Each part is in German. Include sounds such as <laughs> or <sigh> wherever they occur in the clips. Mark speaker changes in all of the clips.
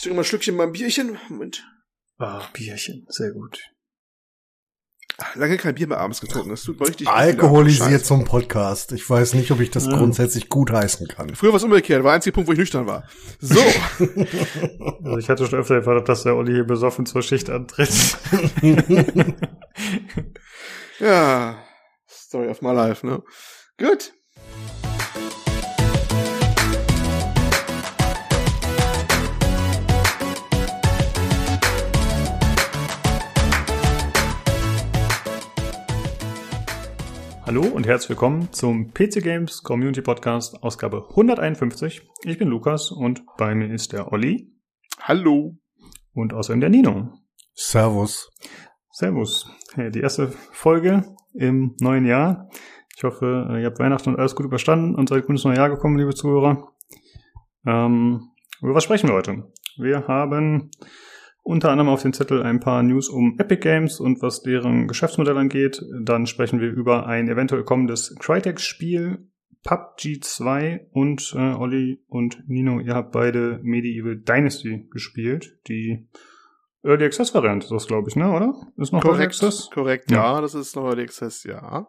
Speaker 1: Ich trinke mal ein Schlückchen mein Bierchen. Moment.
Speaker 2: Ah, Bierchen, sehr gut.
Speaker 1: Lange kein Bier mehr abends getrunken. Das tut richtig
Speaker 3: Alkoholisiert zum Podcast. Ich weiß nicht, ob ich das ja. grundsätzlich gut heißen kann.
Speaker 1: Früher war es umgekehrt. War der einzige Punkt, wo ich nüchtern war. So. <laughs>
Speaker 2: also ich hatte schon öfter erfahren, dass der Olli hier besoffen zur Schicht antritt. <laughs>
Speaker 1: ja. Story of my life, ne? Gut.
Speaker 2: Hallo und herzlich willkommen zum PC Games Community Podcast, Ausgabe 151. Ich bin Lukas und bei mir ist der Olli.
Speaker 1: Hallo.
Speaker 2: Und außerdem der Nino.
Speaker 3: Servus.
Speaker 2: Servus. Die erste Folge im neuen Jahr. Ich hoffe, ihr habt Weihnachten und alles gut überstanden und seid gut ins neue Jahr gekommen, liebe Zuhörer. Ähm, über was sprechen wir heute? Wir haben unter anderem auf den Zettel ein paar News um Epic Games und was deren Geschäftsmodell angeht. Dann sprechen wir über ein eventuell kommendes Crytek-Spiel, PUBG 2 und äh, Olli und Nino, ihr habt beide Medieval Dynasty gespielt. Die Early Access Variante ist das, glaube ich, ne, oder?
Speaker 1: Ist noch korrekt, Early Access? Korrekt, ja. ja, das ist noch Early Access, ja.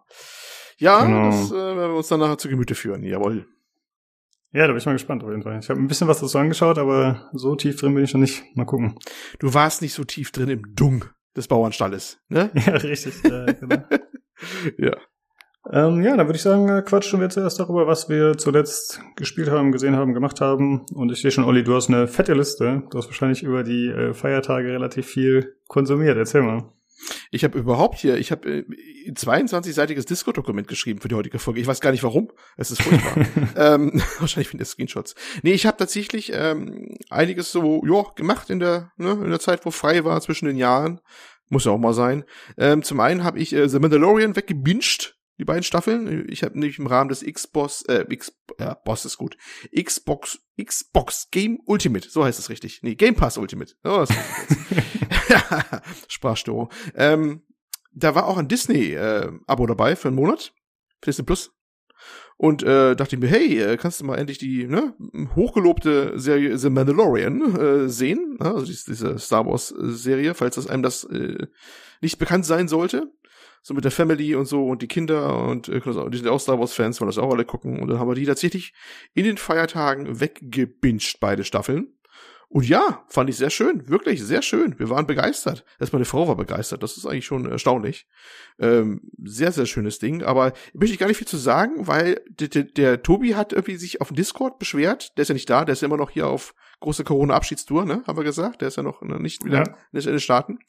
Speaker 1: Ja, genau. das äh, werden wir uns dann nachher zu Gemüte führen, jawohl.
Speaker 2: Ja, da bin ich mal gespannt auf jeden Fall. Ich habe ein bisschen was dazu angeschaut, aber so tief drin bin ich noch nicht. Mal gucken.
Speaker 1: Du warst nicht so tief drin im Dung des Bauernstalles, ne? <laughs>
Speaker 2: Ja, richtig. äh, genau. <laughs> ja. Ähm, ja, dann würde ich sagen, äh, quatschen wir zuerst darüber, was wir zuletzt gespielt haben, gesehen haben, gemacht haben. Und ich sehe schon, Olli, du hast eine fette Liste. Du hast wahrscheinlich über die äh, Feiertage relativ viel konsumiert. Erzähl mal.
Speaker 1: Ich habe überhaupt hier, ich habe äh, ein 22-seitiges Discord-Dokument geschrieben für die heutige Folge. Ich weiß gar nicht warum. Es ist furchtbar. <laughs> ähm, <laughs> wahrscheinlich finde ich Screenshots. Nee, ich habe tatsächlich ähm, einiges so ja, gemacht in der, ne, in der Zeit, wo frei war zwischen den Jahren. Muss ja auch mal sein. Ähm, zum einen habe ich äh, The Mandalorian weggebinged die beiden Staffeln. Ich habe nämlich im Rahmen des Xbox, äh, X, ja, Boss ist gut. Xbox, Xbox Game Ultimate, so heißt es richtig. Nee, Game Pass Ultimate. Oh, <laughs> Sprachstörung. Ähm, da war auch ein Disney-Abo äh, dabei für einen Monat. Disney Plus. Und äh, dachte ich mir, hey, äh, kannst du mal endlich die ne, hochgelobte Serie The Mandalorian äh, sehen? Also diese Star Wars-Serie, falls das einem das äh, nicht bekannt sein sollte so mit der Family und so und die Kinder und äh, die sind auch Star Wars Fans, wollen das auch alle gucken und dann haben wir die tatsächlich in den Feiertagen weggebinged, beide Staffeln. Und ja, fand ich sehr schön, wirklich sehr schön. Wir waren begeistert. Erst meine Frau war begeistert, das ist eigentlich schon erstaunlich. Ähm, sehr, sehr schönes Ding, aber möchte ich gar nicht viel zu sagen, weil der, der, der Tobi hat irgendwie sich auf dem Discord beschwert, der ist ja nicht da, der ist ja immer noch hier auf große Corona-Abschiedstour, ne, haben wir gesagt. Der ist ja noch nicht wieder ja. in den Staaten.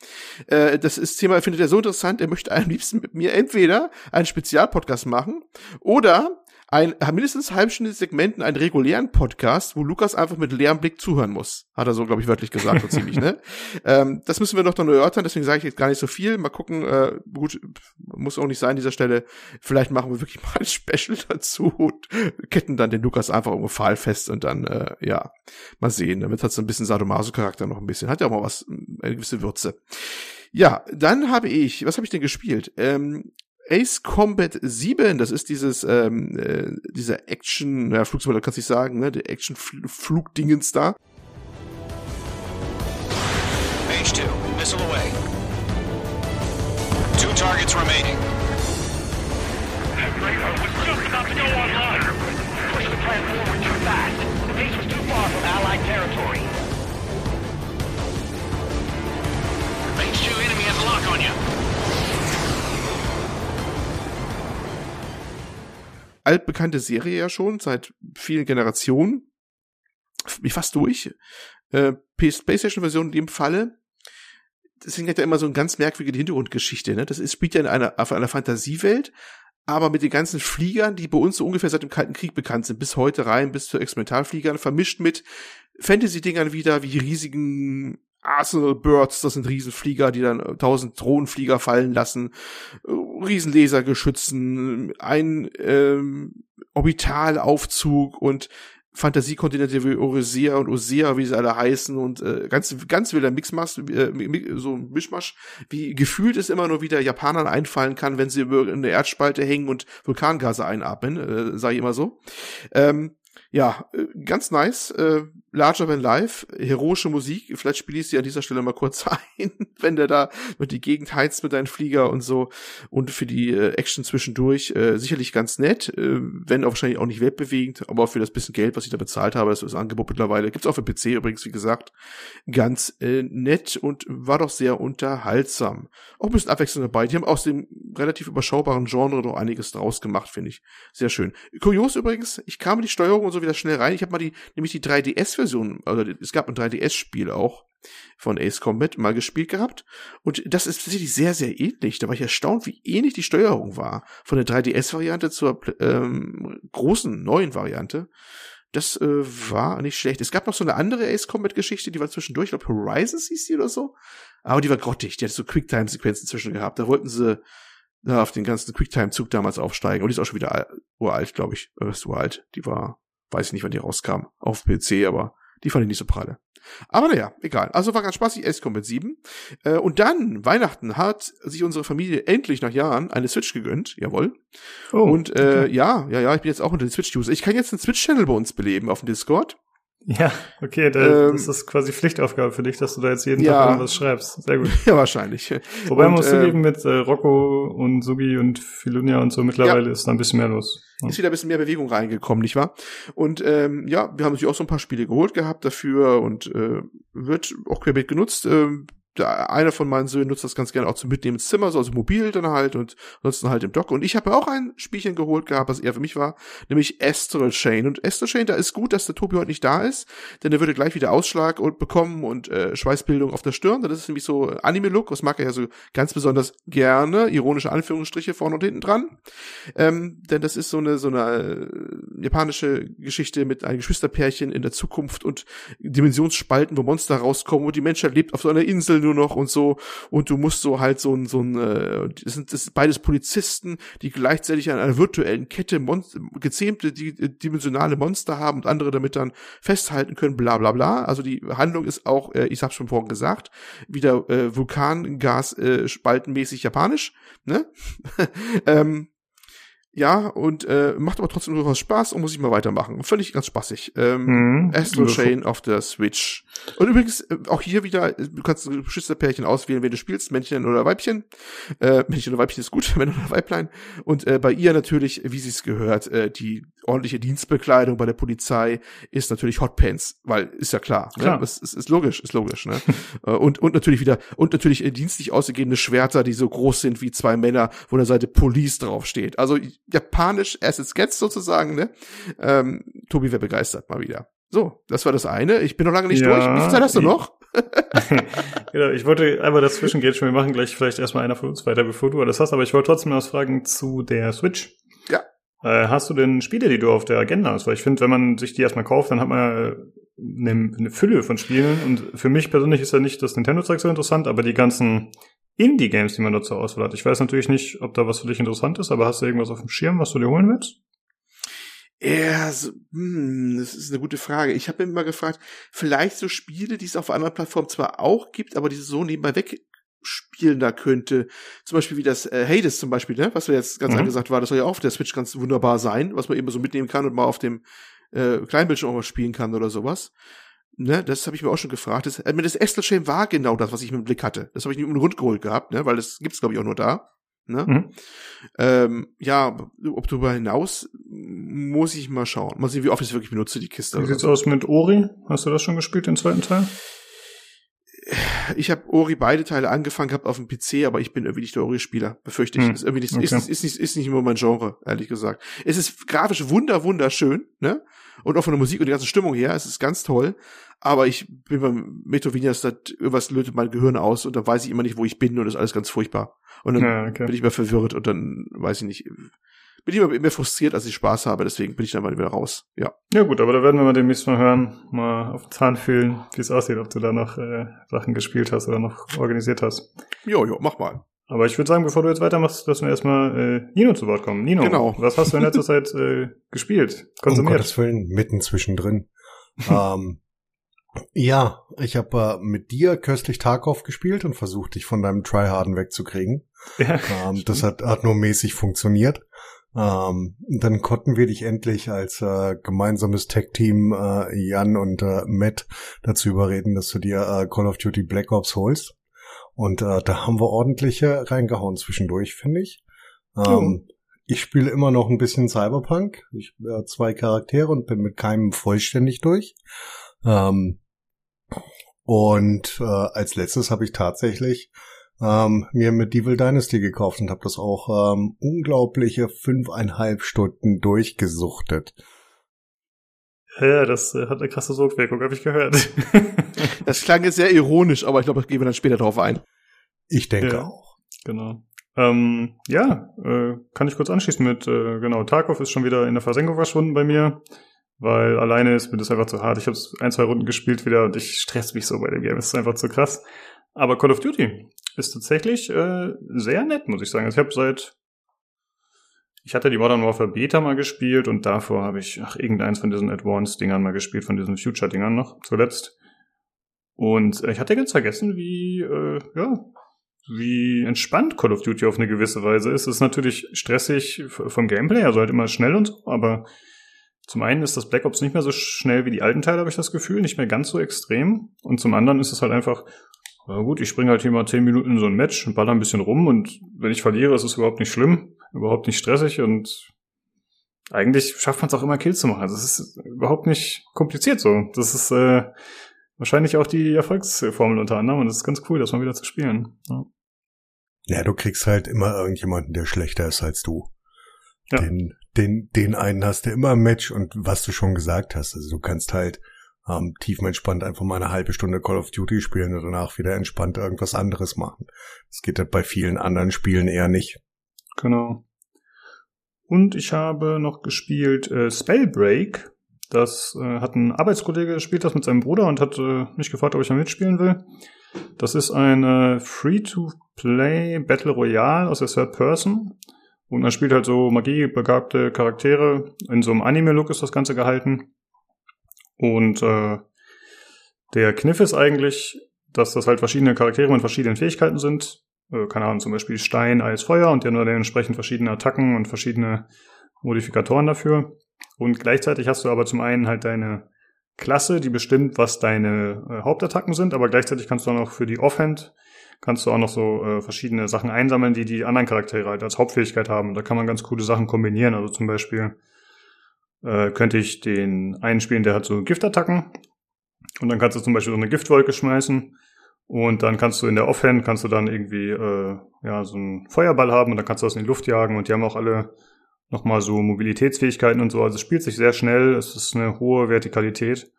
Speaker 1: Äh, das ist Thema findet er so interessant, er möchte am liebsten mit mir entweder einen Spezialpodcast machen oder ein mindestens halbstündiges Segment in einen regulären Podcast, wo Lukas einfach mit leerem Blick zuhören muss. Hat er so, glaube ich, wörtlich gesagt, so ziemlich, ne? <laughs> Ähm, das müssen wir noch dann erörtern, deswegen sage ich jetzt gar nicht so viel. Mal gucken, äh, gut, muss auch nicht sein an dieser Stelle. Vielleicht machen wir wirklich <laughs> mal ein Special dazu und ketten dann den Lukas einfach irgendwo Pfahl fest und dann, äh, ja, mal sehen. Damit hat so ein bisschen Sadomaso-Charakter noch ein bisschen. Hat ja auch mal was, eine gewisse Würze. Ja, dann habe ich, was habe ich denn gespielt? Ähm, Ace Combat 7, das ist dieses, ähm, äh, dieser Action, ja, Flugsimulator kannst du nicht sagen, ne, der Action-Flugdingens da. H2, missile away. Two targets remaining. Allied territory. H2 enemy has a lock on you. Altbekannte Serie ja schon, seit vielen Generationen. Wie fast durch. Äh, PlayStation-Version in dem Falle. Deswegen hat er immer so eine ganz merkwürdige Hintergrundgeschichte. Ne? Das ist, spielt ja in einer, auf einer Fantasiewelt, aber mit den ganzen Fliegern, die bei uns so ungefähr seit dem Kalten Krieg bekannt sind, bis heute rein, bis zu Experimentalfliegern, vermischt mit Fantasy-Dingern wieder, wie riesigen Arsenal Birds, das sind Riesenflieger, die dann äh, tausend Drohnenflieger fallen lassen, äh, Riesenlasergeschützen, ein ähm, Orbitalaufzug und Fantasiekontinente wie Orisea und Osea, wie sie alle heißen und äh, ganz ganz wilder Mixmasch, äh, so ein Mischmasch, wie gefühlt es immer nur wieder Japanern einfallen kann, wenn sie über eine Erdspalte hängen und Vulkangase einatmen, äh, sage ich immer so. Ähm, ja, äh, ganz nice. Äh, Larger Than Life, heroische Musik. Vielleicht spiele ich sie an dieser Stelle mal kurz <laughs> ein, wenn der da mit die Gegend heizt mit deinem Flieger und so. Und für die äh, Action zwischendurch äh, sicherlich ganz nett, äh, wenn auch wahrscheinlich auch nicht weltbewegend, aber für das bisschen Geld, was ich da bezahlt habe, das ist das Angebot mittlerweile. Gibt's auch für PC übrigens, wie gesagt, ganz äh, nett und war doch sehr unterhaltsam. Auch ein bisschen Abwechslung dabei. Die haben aus dem relativ überschaubaren Genre doch einiges draus gemacht, finde ich. Sehr schön. Kurios übrigens, ich kam in die Steuerung und so wieder schnell rein. Ich habe mal die, nämlich die 3DS-Version, oder es gab ein 3DS-Spiel auch von Ace Combat mal gespielt gehabt. Und das ist tatsächlich sehr, sehr ähnlich. Da war ich erstaunt, wie ähnlich die Steuerung war. Von der 3DS-Variante zur ähm, großen neuen Variante. Das äh, war nicht schlecht. Es gab noch so eine andere Ace Combat-Geschichte, die war zwischendurch, ich glaube Horizons hieß die oder so. Aber die war grottig. Die hatte so Quicktime-Sequenzen zwischen gehabt. Da wollten sie auf den ganzen Quicktime-Zug damals aufsteigen. Und die ist auch schon wieder uralt, glaube ich. Äh, ist uralt. Die war, weiß ich nicht, wann die rauskam. Auf PC, aber die fand ich nicht so pralle. Aber naja, egal. Also war ganz spaßig, s mit 7. Äh, und dann, Weihnachten, hat sich unsere Familie endlich nach Jahren eine Switch gegönnt. Jawohl. Oh, und äh, okay. ja, ja, ja, ich bin jetzt auch unter den Switch-User. Ich kann jetzt einen Switch-Channel bei uns beleben auf dem Discord.
Speaker 2: Ja, okay, da, ähm, das ist quasi Pflichtaufgabe für dich, dass du da jetzt jeden ja, Tag irgendwas schreibst. Sehr gut. <laughs>
Speaker 1: Ja, wahrscheinlich.
Speaker 2: Wobei und, musst du äh, eben mit äh, Rocco und Sugi und Filunia und so mittlerweile ja, ist da ein bisschen mehr los.
Speaker 1: Ja. Ist wieder ein bisschen mehr Bewegung reingekommen, nicht wahr? Und ähm, ja, wir haben natürlich auch so ein paar Spiele geholt gehabt dafür und äh, wird auch querbeet genutzt. Äh, der, einer von meinen Söhnen nutzt das ganz gerne auch zum Mitnehmen ins Zimmer, so also mobil dann halt und ansonsten halt im Dock. Und ich habe auch ein Spielchen geholt gehabt, was eher für mich war, nämlich Astral Chain. Und Astral Chain, da ist gut, dass der Tobi heute nicht da ist, denn er würde gleich wieder Ausschlag und bekommen und äh, Schweißbildung auf der Stirn. Das ist nämlich so Anime-Look, das mag er ja so ganz besonders gerne, ironische Anführungsstriche vorne und hinten dran. Ähm, denn das ist so eine so eine äh, japanische Geschichte mit einem Geschwisterpärchen in der Zukunft und Dimensionsspalten, wo Monster rauskommen und die Menschheit lebt auf so einer Insel nur noch und so und du musst so halt so ein so ein äh, das sind das beides Polizisten, die gleichzeitig an einer virtuellen Kette Mon gezähmte die, dimensionale Monster haben und andere damit dann festhalten können, bla bla bla. Also die Handlung ist auch, äh, ich hab's schon vorhin gesagt, wieder äh, Vulkangas äh, spaltenmäßig japanisch, ne? <laughs> ähm, ja, und äh, macht aber trotzdem durchaus Spaß und muss ich mal weitermachen. Völlig ganz spaßig. Ähm, mhm. Astral Chain auf der Switch. Und übrigens, äh, auch hier wieder, äh, du kannst ein Geschwisterpärchen auswählen, wen du spielst, Männchen oder Weibchen. Äh, Männchen oder Weibchen ist gut, <laughs> Männer oder Weiblein. Und äh, bei ihr natürlich, wie sie es gehört, äh, die ordentliche Dienstbekleidung bei der Polizei ist natürlich Hotpants, weil ist ja klar, ne? klar. Ne? Es, es ist logisch, ist logisch, ne? <laughs> Äh, und und natürlich wieder und natürlich äh, dienstlich ausgegebene Schwerter, die so groß sind wie zwei Männer, wo an der Seite Police draufsteht. Also japanisch as it gets sozusagen, ne? Ähm, Tobi wäre begeistert mal wieder. So, das war das eine. Ich bin noch lange nicht ja, durch. Wie viel Zeit hast du noch? <laughs> <laughs>
Speaker 2: genau, ich wollte einmal dazwischen schon. Wir machen gleich vielleicht erstmal einer von uns weiter, bevor du alles hast. Aber ich wollte trotzdem noch was fragen zu der Switch.
Speaker 1: Ja.
Speaker 2: Äh, hast du denn Spiele, die du auf der Agenda hast? Weil ich finde, wenn man sich die erstmal kauft, dann hat man ja eine, eine Fülle von Spielen. Und für mich persönlich ist ja nicht das Nintendo-Zeug so interessant, aber die ganzen Indie-Games, die man dort zur Auswahl hat. Ich weiß natürlich nicht, ob da was für dich interessant ist, aber hast du irgendwas auf dem Schirm, was du dir holen willst?
Speaker 1: Ja, so, hm, das ist eine gute Frage. Ich habe mir immer gefragt, vielleicht so Spiele, die es auf anderen Plattformen zwar auch gibt, aber die so nebenbei weg spielen da könnte. Zum Beispiel wie das äh, Hades zum Beispiel, ne? was wir jetzt ganz mhm. angesagt war, das soll ja auch auf der Switch ganz wunderbar sein, was man eben so mitnehmen kann und mal auf dem äh, Kleinbildschirm auch mal spielen kann oder sowas. Ne, das habe ich mir auch schon gefragt. Das, äh, das Chain war genau das, was ich im Blick hatte. Das habe ich nicht um den Rund geholt gehabt, ne, weil das gibt's glaube ich auch nur da. Ne? Mhm. Ähm, ja, ob darüber hinaus muss ich mal schauen. Mal sehen, wie oft ich es wirklich benutze, die Kiste.
Speaker 2: Wie sieht's aus mit Ori? Hast du das schon gespielt, den zweiten Teil?
Speaker 1: Ich habe Ori beide Teile angefangen gehabt auf dem PC, aber ich bin irgendwie nicht der Ori-Spieler, befürchte ich. Hm. Ist irgendwie nicht, okay. ist, ist, nicht, ist nicht immer mein Genre, ehrlich gesagt. Es ist grafisch wunder, wunderschön, ne? Und auch von der Musik und der ganzen Stimmung her, es ist ganz toll. Aber ich bin beim Metroidvanias, da irgendwas lötet mein Gehirn aus und dann weiß ich immer nicht, wo ich bin und das ist alles ganz furchtbar. Und dann ja, okay. bin ich immer verwirrt und dann weiß ich nicht, bin ich immer mehr frustriert, als ich Spaß habe, deswegen bin ich dann mal wieder raus. Ja.
Speaker 2: Ja gut, aber da werden wir mal demnächst mal hören, mal auf den Zahn fühlen, wie es aussieht, ob du da noch äh, Sachen gespielt hast oder noch organisiert hast.
Speaker 1: Jo, jo, mach mal.
Speaker 2: Aber ich würde sagen, bevor du jetzt weitermachst, lassen wir erstmal äh, Nino zu Wort kommen. Nino, genau. was hast du in letzter Zeit äh, gespielt,
Speaker 3: konsumiert? Um Gottes Willen, mitten zwischendrin. <laughs> ähm, ja, ich habe äh, mit dir köstlich Tarkov gespielt und versucht, dich von deinem Tryharden wegzukriegen. Ja, ähm, <laughs> das hat, hat nur mäßig funktioniert. Ähm, dann konnten wir dich endlich als äh, gemeinsames Tech-Team äh, Jan und äh, Matt dazu überreden, dass du dir äh, Call of Duty Black Ops holst. Und äh, da haben wir ordentliche reingehauen zwischendurch, finde ich. Ähm, ich spiele immer noch ein bisschen Cyberpunk. Ich äh, zwei Charaktere und bin mit keinem vollständig durch. Ähm, und äh, als letztes habe ich tatsächlich ähm, mir Medieval Dynasty gekauft und habe das auch ähm, unglaubliche fünfeinhalb Stunden durchgesuchtet.
Speaker 2: Ja, das äh, hat eine krasse Sogwirkung, habe ich gehört. <laughs>
Speaker 1: das klang jetzt sehr ironisch, aber ich glaube, das gehen wir dann später drauf ein.
Speaker 3: Ich denke
Speaker 2: Ja.
Speaker 3: auch.
Speaker 2: Genau. Ähm, ja, äh, kann ich kurz anschließen mit, äh, genau, Tarkov ist schon wieder in der Versenkung verschwunden bei mir, weil alleine ist mir das einfach zu hart. Ich habe ein, zwei Runden gespielt wieder und ich stress mich so bei dem Game. Es ist einfach zu krass. Aber Call of Duty ist tatsächlich äh, sehr nett, muss ich sagen. Also ich habe seit ich hatte die Modern Warfare Beta mal gespielt und davor habe ich ach, irgendeins von diesen Advanced-Dingern mal gespielt, von diesen Future-Dingern noch zuletzt. Und äh, ich hatte ganz vergessen, wie, äh, ja, wie entspannt Call of Duty auf eine gewisse Weise ist. Es ist natürlich stressig vom Gameplay, also halt immer schnell und so, aber zum einen ist das Black Ops nicht mehr so schnell wie die alten Teile, habe ich das Gefühl, nicht mehr ganz so extrem. Und zum anderen ist es halt einfach, na gut, ich springe halt hier mal 10 Minuten in so ein Match und baller ein bisschen rum und wenn ich verliere, ist es überhaupt nicht schlimm, überhaupt nicht stressig und eigentlich schafft man es auch immer Kills zu machen. Also es ist überhaupt nicht kompliziert so. Das ist äh, wahrscheinlich auch die Erfolgsformel unter anderem und es ist ganz cool, das mal wieder zu spielen. Ja.
Speaker 3: Ja, du kriegst halt immer irgendjemanden, der schlechter ist als du.
Speaker 2: Ja.
Speaker 3: Den, den, den einen hast du immer im Match und was du schon gesagt hast, also du kannst halt ähm, tiefenentspannt einfach mal eine halbe Stunde Call of Duty spielen und danach wieder entspannt irgendwas anderes machen. Das geht halt bei vielen anderen Spielen eher nicht.
Speaker 2: Genau. Und ich habe noch gespielt äh, Spellbreak. Das äh, hat ein Arbeitskollege gespielt, das mit seinem Bruder und hat äh, mich gefragt, ob ich da mitspielen will. Das ist ein äh, Free-to-Play Battle Royale aus der Third Person. Und man spielt halt so magiebegabte Charaktere. In so einem Anime-Look ist das Ganze gehalten. Und äh, der Kniff ist eigentlich, dass das halt verschiedene Charaktere mit verschiedenen Fähigkeiten sind. Äh, keine Ahnung, zum Beispiel Stein, Eis, Feuer und die haben dann entsprechend verschiedene Attacken und verschiedene Modifikatoren dafür. Und gleichzeitig hast du aber zum einen halt deine Klasse, die bestimmt, was deine äh, Hauptattacken sind, aber gleichzeitig kannst du auch noch für die Offhand kannst du auch noch so äh, verschiedene Sachen einsammeln, die die anderen Charaktere halt als Hauptfähigkeit haben. Da kann man ganz coole Sachen kombinieren. Also zum Beispiel äh, könnte ich den einen spielen, der hat so Giftattacken und dann kannst du zum Beispiel so eine Giftwolke schmeißen und dann kannst du in der Offhand kannst du dann irgendwie äh, ja so einen Feuerball haben und dann kannst du das in die Luft jagen und die haben auch alle nochmal so Mobilitätsfähigkeiten und so. Also es spielt sich sehr schnell, es ist eine hohe Vertikalität.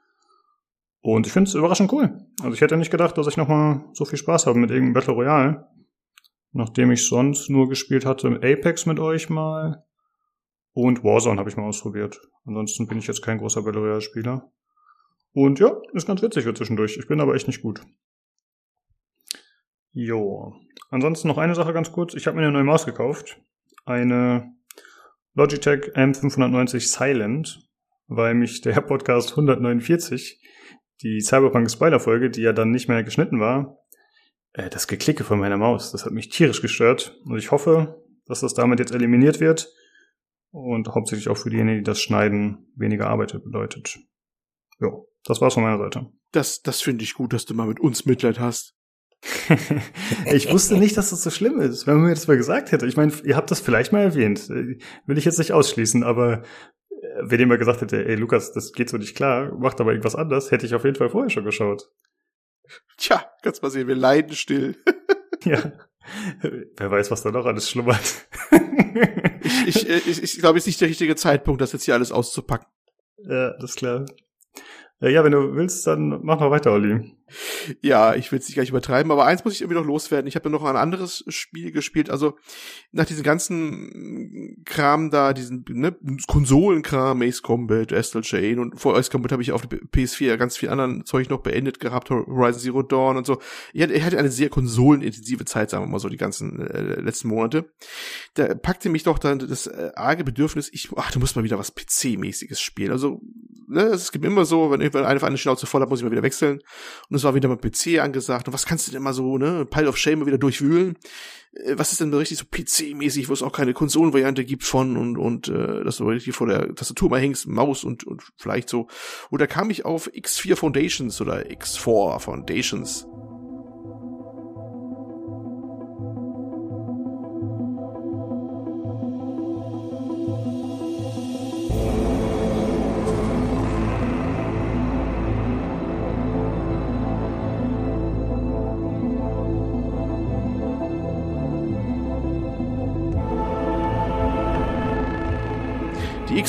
Speaker 2: Und ich finde es überraschend cool. Also ich hätte nicht gedacht, dass ich nochmal so viel Spaß habe mit irgendeinem Battle Royale. Nachdem ich sonst nur gespielt hatte Apex mit euch mal. Und Warzone habe ich mal ausprobiert. Ansonsten bin ich jetzt kein großer Battle Royale-Spieler. Und ja, ist ganz witzig für zwischendurch. Ich bin aber echt nicht gut. Jo. Ansonsten noch eine Sache ganz kurz. Ich habe mir eine neue Maus gekauft. Eine Logitech M590 Silent, weil mich der <laughs> Podcast 149, die Cyberpunk Spoiler-Folge, die ja dann nicht mehr geschnitten war, äh, das Geklicke von meiner Maus, das hat mich tierisch gestört. Und ich hoffe, dass das damit jetzt eliminiert wird und hauptsächlich auch für diejenigen, die das Schneiden weniger Arbeit bedeutet. Jo, das war's von meiner Seite.
Speaker 1: Das, das finde ich gut, dass du mal mit uns Mitleid hast. <laughs>
Speaker 2: ich wusste nicht, dass das so schlimm ist, wenn man mir das mal gesagt hätte. Ich meine, ihr habt das vielleicht mal erwähnt. Äh, Will ich jetzt nicht ausschließen, aber äh, wenn ihr mal gesagt hätte, ey Lukas, das geht so nicht klar, macht aber irgendwas anders, hätte ich auf jeden Fall vorher schon geschaut.
Speaker 1: Tja, kannst mal sehen, wir leiden still. <laughs>
Speaker 2: Ja. Wer weiß, was da noch alles schlummert. <laughs>
Speaker 1: Ich, ich, äh, ich, ich glaube, es ist nicht der richtige Zeitpunkt, das jetzt hier alles auszupacken.
Speaker 2: ja, das ist klar. Äh, Ja, wenn du willst, dann mach mal weiter, Olli.
Speaker 1: Ja, ich will es nicht gleich übertreiben, aber eins muss ich irgendwie noch loswerden. Ich habe ja noch ein anderes Spiel gespielt. Also nach diesem ganzen Kram da, diesen ne, Konsolenkram, Ace Combat, Astral Chain und vor Ace Combat habe ich auf der PS4 ja ganz viel anderen Zeug noch beendet gehabt, Horizon Zero Dawn und so. Ich hatte, ich hatte eine sehr konsolenintensive Zeit, sagen wir mal so, die ganzen äh, letzten Monate. Da packte mich doch dann das äh, arge Bedürfnis, ich, ach, du musst mal wieder was PC-mäßiges spielen. Also, ne, es gibt immer so, wenn irgendwann eine, eine Schnauze voll hat, muss ich mal wieder wechseln. Und Und es war wieder mal PC angesagt. Und was kannst du denn mal so, ne, Pile of Shame wieder durchwühlen? Äh, was ist denn richtig so PC-mäßig, wo es auch keine Konsolenvariante gibt von und, und äh, dass du richtig vor der Tastatur mal hängst, Maus und, und vielleicht so. Und da kam ich auf X4 Foundations oder X4 Foundations.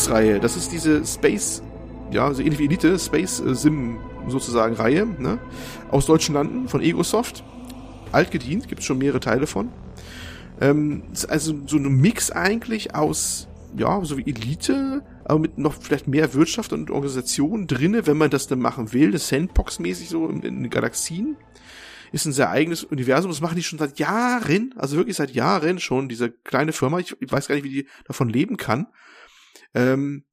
Speaker 1: Die X-Reihe, das ist diese Space, ja, so ähnlich wie Elite, Space äh, Sim sozusagen Reihe, ne? Aus deutschen Landen von Egosoft. Alt gedient, gibt schon mehrere Teile von. Ähm, also so ein Mix eigentlich aus, ja, so wie Elite, aber mit noch vielleicht mehr Wirtschaft und Organisation drinne, wenn man das dann machen will, das Sandbox-mäßig so in, in Galaxien ist ein sehr eigenes Universum. Das machen die schon seit Jahren, also wirklich seit Jahren schon, diese kleine Firma. Ich, ich weiß gar nicht, wie die davon leben kann. Ähm,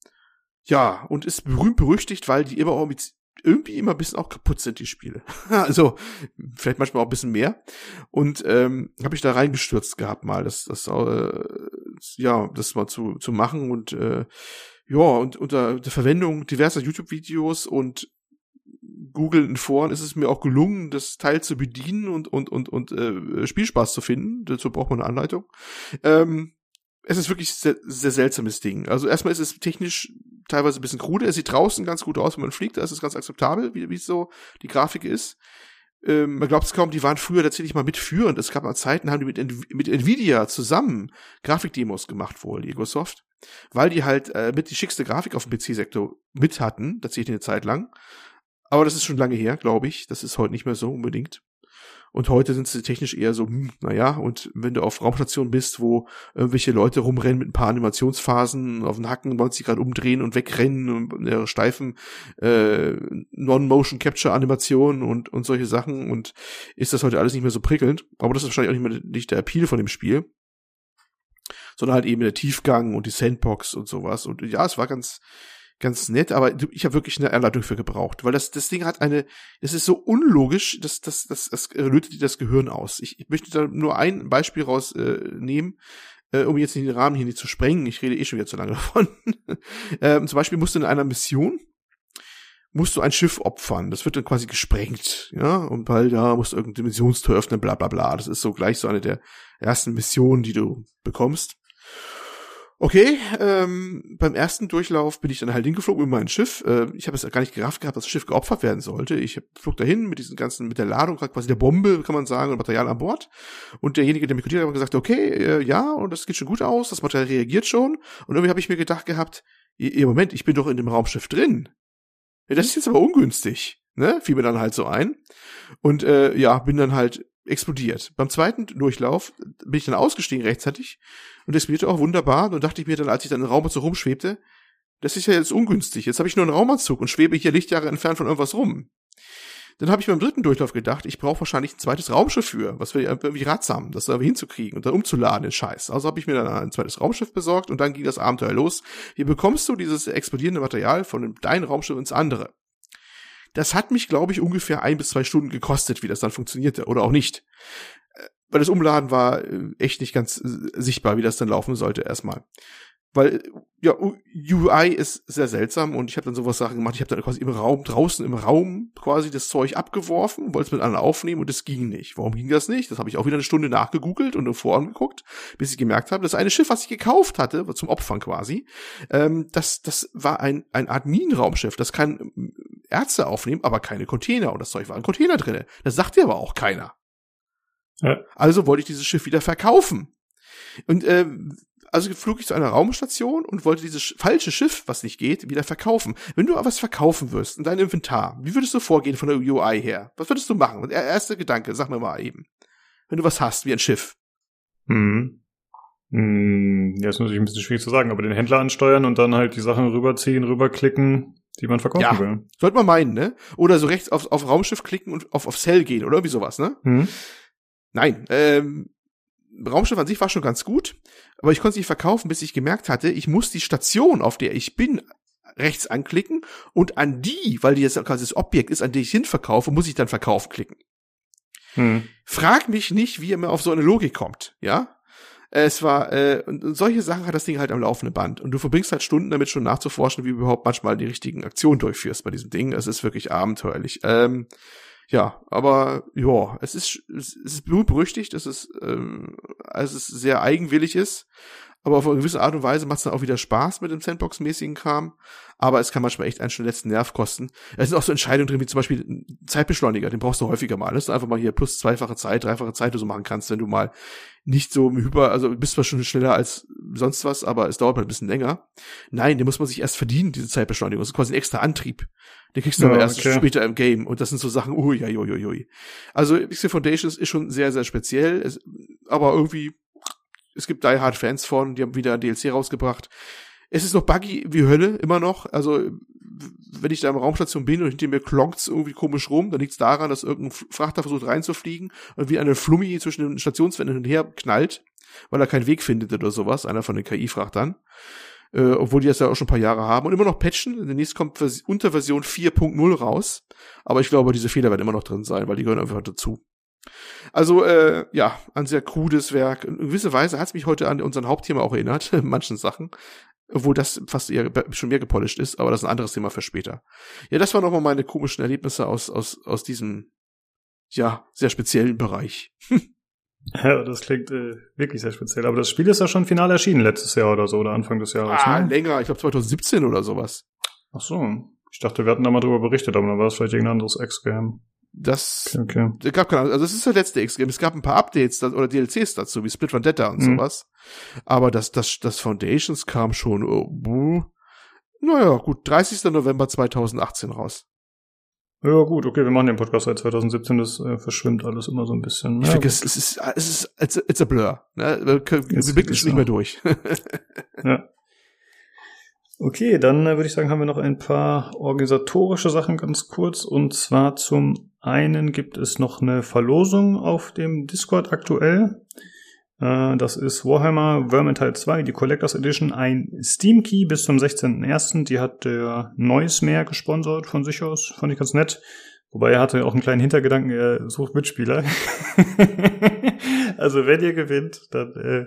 Speaker 1: ja, und ist berühmt berüchtigt, weil die immer auch mit irgendwie immer ein bisschen auch kaputt sind, die Spiele. <laughs> also, vielleicht manchmal auch ein bisschen mehr. Und ähm, habe ich da reingestürzt gehabt mal, das, das äh, ja, das mal zu, zu machen und äh, ja, und unter der Verwendung diverser YouTube-Videos und Google in Foren ist es mir auch gelungen, das Teil zu bedienen und und und und äh, Spielspaß zu finden. Dazu braucht man eine Anleitung. Ähm, es ist wirklich sehr, sehr seltsames Ding. Also erstmal ist es technisch teilweise ein bisschen krude. Es sieht draußen ganz gut aus, wenn man fliegt. Da ist es ganz akzeptabel, wie, wie so die Grafik ist. Ähm, man glaubt es kaum, die waren früher tatsächlich mal mitführend. Es gab mal Zeiten, haben die mit, mit Nvidia zusammen Grafikdemos gemacht wohl, Egosoft. Weil die halt äh, mit die schickste Grafik auf dem PC-Sektor mit hatten, tatsächlich eine Zeit lang. Aber das ist schon lange her, glaube ich. Das ist heute nicht mehr so unbedingt. Und heute sind sie technisch eher so, hm, naja, und wenn du auf Raumstationen bist, wo irgendwelche Leute rumrennen mit ein paar Animationsphasen, auf den Hacken 90 Grad umdrehen und wegrennen und ihre steifen äh, Non-Motion Capture Animationen und, und solche Sachen und ist das heute alles nicht mehr so prickelnd. Aber das ist wahrscheinlich auch nicht mehr nicht der Appeal von dem Spiel. Sondern halt eben der Tiefgang und die Sandbox und sowas. Und ja, es war ganz, ganz nett, aber ich habe wirklich eine Erleitung für gebraucht, weil das das Ding hat eine, es ist so unlogisch, dass das das das lötet dir das Gehirn aus. Ich, ich möchte da nur ein Beispiel rausnehmen, äh, äh, um jetzt den Rahmen hier nicht zu sprengen. Ich rede eh schon wieder zu lange <laughs> davon. ähm, zum Beispiel musst du in einer Mission musst du ein Schiff opfern. Das wird dann quasi gesprengt, ja, und weil da musst du irgendeine Dimensionstür öffnen, bla bla bla. Das ist so gleich so eine der ersten Missionen, die du bekommst. Okay, ähm, beim ersten Durchlauf bin ich dann halt hingeflogen mit meinem Schiff. Äh, ich habe es gar nicht gerafft gehabt, dass das Schiff geopfert werden sollte. Ich flog dahin mit diesen ganzen, mit der Ladung, quasi der Bombe, kann man sagen, und Material an Bord. Und derjenige, der mich kontaktiert hat, gesagt, okay, äh, ja, und das geht schon gut aus, das Material reagiert schon. Und irgendwie habe ich mir gedacht gehabt, ihr Moment, ich bin doch in dem Raumschiff drin. Ja, das ist jetzt aber ungünstig. Ne? Fiel mir dann halt so ein. Und äh, ja, bin dann halt explodiert. Beim zweiten Durchlauf bin ich dann ausgestiegen rechtzeitig und explodierte auch wunderbar. Und dachte ich mir dann, als ich dann im Raumanzug rumschwebte, das ist ja jetzt ungünstig. Jetzt habe ich nur einen Raumanzug und schwebe hier Lichtjahre entfernt von irgendwas rum. Dann habe ich beim dritten Durchlauf gedacht, ich brauche wahrscheinlich ein zweites Raumschiff für, was wäre irgendwie ratsam, das da hinzukriegen und dann umzuladen, den Scheiß. Also habe ich mir dann ein zweites Raumschiff besorgt und dann ging das Abenteuer los. Wie bekommst du dieses explodierende Material von deinem Raumschiff ins andere? Das hat mich, glaube ich, ungefähr ein bis zwei Stunden gekostet, wie das dann funktionierte oder auch nicht. Äh, weil das Umladen war äh, echt nicht ganz äh, sichtbar, wie das dann laufen sollte erstmal. Weil, ja, UI ist sehr seltsam und ich habe dann sowas Sachen gemacht. Ich habe dann quasi im Raum, draußen im Raum quasi das Zeug abgeworfen, wollte es mit anderen aufnehmen und es ging nicht. Warum ging das nicht? Das habe ich auch wieder eine Stunde nachgegoogelt und im Forum geguckt, bis ich gemerkt habe, das eine Schiff, was ich gekauft hatte, zum Opfern quasi, ähm, das, das war ein, ein Art Minenraumschiff. Das kann Ärzte aufnehmen, aber keine Container. Und das Zeug war ein Container drinne. Das sagte aber auch keiner. Ja. Also wollte ich dieses Schiff wieder verkaufen. Und äh, also flog ich zu einer Raumstation und wollte dieses falsche Schiff, was nicht geht, wieder verkaufen. Wenn du aber was verkaufen wirst in deinem Inventar, wie würdest du vorgehen von der UI her? Was würdest du machen? Der erste Gedanke, sag mir mal eben. Wenn du was hast, wie ein Schiff.
Speaker 2: Hm. Hm, ja, ist natürlich ein bisschen schwierig zu sagen, aber den Händler ansteuern und dann halt die Sachen rüberziehen, rüberklicken, die man verkaufen ja, will.
Speaker 1: Sollte man meinen, ne? Oder so rechts auf, auf Raumschiff klicken und auf, auf Cell gehen oder irgendwie sowas, ne? Hm. Nein, ähm, Raumschiff an sich war schon ganz gut, aber ich konnte es nicht verkaufen, bis ich gemerkt hatte, ich muss die Station, auf der ich bin, rechts anklicken und an die, weil die jetzt quasi das Objekt ist, an die ich hinverkaufe, muss ich dann verkaufen klicken. Hm. Frag mich nicht, wie er mir auf so eine Logik kommt, ja? Es war, äh, und solche Sachen hat das Ding halt am laufenden Band. Und du verbringst halt Stunden damit schon nachzuforschen, wie du überhaupt manchmal die richtigen Aktionen durchführst bei diesem Ding. Es ist wirklich abenteuerlich. Ähm, ja, aber ja, es ist, es ist berüchtigt, es ist, ähm, es ist sehr eigenwillig ist aber auf eine gewisse Art und Weise macht es dann auch wieder Spaß mit dem Sandbox-mäßigen Kram. Aber es kann manchmal echt einen schon letzten Nerv kosten. Es sind auch so Entscheidungen drin, wie zum Beispiel Zeitbeschleuniger, den brauchst du häufiger mal. Das ist einfach mal hier plus zweifache Zeit, dreifache Zeit, du so machen kannst, wenn du mal nicht so hyper, also bist zwar schon schneller als sonst was, aber es dauert mal ein bisschen länger. Nein, den muss man sich erst verdienen, diese Zeitbeschleunigung. Das ist quasi ein extra Antrieb. Den kriegst du ja, aber erst okay. später im Game. Und das sind so Sachen, ui, ui, ui, ui. Also, Pixel Foundations ist schon sehr, sehr speziell, es, aber irgendwie es gibt Die Hard Fans von, die haben wieder ein DLC rausgebracht. Es ist noch buggy wie Hölle, immer noch. Also, wenn ich da im Raumstation bin und hinter mir klonkt's irgendwie komisch rum, dann liegt's daran, dass irgendein Frachter versucht reinzufliegen und wie eine Flummi zwischen den Stationswänden hin und her knallt, weil er keinen Weg findet oder sowas, einer von den KI-Frachtern. Äh, obwohl die das ja auch schon ein paar Jahre haben und immer noch patchen. Demnächst kommt Vers unter Version 4.0 raus. Aber ich glaube, diese Fehler werden immer noch drin sein, weil die gehören einfach dazu. Also, äh, ja, ein sehr krudes Werk. In gewisser Weise hat es mich heute an unseren Hauptthema auch erinnert, in <laughs> manchen Sachen. Obwohl das fast eher schon mehr gepolished ist, aber das ist ein anderes Thema für später. Ja, das waren nochmal meine komischen Erlebnisse aus, aus, aus diesem, ja, sehr speziellen Bereich. <laughs>
Speaker 2: Ja, das klingt äh, wirklich sehr speziell. Aber das Spiel ist ja schon final erschienen letztes Jahr oder so, oder Anfang des Jahres.
Speaker 1: Ah, ne? länger. Ich glaube 2017 oder sowas.
Speaker 2: Ach so. Ich dachte, wir hatten da mal drüber berichtet, aber dann war es vielleicht irgendein anderes Ex-Game.
Speaker 1: Das okay, okay. gab keine, also das ist der letzte X-Game. Es gab ein paar Updates oder DLCs dazu, wie Split Vendetta und mhm. sowas. Aber das, das, das Foundations kam schon, oh, naja, gut, 30. November 2018 raus.
Speaker 2: Ja, gut, okay, wir machen den Podcast seit 2017, das äh, verschwimmt alles immer so ein bisschen.
Speaker 1: Ich ja, finde, es, es ist, es ist, it's a, it's a blur. Ne? Wir, wir blicken schon nicht mehr durch. <laughs>
Speaker 2: ja. Okay, dann äh, würde ich sagen, haben wir noch ein paar organisatorische Sachen ganz kurz. Und zwar zum einen gibt es noch eine Verlosung auf dem Discord aktuell. Äh, das ist Warhammer Vermintide 2, die Collectors Edition, ein Steam Key bis zum 16.01. Die hat der Neues mehr gesponsert von sich aus. Fand ich ganz nett. Wobei er hatte auch einen kleinen Hintergedanken, er sucht Mitspieler. <laughs> also wenn ihr gewinnt, dann äh,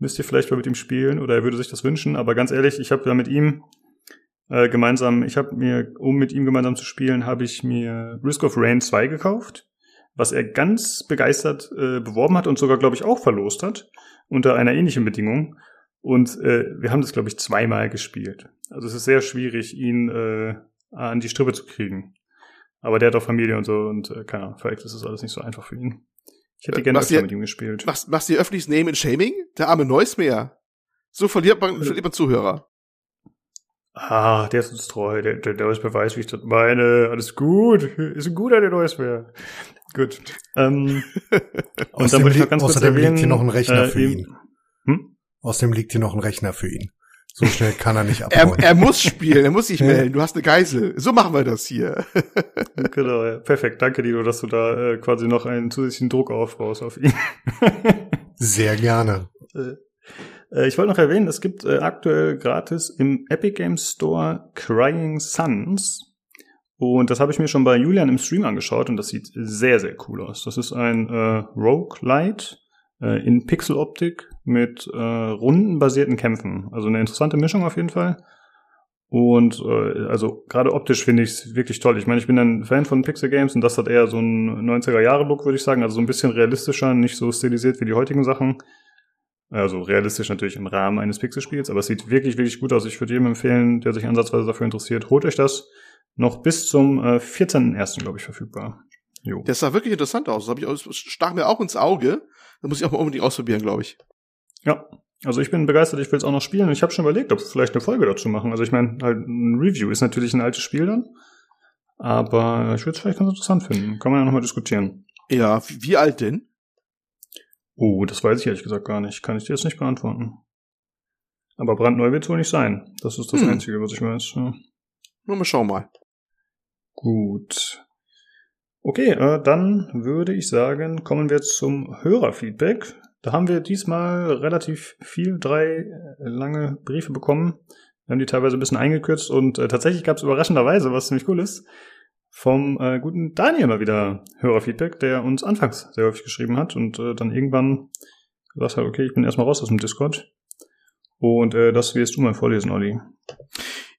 Speaker 2: müsst ihr vielleicht mal mit ihm spielen oder er würde sich das wünschen. Aber ganz ehrlich, ich habe ja mit ihm äh, gemeinsam, ich habe mir, um mit ihm gemeinsam zu spielen, habe ich mir Risk of Rain 2 gekauft, was er ganz begeistert äh, beworben hat und sogar, glaube ich, auch verlost hat, unter einer ähnlichen Bedingung. Und äh, wir haben das, glaube ich, zweimal gespielt. Also es ist sehr schwierig, ihn äh, an die Strippe zu kriegen. Aber der hat auch Familie und so und äh, keine Ahnung, vielleicht ist das alles nicht so einfach für ihn. Ich hätte gerne öfter mit ihm gespielt.
Speaker 1: Machst, machst du öffentliches Name and Shaming? Der arme Neusmeer. So verliert man, äh. verliert man Zuhörer.
Speaker 2: Ah, der ist uns treu. Der, der, der Neusmeer weiß, wie ich das meine. Alles gut. Ist ein guter, der Neusmeer. Gut. Ähm, <laughs>
Speaker 3: und dann würde ich noch ganz kurz erwähnen, liegt hier noch ein Rechner äh, für ihn. Hm? Außerdem liegt hier noch ein Rechner für ihn. So schnell kann er nicht <laughs>
Speaker 1: abhauen. er, er muss spielen, er muss sich melden. Du hast eine Geisel. So machen wir das hier.
Speaker 2: genau, ja. Perfekt. Danke, Dino, dass du da äh, quasi noch einen zusätzlichen Druck aufbaust auf ihn. <laughs>
Speaker 3: Sehr gerne.
Speaker 2: Äh, äh, ich wollte noch erwähnen, es gibt äh, aktuell gratis im Epic Games Store Crying Suns. Und das habe ich mir schon bei Julian im Stream angeschaut und das sieht sehr, sehr cool aus. Das ist ein äh, Roguelite äh, in Pixeloptik mit äh, rundenbasierten Kämpfen. Also eine interessante Mischung auf jeden Fall. Und äh, also gerade optisch finde ich es wirklich toll. Ich meine, ich bin ein Fan von Pixel Games und das hat eher so ein 90er-Jahre-Look, würde ich sagen. Also so ein bisschen realistischer, nicht so stilisiert wie die heutigen Sachen. Also realistisch natürlich im Rahmen eines Pixelspiels, aber es sieht wirklich, wirklich gut aus. Ich würde jedem empfehlen, der sich ansatzweise dafür interessiert, holt euch das. Noch bis zum äh, 14.01. glaube ich verfügbar.
Speaker 1: Jo. Das sah wirklich interessant aus. Das, ich, das stach mir auch ins Auge. Da muss ich auch mal unbedingt ausprobieren, glaube ich.
Speaker 2: Ja, also ich bin begeistert, ich will es auch noch spielen. Ich habe schon überlegt, ob wir vielleicht eine Folge dazu machen. Also ich meine, halt ein Review ist natürlich ein altes Spiel dann. Aber ich würde es vielleicht ganz interessant finden. Kann man ja nochmal diskutieren.
Speaker 1: Ja, wie alt denn?
Speaker 2: Oh, das weiß ich ehrlich gesagt gar nicht. Kann ich dir jetzt nicht beantworten. Aber brandneu wird es wohl nicht sein. Das ist das hm. Einzige, was ich weiß. Ja.
Speaker 1: Nur mal schauen mal.
Speaker 2: Gut. Okay, äh, dann würde ich sagen, kommen wir zum Hörerfeedback. Da haben wir diesmal relativ viel, drei äh, lange Briefe bekommen. Wir haben die teilweise ein bisschen eingekürzt und äh, tatsächlich gab es überraschenderweise, was ziemlich cool ist, vom äh, guten Daniel mal wieder Hörerfeedback, der uns anfangs sehr häufig geschrieben hat und äh, dann irgendwann gesagt hat, okay, ich bin erstmal raus aus dem Discord. Und äh, das wirst du mal vorlesen, Olli.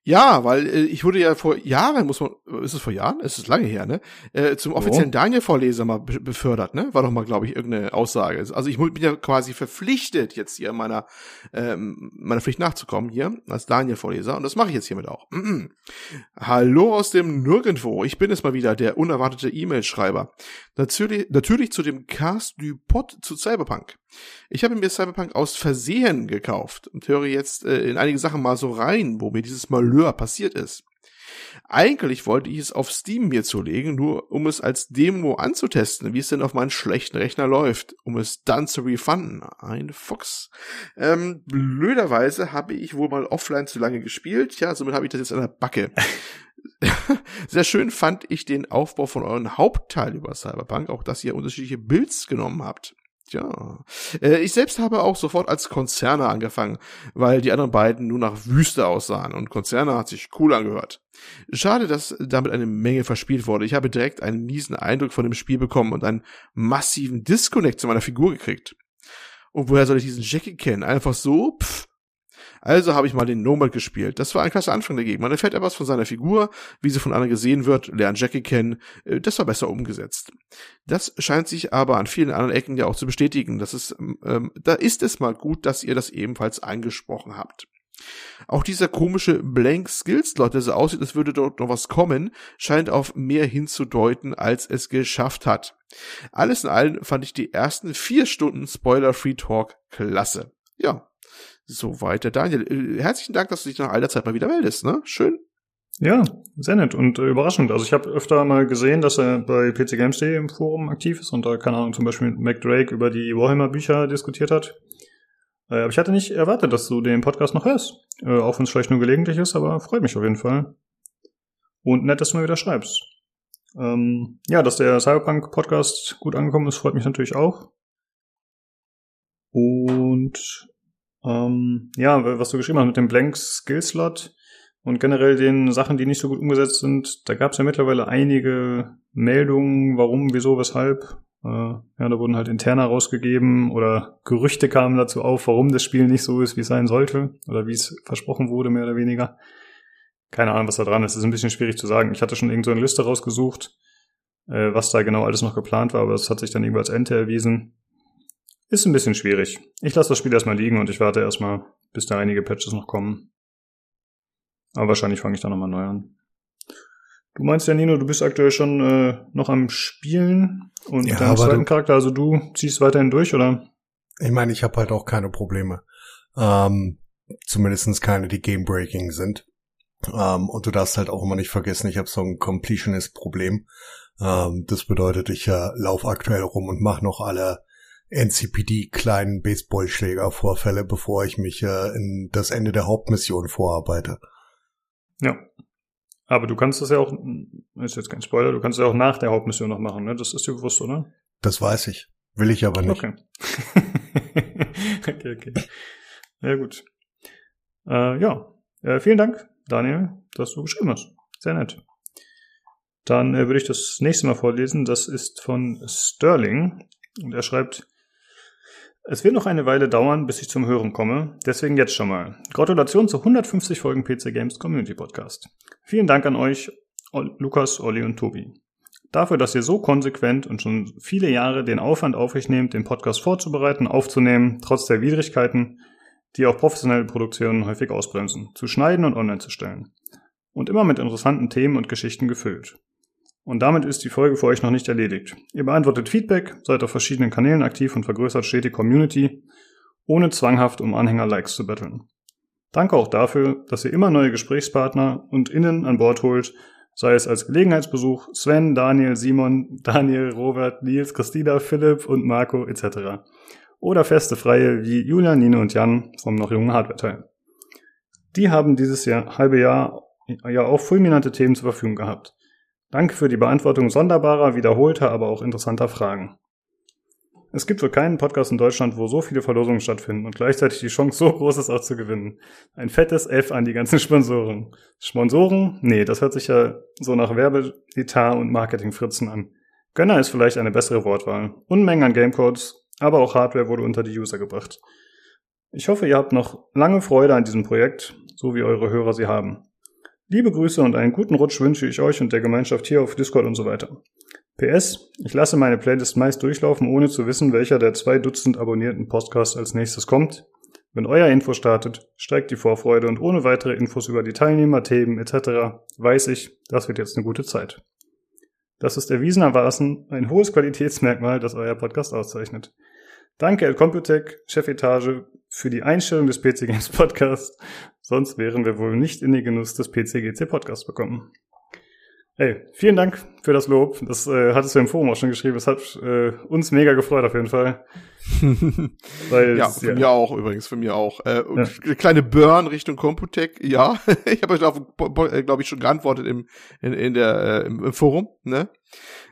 Speaker 1: Ja, weil äh, ich wurde ja vor Jahren, muss man, ist es vor Jahren? Es ist lange her, ne? Äh, zum offiziellen oh. Daniel-Vorleser mal be befördert, ne? War doch mal, glaube ich, irgendeine Aussage. Also ich bin ja quasi verpflichtet, jetzt hier meiner, ähm, meiner Pflicht nachzukommen hier, als Daniel-Vorleser. Und das mache ich jetzt hiermit auch. <clears throat> Hallo aus dem Nirgendwo. Ich bin es mal wieder, der unerwartete E-Mail-Schreiber. Natürlich, natürlich zu dem Cast du Pod zu Cyberpunk. Ich habe mir Cyberpunk aus Versehen gekauft und höre jetzt äh, in einige Sachen mal so rein, wo mir dieses Malheur passiert ist. Eigentlich wollte ich es auf Steam mir zulegen, nur um es als Demo anzutesten, wie es denn auf meinen schlechten Rechner läuft, um es dann zu refunden. Ein Fuchs. Ähm, blöderweise habe ich wohl mal offline zu lange gespielt. Ja, somit habe ich das jetzt an der Backe. <laughs> Sehr schön fand ich den Aufbau von euren Hauptteil über Cyberpunk, auch dass ihr unterschiedliche Builds genommen habt. Ja. Äh, ich selbst habe auch sofort als Konzerne angefangen, weil die anderen beiden nur nach Wüste aussahen und Konzerne hat sich cool angehört. Schade, dass damit eine Menge verspielt wurde. Ich habe direkt einen miesen Eindruck von dem Spiel bekommen und einen massiven Disconnect zu meiner Figur gekriegt. Und woher soll ich diesen Jackie kennen? Einfach so? Pff, also habe ich mal den Nomad gespielt. Das war ein klasse Anfang dagegen. Man erfährt etwas von seiner Figur, wie sie von anderen gesehen wird, lernt Jackie kennen. Äh, das war besser umgesetzt. Das scheint sich aber an vielen anderen Ecken ja auch zu bestätigen. Das ist, ähm, da ist es mal gut, dass ihr das ebenfalls angesprochen habt. Auch dieser komische Blank Skills Slot, der so aussieht, als würde dort noch was kommen, scheint auf mehr hinzudeuten, als es geschafft hat. Alles in allem fand ich die ersten vier Stunden Spoiler-Free Talk klasse. Ja, so weiter. Daniel, äh, herzlichen Dank, dass du dich nach all der Zeit mal wieder meldest, ne? Schön.
Speaker 2: Ja, sehr nett und äh, überraschend. Also ich habe öfter mal gesehen, dass er bei PCGames.de im Forum aktiv ist und da, keine Ahnung, zum Beispiel mit Mac Drake über die Warhammer-Bücher diskutiert hat. Äh, aber ich hatte nicht erwartet, dass du den Podcast noch hörst. Äh, auch wenn es vielleicht nur gelegentlich ist, aber freut mich auf jeden Fall. Und nett, dass du mal wieder schreibst. Ähm, ja, dass der Cyberpunk-Podcast gut angekommen ist, freut mich natürlich auch. Und ähm, ja, was du geschrieben hast mit dem Blank Skill Slot und generell den Sachen, die nicht so gut umgesetzt sind, da gab es ja mittlerweile einige Meldungen, warum, wieso, weshalb. Äh, ja, da wurden halt interner rausgegeben oder Gerüchte kamen dazu auf, warum das Spiel nicht so ist, wie es sein sollte oder wie es versprochen wurde, mehr oder weniger. Keine Ahnung, was da dran ist. Das ist ein bisschen schwierig zu sagen. Ich hatte schon irgend so eine Liste rausgesucht, äh, was da genau alles noch geplant war, aber es hat sich dann irgendwie als Ente erwiesen. Ist ein bisschen schwierig. Ich lasse das Spiel erstmal liegen und ich warte erstmal, bis da einige Patches noch kommen. Aber wahrscheinlich fange ich da nochmal neu an. Du meinst ja, Nino, du bist aktuell schon äh, noch am Spielen und ja, deinem zweiten Charakter, also du ziehst weiterhin durch, oder?
Speaker 3: Ich meine, ich habe halt auch keine Probleme. Ähm, zumindestens keine, die game-breaking sind. Ähm, und du darfst halt auch immer nicht vergessen, ich habe so ein Completionist-Problem. Ähm, das bedeutet, ich äh, laufe aktuell rum und mache noch alle NCPD kleinen Baseballschläger-Vorfälle, bevor ich mich äh, in das Ende der Hauptmission vorarbeite.
Speaker 2: Ja. Aber du kannst das ja auch, ist jetzt kein Spoiler, du kannst es ja auch nach der Hauptmission noch machen, ne? Das ist dir bewusst, oder?
Speaker 3: Das weiß ich. Will ich aber nicht.
Speaker 2: Okay. <laughs> okay, okay. Ja, gut. Äh, ja. Äh, vielen Dank, Daniel, dass du geschrieben hast. Sehr nett. Dann äh, würde ich das nächste Mal vorlesen. Das ist von Sterling. Und er schreibt, es wird noch eine Weile dauern, bis ich zum Hören komme, deswegen jetzt schon mal. Gratulation zu 150 Folgen PC Games Community Podcast. Vielen Dank an euch, Lukas, Olli und Tobi. Dafür, dass ihr so konsequent und schon viele Jahre den Aufwand auf euch nehmt, den Podcast vorzubereiten, aufzunehmen, trotz der Widrigkeiten, die auch professionelle Produktionen häufig ausbremsen, zu schneiden und online zu stellen. Und immer mit interessanten Themen und Geschichten gefüllt. Und damit ist die Folge für euch noch nicht erledigt. Ihr beantwortet Feedback, seid auf verschiedenen Kanälen aktiv und vergrößert stetig Community, ohne zwanghaft um Anhänger-Likes zu betteln. Danke auch dafür, dass ihr immer neue Gesprächspartner und Innen an Bord holt, sei es als Gelegenheitsbesuch Sven, Daniel, Simon, <laughs> Daniel, Robert, Nils, Christina, Philipp und Marco etc. Oder feste Freie wie Julian, Nino und Jan vom noch jungen Hardware-Teil. Die haben dieses Jahr, halbe Jahr ja auch fulminante Themen zur Verfügung gehabt. Danke für die Beantwortung sonderbarer, wiederholter, aber auch interessanter Fragen. Es gibt wohl keinen Podcast in Deutschland, wo so viele Verlosungen stattfinden und gleichzeitig die Chance so groß ist, auch zu gewinnen. Ein fettes F an die ganzen <laughs> Sponsoren. Sponsoren? Nee, das hört sich ja so nach Werbeetat und Marketingfritzen an. Gönner ist vielleicht eine bessere Wortwahl. Unmengen an Gamecodes, aber auch Hardware wurde unter die User gebracht. Ich hoffe, ihr habt noch lange Freude an diesem Projekt, so wie eure Hörer sie haben. Liebe Grüße und einen guten Rutsch wünsche ich euch und der Gemeinschaft hier auf Discord und so weiter. PS, ich lasse meine Playlist meist durchlaufen, ohne zu wissen, welcher der zwei Dutzend abonnierten Podcasts als nächstes kommt. Wenn euer Info startet, steigt die Vorfreude und ohne weitere Infos über die Teilnehmer, Themen etc. weiß ich, das wird jetzt eine gute Zeit. Das ist erwiesenermaßen ein hohes Qualitätsmerkmal, das euer Podcast auszeichnet. Danke, El Computec, Chefetage, für die Einstellung des PC Games Podcasts. Sonst wären wir wohl nicht in den Genuss des PCGC Podcasts bekommen. Hey, vielen Dank für das Lob. Das äh, hattest du im Forum auch schon geschrieben. Das hat äh, uns mega gefreut auf jeden Fall. <laughs>
Speaker 1: Weil, ja, für ja. mir auch übrigens, für mir auch. Äh, ja. Kleine Burn Richtung Computec, ja. <laughs> ich habe euch darauf, glaube ich, schon geantwortet im, in, in der, äh, im Forum. Ne?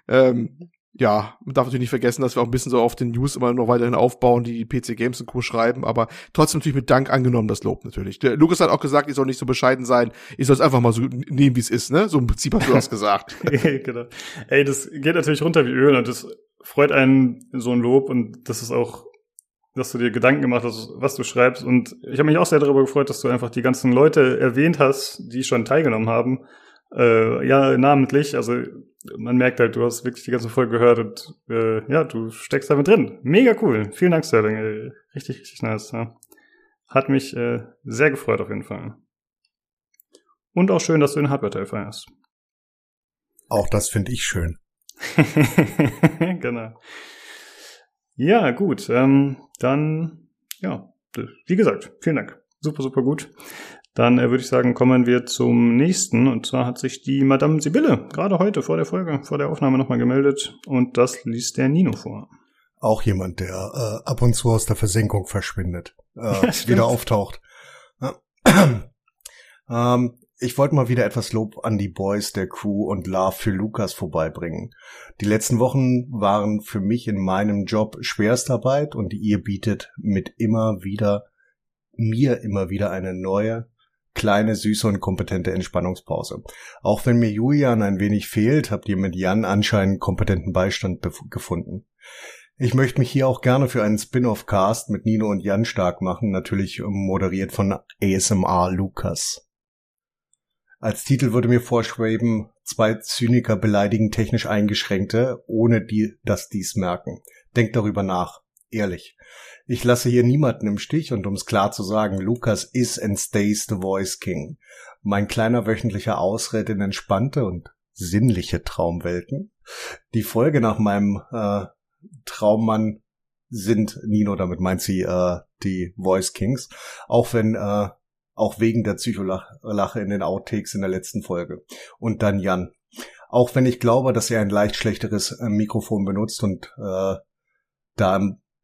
Speaker 1: Ähm, ja, man darf natürlich nicht vergessen, dass wir auch ein bisschen so auf den News immer noch weiterhin aufbauen, die PC Games und Co. schreiben, aber trotzdem natürlich mit Dank angenommen, das Lob natürlich. Der Lukas hat auch gesagt, ich soll nicht so bescheiden sein, ich soll es einfach mal so nehmen, wie es ist, ne? So im Prinzip hast du das gesagt. <laughs>
Speaker 2: genau. Ey, das geht natürlich runter wie Öl und das freut einen so ein Lob und das ist auch, dass du dir Gedanken gemacht hast, was du schreibst und ich habe mich auch sehr darüber gefreut, dass du einfach die ganzen Leute erwähnt hast, die schon teilgenommen haben äh, ja, namentlich, also man merkt halt, du hast wirklich die ganze Folge gehört und äh, ja, du steckst damit drin. Mega cool. Vielen Dank, Sterling. Ey. Richtig, richtig nice. Ja. Hat mich äh, sehr gefreut auf jeden Fall. Und auch schön, dass du den Hardware-Teil feierst.
Speaker 3: Auch das finde ich schön. <laughs>
Speaker 2: genau. Ja, gut. Ähm, dann, ja, wie gesagt, vielen Dank. Super, super gut. Dann äh, würde ich sagen, kommen wir zum nächsten. Und zwar hat sich die Madame Sibylle gerade heute vor der Folge, vor der Aufnahme nochmal gemeldet. Und das liest der Nino vor.
Speaker 3: Auch jemand, der äh, ab und zu aus der Versenkung verschwindet, äh, <laughs> ja, wieder auftaucht. <clears throat> ähm, ich wollte mal wieder etwas Lob an die Boys der Crew und Love für Lukas vorbeibringen. Die letzten Wochen waren für mich in meinem Job Schwerstarbeit und ihr bietet mit immer wieder mir immer wieder eine neue kleine, süße und kompetente Entspannungspause. Auch wenn mir Julian ein wenig fehlt, habt ihr mit Jan anscheinend kompetenten Beistand gefunden. Ich möchte mich hier auch gerne für einen Spin-off-Cast mit Nino und Jan stark machen, natürlich moderiert von ASMR Lukas. Als Titel würde mir vorschweben, zwei Zyniker beleidigen technisch Eingeschränkte, ohne die, dass dies merken. Denkt darüber nach. Ehrlich. Ich lasse hier niemanden im Stich und um es klar zu sagen, Lukas is and stays the Voice King. Mein kleiner wöchentlicher Ausritt in entspannte und sinnliche Traumwelten. Die Folge nach meinem äh, Traummann sind Nino, damit meint sie äh, die Voice Kings, auch wenn äh, auch wegen der Psycholache in den Outtakes in der letzten Folge. Und dann Jan. Auch wenn ich glaube, dass er ein leicht schlechteres äh, Mikrofon benutzt und äh, da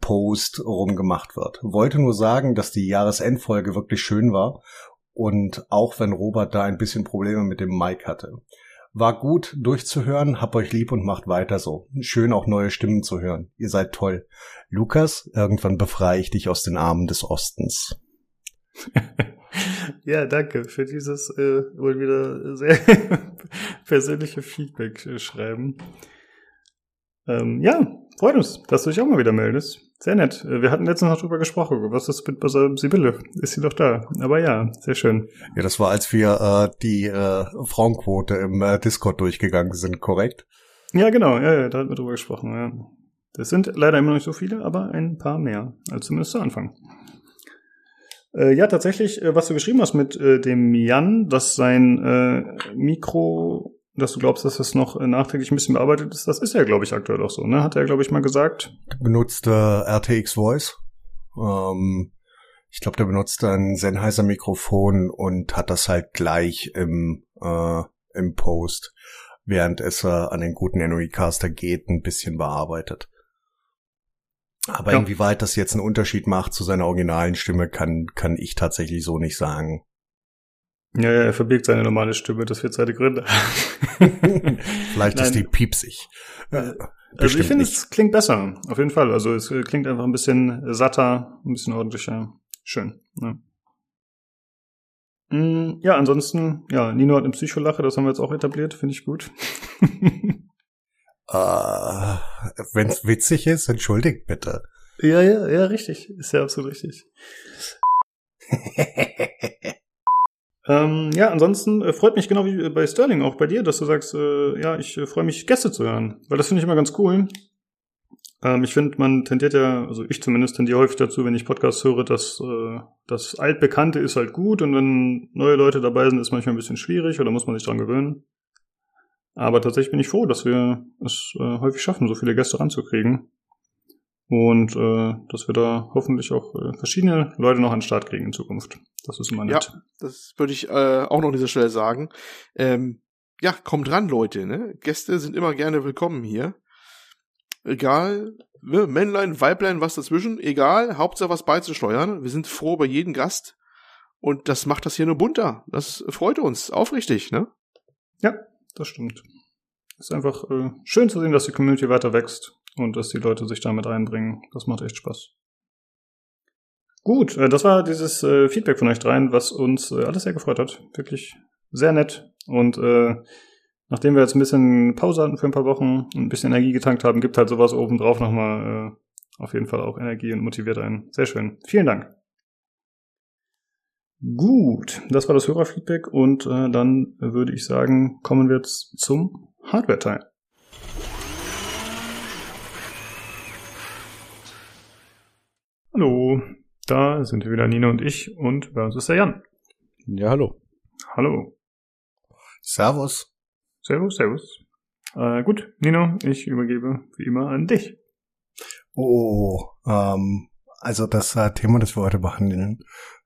Speaker 3: Post rumgemacht wird. Wollte nur sagen, dass die Jahresendfolge wirklich schön war und auch wenn Robert da ein bisschen Probleme mit dem Mic hatte. War gut durchzuhören, hab euch lieb und macht weiter so. Schön auch neue Stimmen zu hören. Ihr seid toll. Lukas, irgendwann befreie ich dich aus den Armen des Ostens. <laughs>
Speaker 2: ja, danke für dieses äh, wohl wieder sehr <laughs> persönliche Feedback schreiben. Ähm, ja, freut uns, dass du dich auch mal wieder meldest. Sehr nett. Äh, wir hatten letztens noch drüber gesprochen. Was ist mit Sibylle? Ist sie doch da? Aber ja, sehr schön.
Speaker 3: Ja, das war, als wir äh, die äh, Frauenquote im äh, Discord durchgegangen sind, korrekt?
Speaker 2: Ja, genau. Ja, ja, da hatten wir drüber gesprochen. Ja. Das sind leider immer noch nicht so viele, aber ein paar mehr, als zumindest zu Anfang. Äh, ja, tatsächlich, äh, was du geschrieben hast mit äh, dem Jan, dass sein äh, Mikro dass du glaubst, dass das noch nachträglich ein bisschen bearbeitet ist, das ist ja, glaube ich, aktuell auch so, ne? Hat er, glaube ich, mal gesagt.
Speaker 3: Benutzt äh, RTX Voice. Ähm, ich glaube, der benutzt ein Sennheiser Mikrofon und hat das halt gleich im, äh, im Post, während es äh, an den guten NOE Caster geht, ein bisschen bearbeitet. Aber ja. inwieweit das jetzt einen Unterschied macht zu seiner originalen Stimme, kann, kann ich tatsächlich so nicht sagen.
Speaker 2: Ja, ja, er verbirgt seine normale Stimme, das wird seine Gründe. <laughs>
Speaker 3: Vielleicht Nein. ist die piepsig.
Speaker 2: Äh, Also ich finde, es klingt besser, auf jeden Fall. Also es klingt einfach ein bisschen satter, ein bisschen ordentlicher. Schön. Ja. Mm, ja, ansonsten, ja, Nino hat eine Psycholache, das haben wir jetzt auch etabliert, finde ich gut. <laughs>
Speaker 3: uh, Wenn es witzig ist, entschuldigt bitte.
Speaker 2: Ja, ja, ja, richtig. Ist ja absolut richtig. <laughs> ähm, ja, ansonsten äh, freut mich genau wie bei Sterling auch bei dir, dass du sagst, äh, ja, ich äh, freue mich, Gäste zu hören. Weil das finde ich immer ganz cool. Ähm, ich finde, man tendiert ja, also ich zumindest tendiere häufig dazu, wenn ich Podcasts höre, dass äh, das Altbekannte ist halt gut und wenn neue Leute dabei sind, ist manchmal ein bisschen schwierig oder muss man sich dran gewöhnen. Aber tatsächlich bin ich froh, dass wir es äh, häufig schaffen, so viele Gäste ranzukriegen. Und äh, dass wir da hoffentlich auch äh, verschiedene Leute noch an den Start kriegen in Zukunft. Das ist immer nett.
Speaker 1: Ja, das würde ich äh, auch noch an dieser Stelle sagen. Ähm, ja, kommt ran, Leute. Ne? Gäste sind immer gerne willkommen hier. Egal, ne? Männlein, Weiblein, was dazwischen, egal, Hauptsache was beizusteuern. Wir sind froh über jeden Gast. Und das macht das hier nur bunter. Das freut uns, aufrichtig, ne?
Speaker 2: Ja, das stimmt. Ist einfach äh, schön zu sehen, dass die Community weiter wächst und dass die Leute sich damit einbringen. Das macht echt Spaß. Gut, äh, das war dieses äh, Feedback von euch dreien, was uns äh, alles sehr gefreut hat. Wirklich sehr nett. Und äh, nachdem wir jetzt ein bisschen Pause hatten für ein paar Wochen und ein bisschen Energie getankt haben, gibt halt sowas obendrauf nochmal äh, auf jeden Fall auch Energie und motiviert einen. Sehr schön. Vielen Dank. Gut, das war das Hörerfeedback und äh, dann würde ich sagen, kommen wir jetzt zum Hardware-Teil. Hallo, da sind wir wieder Nino und ich und bei uns ist der Jan.
Speaker 4: Ja, hallo.
Speaker 2: Hallo.
Speaker 3: Servus.
Speaker 2: Servus, servus. Äh, gut, Nino, ich übergebe wie immer an dich.
Speaker 3: Oh, ähm, also das äh, Thema, das wir heute behandeln,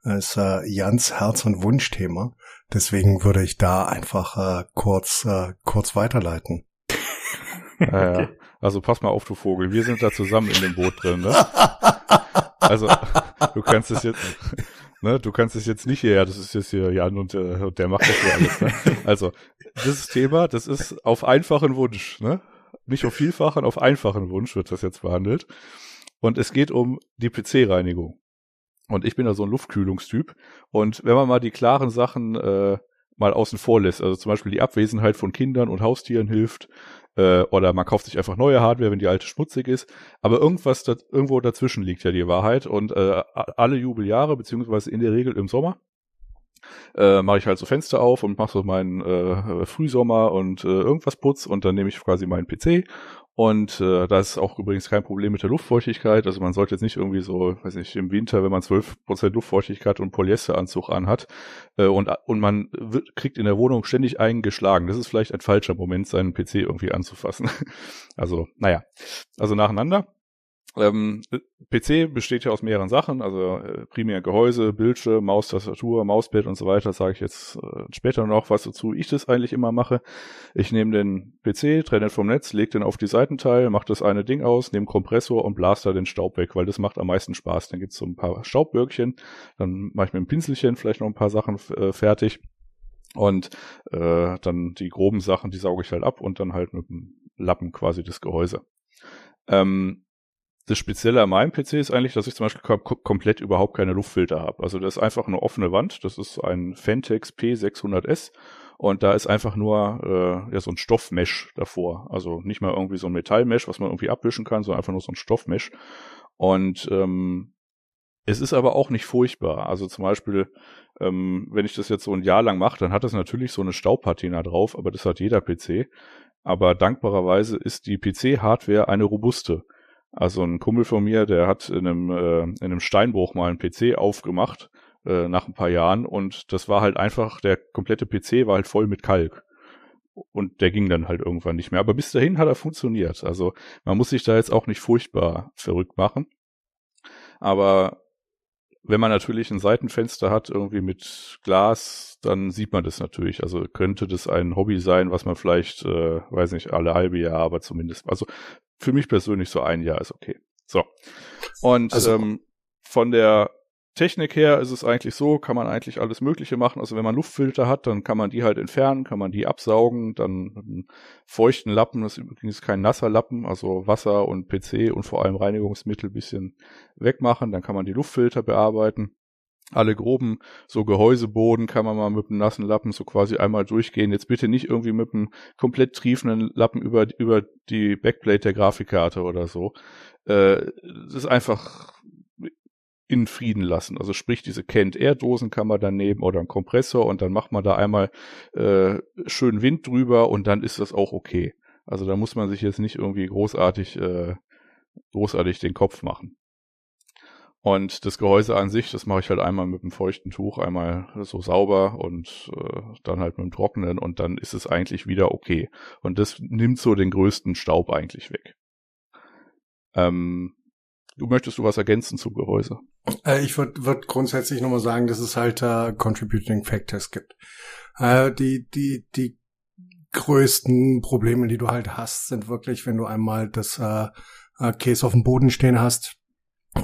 Speaker 3: ist äh, Jans Herz- und Wunschthema. Deswegen würde ich da einfach äh, kurz, äh, kurz weiterleiten. <laughs>
Speaker 4: ja, ja. Also pass mal auf, du Vogel. Wir sind da zusammen in dem Boot drin, ne? <laughs> Also, du kannst es jetzt, ne, du kannst es jetzt nicht hier, ja, das ist jetzt hier Jan und, äh, der macht das hier alles, ne? Also, dieses Thema, das ist auf einfachen Wunsch, ne? Nicht auf vielfachen, auf einfachen Wunsch wird das jetzt behandelt. Und es geht um die PC-Reinigung. Und ich bin da so ein Luftkühlungstyp. Und wenn man mal die klaren Sachen äh, mal außen vor lässt, also zum Beispiel die Abwesenheit von Kindern und Haustieren hilft, äh, oder man kauft sich einfach neue Hardware, wenn die alte schmutzig ist. Aber irgendwas da, irgendwo dazwischen liegt ja die Wahrheit. Und äh, alle Jubeljahre, beziehungsweise in der Regel im Sommer, äh, mache ich halt so Fenster auf und mache so meinen äh, Frühsommer und äh, irgendwas putz und dann nehme ich quasi meinen PC und äh, da ist auch übrigens kein Problem mit der Luftfeuchtigkeit. Also man sollte jetzt nicht irgendwie so, weiß nicht, im Winter, wenn man 12% Luftfeuchtigkeit und Polyesteranzug anhat äh, und, und man wird, kriegt in der Wohnung ständig eingeschlagen. Das ist vielleicht ein falscher Moment, seinen PC irgendwie anzufassen. <laughs> also, naja. Also nacheinander. Ähm, PC besteht ja aus mehreren Sachen, also äh, primär Gehäuse, Bildschirm, Maus, Tastatur, Mauspad und so weiter. Sage ich jetzt äh, später noch, was dazu ich das eigentlich immer mache. Ich nehme den PC, trenne den vom Netz, lege den auf die Seitenteil, mache das eine Ding aus, nehme Kompressor und blaster den Staub weg, weil das macht am meisten Spaß. Dann gibt's so ein paar Staubbürgchen, dann mache ich mit dem Pinselchen vielleicht noch ein paar Sachen äh, fertig. Und äh, dann die groben Sachen, die sauge ich halt ab und dann halt mit dem Lappen quasi das Gehäuse. Ähm, das Spezielle an meinem PC ist eigentlich, dass ich zum Beispiel kom komplett überhaupt keine Luftfilter habe. Also das ist einfach eine offene Wand. Das ist ein Fentex P600S und da ist einfach nur äh, ja, so ein Stoffmesh davor. Also nicht mal irgendwie so ein Metallmesh, was man irgendwie abwischen kann, sondern einfach nur so ein Stoffmesh. Und ähm, es ist aber auch nicht furchtbar. Also zum Beispiel, ähm, wenn ich das jetzt so ein Jahr lang mache, dann hat das natürlich so eine Staubpatina drauf, aber das hat jeder PC. Aber dankbarerweise ist die PC-Hardware eine robuste. Also ein Kumpel von mir, der hat in einem, äh, in einem Steinbruch mal einen PC aufgemacht äh, nach ein paar Jahren und das war halt einfach, der komplette PC war halt voll mit Kalk. Und der ging dann halt irgendwann nicht mehr. Aber bis dahin hat er funktioniert. Also man muss sich da jetzt auch nicht furchtbar verrückt machen. Aber wenn man natürlich ein Seitenfenster hat, irgendwie mit Glas, dann sieht man das natürlich. Also könnte das ein Hobby sein, was man vielleicht, äh, weiß nicht, alle halbe Jahr, aber zumindest, also für mich persönlich so ein Jahr ist okay. So. Und also, ähm, von der Technik her ist es eigentlich so, kann man eigentlich alles Mögliche machen. Also wenn man Luftfilter hat, dann kann man die halt entfernen, kann man die absaugen, dann einen feuchten Lappen, das ist übrigens kein nasser Lappen, also Wasser und PC und vor allem Reinigungsmittel bisschen wegmachen, dann kann man die Luftfilter bearbeiten. Alle groben so Gehäuseboden kann man mal mit einem nassen Lappen so quasi einmal durchgehen. Jetzt bitte nicht irgendwie mit einem komplett triefenden Lappen über, über die Backplate der Grafikkarte oder so. Äh, das ist einfach in Frieden lassen. Also sprich, diese Kent-Air-Dosen kann man dann nehmen oder einen Kompressor und dann macht man da einmal äh, schön Wind drüber und dann ist das auch okay. Also da muss man sich jetzt nicht irgendwie großartig, äh, großartig den Kopf machen. Und das Gehäuse an sich, das mache ich halt einmal mit einem feuchten Tuch, einmal so sauber und äh, dann halt mit dem Trockenen und dann ist es eigentlich wieder okay. Und das nimmt so den größten Staub eigentlich weg. Ähm, du möchtest du was ergänzen zum Gehäuse?
Speaker 3: Äh, ich würde würd grundsätzlich nochmal sagen, dass es halt äh, Contributing Factors gibt. Äh, die, die, die größten Probleme, die du halt hast, sind wirklich, wenn du einmal das äh, äh Case auf dem Boden stehen hast.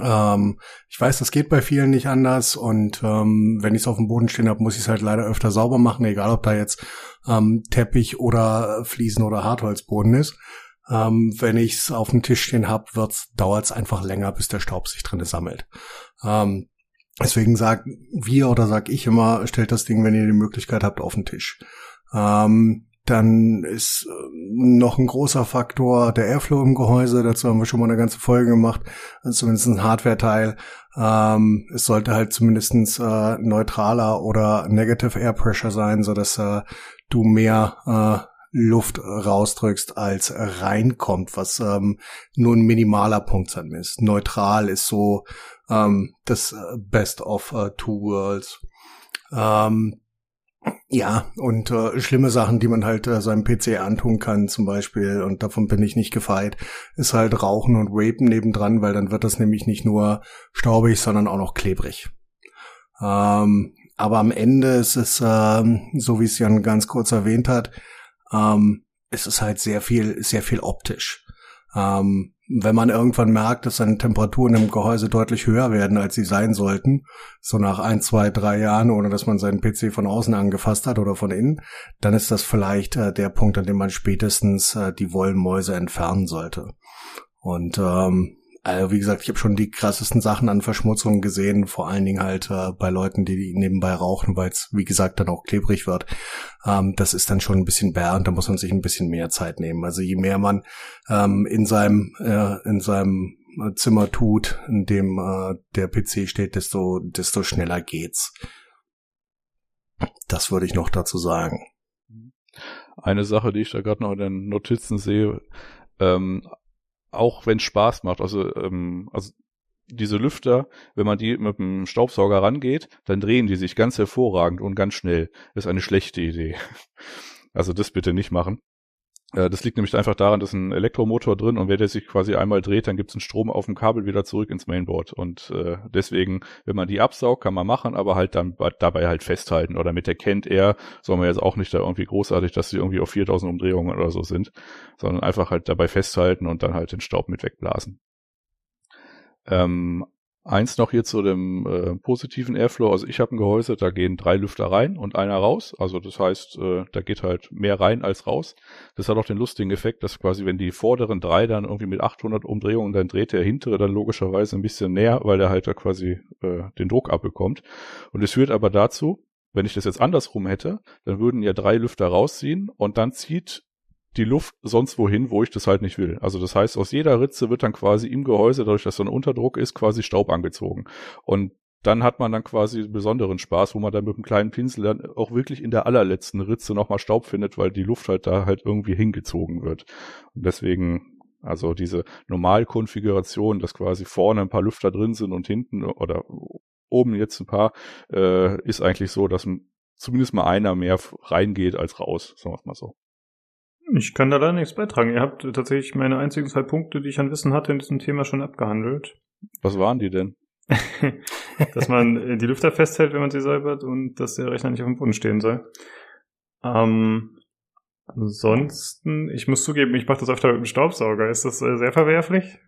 Speaker 3: Ähm, ich weiß, das geht bei vielen nicht anders und ähm, wenn ich es auf dem Boden stehen habe, muss ich es halt leider öfter sauber machen, egal ob da jetzt ähm, Teppich oder Fliesen oder Hartholzboden ist. Ähm, wenn ich es auf dem Tisch stehen habe, dauert es einfach länger, bis der Staub sich drin sammelt. Ähm, deswegen sag wir oder sag ich immer, stellt das Ding, wenn ihr die Möglichkeit habt, auf den Tisch. Ähm, dann ist äh, noch ein großer Faktor der Airflow im Gehäuse. Dazu haben wir schon mal eine ganze Folge gemacht. Also zumindest ein Hardware-Teil. Ähm, es sollte halt zumindestens äh, neutraler oder Negative Air Pressure sein, so dass äh, du mehr äh, Luft rausdrückst, als reinkommt, was ähm, nur ein minimaler Punkt sein ist. Neutral ist so ähm, das äh, Best of uh, Two Worlds. Ähm, ja, und äh, schlimme Sachen, die man halt äh, seinem PC antun kann, zum Beispiel, und davon bin ich nicht gefeit, ist halt Rauchen und Rapen nebendran, weil dann wird das nämlich nicht nur staubig, sondern auch noch klebrig. Ähm, aber am Ende ist es, äh, so wie es Jan ganz kurz erwähnt hat, ähm, ist es halt sehr viel, sehr viel optisch. Ähm, wenn man irgendwann merkt, dass seine Temperaturen im Gehäuse deutlich höher werden, als sie sein sollten, so nach ein, zwei, drei Jahren, ohne dass man seinen PC von außen angefasst hat oder von innen, dann ist das vielleicht äh, der Punkt, an dem man spätestens äh, die Wollmäuse entfernen sollte. Und ähm, also wie gesagt, ich habe schon die krassesten Sachen an Verschmutzungen gesehen, vor allen Dingen halt äh, bei Leuten, die nebenbei rauchen, weil es, wie gesagt, dann auch klebrig wird. Ähm, das ist dann schon ein bisschen bär und da muss man sich ein bisschen mehr Zeit nehmen. Also je mehr man ähm, in seinem äh, in seinem Zimmer tut, in dem äh, der PC steht, desto desto schneller geht's. Das würde ich noch dazu sagen.
Speaker 4: Eine Sache, die ich da gerade noch in den Notizen sehe, ähm, auch wenn es Spaß macht. Also, ähm, also diese Lüfter, wenn man die mit dem Staubsauger rangeht, dann drehen die sich ganz hervorragend und ganz schnell. Das ist eine schlechte Idee. <laughs> Also das bitte nicht machen. Äh, das liegt nämlich einfach daran, dass ein Elektromotor drin und wenn der sich quasi einmal dreht, dann gibt es einen Strom auf dem Kabel wieder zurück ins Mainboard. Und äh, deswegen, wenn man die absaugt, kann man machen, aber halt dann dabei halt festhalten. Oder mit der Kent Air soll man jetzt auch nicht da irgendwie großartig, dass sie irgendwie auf 4000 Umdrehungen oder so sind, sondern einfach halt dabei festhalten und dann halt den Staub mit wegblasen. Ähm, Eins noch hier zu dem äh, positiven Airflow. Also ich habe ein Gehäuse, da gehen drei Lüfter rein und einer raus. Also das heißt, äh, da geht halt mehr rein als raus. Das hat auch den lustigen Effekt, dass quasi, wenn die vorderen drei dann irgendwie mit 800 Umdrehungen, dann dreht der hintere dann logischerweise ein bisschen näher, weil er halt da quasi äh, den Druck abbekommt. Und es führt aber dazu, wenn ich das jetzt andersrum hätte, dann würden ja drei Lüfter rausziehen und dann zieht die Luft sonst wohin, wo ich das halt nicht will. Also das heißt, aus jeder Ritze wird dann quasi im Gehäuse, dadurch, dass so ein Unterdruck ist, quasi Staub angezogen. Und dann hat man dann quasi besonderen Spaß, wo man dann mit einem kleinen Pinsel dann auch wirklich in der allerletzten Ritze nochmal Staub findet, weil die Luft halt da halt irgendwie hingezogen wird. Und deswegen, also diese Normalkonfiguration, dass quasi vorne ein paar Lüfter drin sind und hinten oder oben jetzt ein paar, äh, ist eigentlich so, dass zumindest mal einer mehr reingeht als raus, sagen wir mal so.
Speaker 2: Ich kann da leider nichts beitragen. Ihr habt tatsächlich meine einzigen zwei Punkte, die ich an Wissen hatte, in diesem Thema schon abgehandelt.
Speaker 4: Was waren die denn? <laughs>
Speaker 2: dass man äh, die Lüfter festhält, wenn man sie säubert und dass der Rechner nicht auf dem Boden stehen soll. Ähm, ansonsten, ich muss zugeben, ich mache das öfter mit dem Staubsauger. Ist das äh, sehr verwerflich?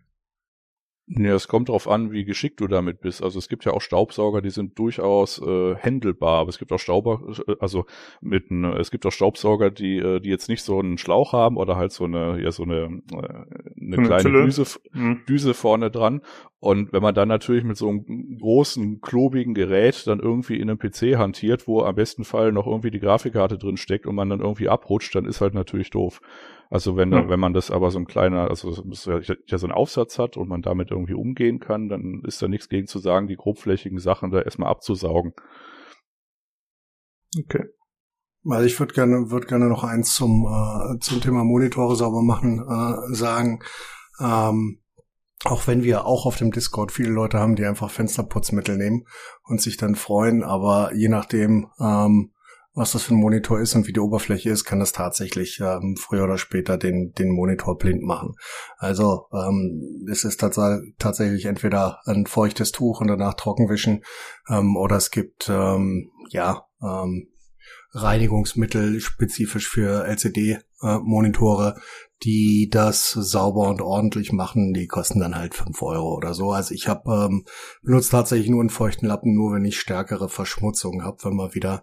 Speaker 4: Ja, es kommt darauf an, wie geschickt du damit bist. Also es gibt ja auch Staubsauger, die sind durchaus äh, händelbar, aber es gibt auch Stauber, äh, also mit ein, es gibt auch Staubsauger, die äh, die jetzt nicht so einen Schlauch haben oder halt so eine ja so eine äh, eine, eine kleine Zille. Düse mhm. Düse vorne dran und wenn man dann natürlich mit so einem großen klobigen Gerät dann irgendwie in einem PC hantiert, wo am besten Fall noch irgendwie die Grafikkarte drin steckt und man dann irgendwie abrutscht, dann ist halt natürlich doof. Also wenn, ja. wenn man das aber so ein kleiner, also ja, so einen Aufsatz hat und man damit irgendwie umgehen kann, dann ist da nichts gegen zu sagen, die grobflächigen Sachen da erstmal abzusaugen.
Speaker 3: Okay. Also ich würde gerne, würde gerne noch eins zum, äh, zum Thema Monitore sauber machen äh, sagen. Ähm, auch wenn wir auch auf dem Discord viele Leute haben, die einfach Fensterputzmittel nehmen und sich dann freuen, aber je nachdem, ähm, was das für ein Monitor ist und wie die Oberfläche ist, kann das tatsächlich ähm, früher oder später den, den Monitor blind machen. Also ähm, es ist tats tatsächlich entweder ein feuchtes Tuch und danach trockenwischen ähm, oder es gibt ähm, ja ähm, Reinigungsmittel spezifisch für LCD-Monitore, äh, die das sauber und ordentlich machen. Die kosten dann halt fünf Euro oder so. Also ich habe ähm, benutzt tatsächlich nur einen feuchten Lappen, nur wenn ich stärkere Verschmutzungen habe, wenn man wieder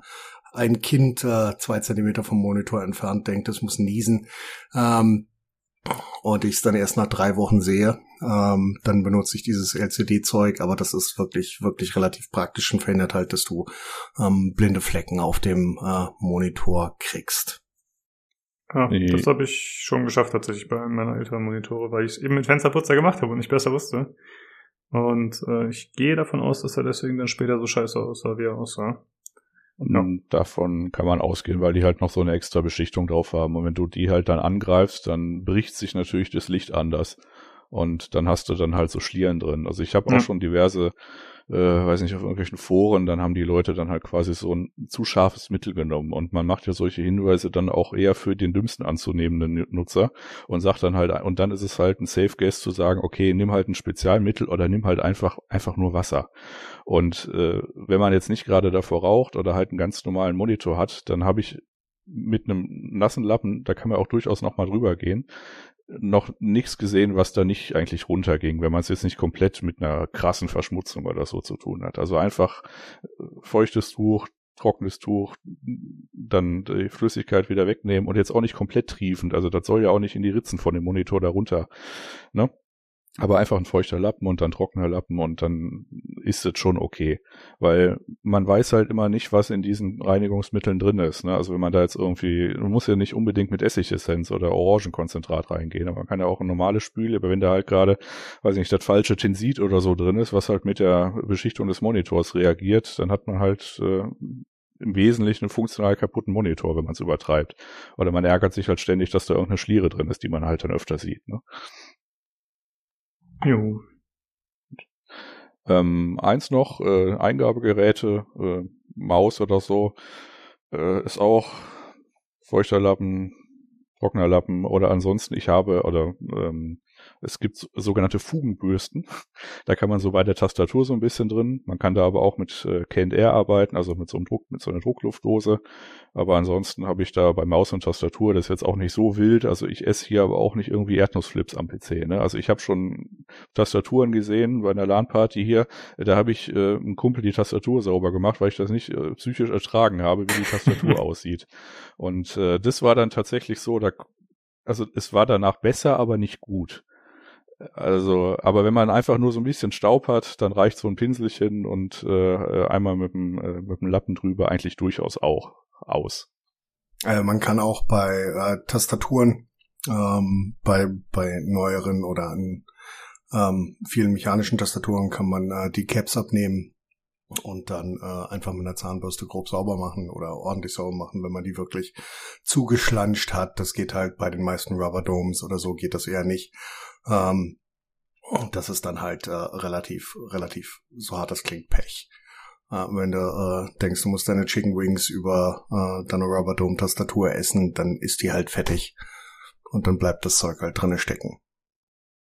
Speaker 3: ein Kind äh, zwei Zentimeter vom Monitor entfernt denkt, es muss niesen. Ähm, und ich es dann erst nach drei Wochen sehe, ähm, dann benutze ich dieses LCD-Zeug, aber das ist wirklich, wirklich relativ praktisch und verhindert halt, dass du ähm, blinde Flecken auf dem äh, Monitor kriegst.
Speaker 2: Ja, das habe ich schon geschafft tatsächlich bei meiner älteren Monitore, weil ich es eben mit Fensterputzer gemacht habe und nicht besser wusste. Und äh, ich gehe davon aus, dass er deswegen dann später so scheiße aussah, wie er aussah.
Speaker 4: Ja. Davon kann man ausgehen, weil die halt noch so eine extra Beschichtung drauf haben. Und wenn du die halt dann angreifst, dann bricht sich natürlich das Licht anders. Und dann hast du dann halt so Schlieren drin. Also ich habe ja. auch schon diverse äh, weiß nicht, auf irgendwelchen Foren, dann haben die Leute dann halt quasi so ein zu scharfes Mittel genommen. Und man macht ja solche Hinweise dann auch eher für den dümmsten anzunehmenden Nutzer und sagt dann halt, und dann ist es halt ein Safe Guess zu sagen, okay, nimm halt ein Spezialmittel oder nimm halt einfach, einfach nur Wasser. Und äh, wenn man jetzt nicht gerade davor raucht oder halt einen ganz normalen Monitor hat, dann habe ich mit einem nassen Lappen, da kann man auch durchaus noch mal drüber gehen, noch nichts gesehen, was da nicht eigentlich runterging, wenn man es jetzt nicht komplett mit einer krassen Verschmutzung oder so zu tun hat. Also einfach äh, feuchtes Tuch, trockenes Tuch, dann die Flüssigkeit wieder wegnehmen und jetzt auch nicht komplett triefend. Also das soll ja auch nicht in die Ritzen von dem Monitor darunter. Ne? Aber einfach ein feuchter Lappen und dann trockener Lappen und dann ist es schon okay. Weil man weiß halt immer nicht, was in diesen Reinigungsmitteln drin ist. Ne? Also wenn man da jetzt irgendwie, man muss ja nicht unbedingt mit Essigessenz oder Orangenkonzentrat reingehen, aber man kann ja auch ein normales Spüle, aber wenn da halt gerade, weiß ich nicht, das falsche Tensit oder so drin ist, was halt mit der Beschichtung des Monitors reagiert, dann hat man halt äh, im Wesentlichen einen funktional kaputten Monitor, wenn man es übertreibt. Oder man ärgert sich halt ständig, dass da irgendeine Schliere drin ist, die man halt dann öfter sieht. Ne? Jo. Ähm, eins noch, äh, Eingabegeräte, äh, Maus oder so, äh, ist auch feuchter Lappen, trockener Lappen oder ansonsten, ich habe, oder ähm, es gibt sogenannte Fugenbürsten. Da kann man so bei der Tastatur so ein bisschen drin. Man kann da aber auch mit äh, KR arbeiten, also mit so einem Druck, mit so einer Druckluftdose. Aber ansonsten habe ich da bei Maus und Tastatur, das ist jetzt auch nicht so wild. Also ich esse hier aber auch nicht irgendwie Erdnussflips am PC. Ne? Also ich habe schon Tastaturen gesehen bei einer LAN-Party hier. Da habe ich äh, einem Kumpel die Tastatur sauber gemacht, weil ich das nicht äh, psychisch ertragen habe, wie die Tastatur <laughs> aussieht. Und äh, das war dann tatsächlich so, da also es war danach besser, aber nicht gut. Also, aber wenn man einfach nur so ein bisschen Staub hat, dann reicht so ein Pinselchen und äh, einmal mit dem, äh, mit dem Lappen drüber eigentlich durchaus auch aus.
Speaker 3: Also man kann auch bei äh, Tastaturen, ähm, bei, bei neueren oder an ähm, vielen mechanischen Tastaturen kann man äh, die Caps abnehmen und dann äh, einfach mit einer Zahnbürste grob sauber machen oder ordentlich sauber machen, wenn man die wirklich zugeschlanscht hat. Das geht halt bei den meisten Rubber Domes oder so geht das eher nicht. Ähm, und das ist dann halt äh, relativ, relativ, so hart das klingt, Pech. Äh, wenn du äh, denkst, du musst deine Chicken Wings über äh, deine Rubber Dome Tastatur essen, dann ist die halt fettig. Und dann bleibt das Zeug halt drinne stecken.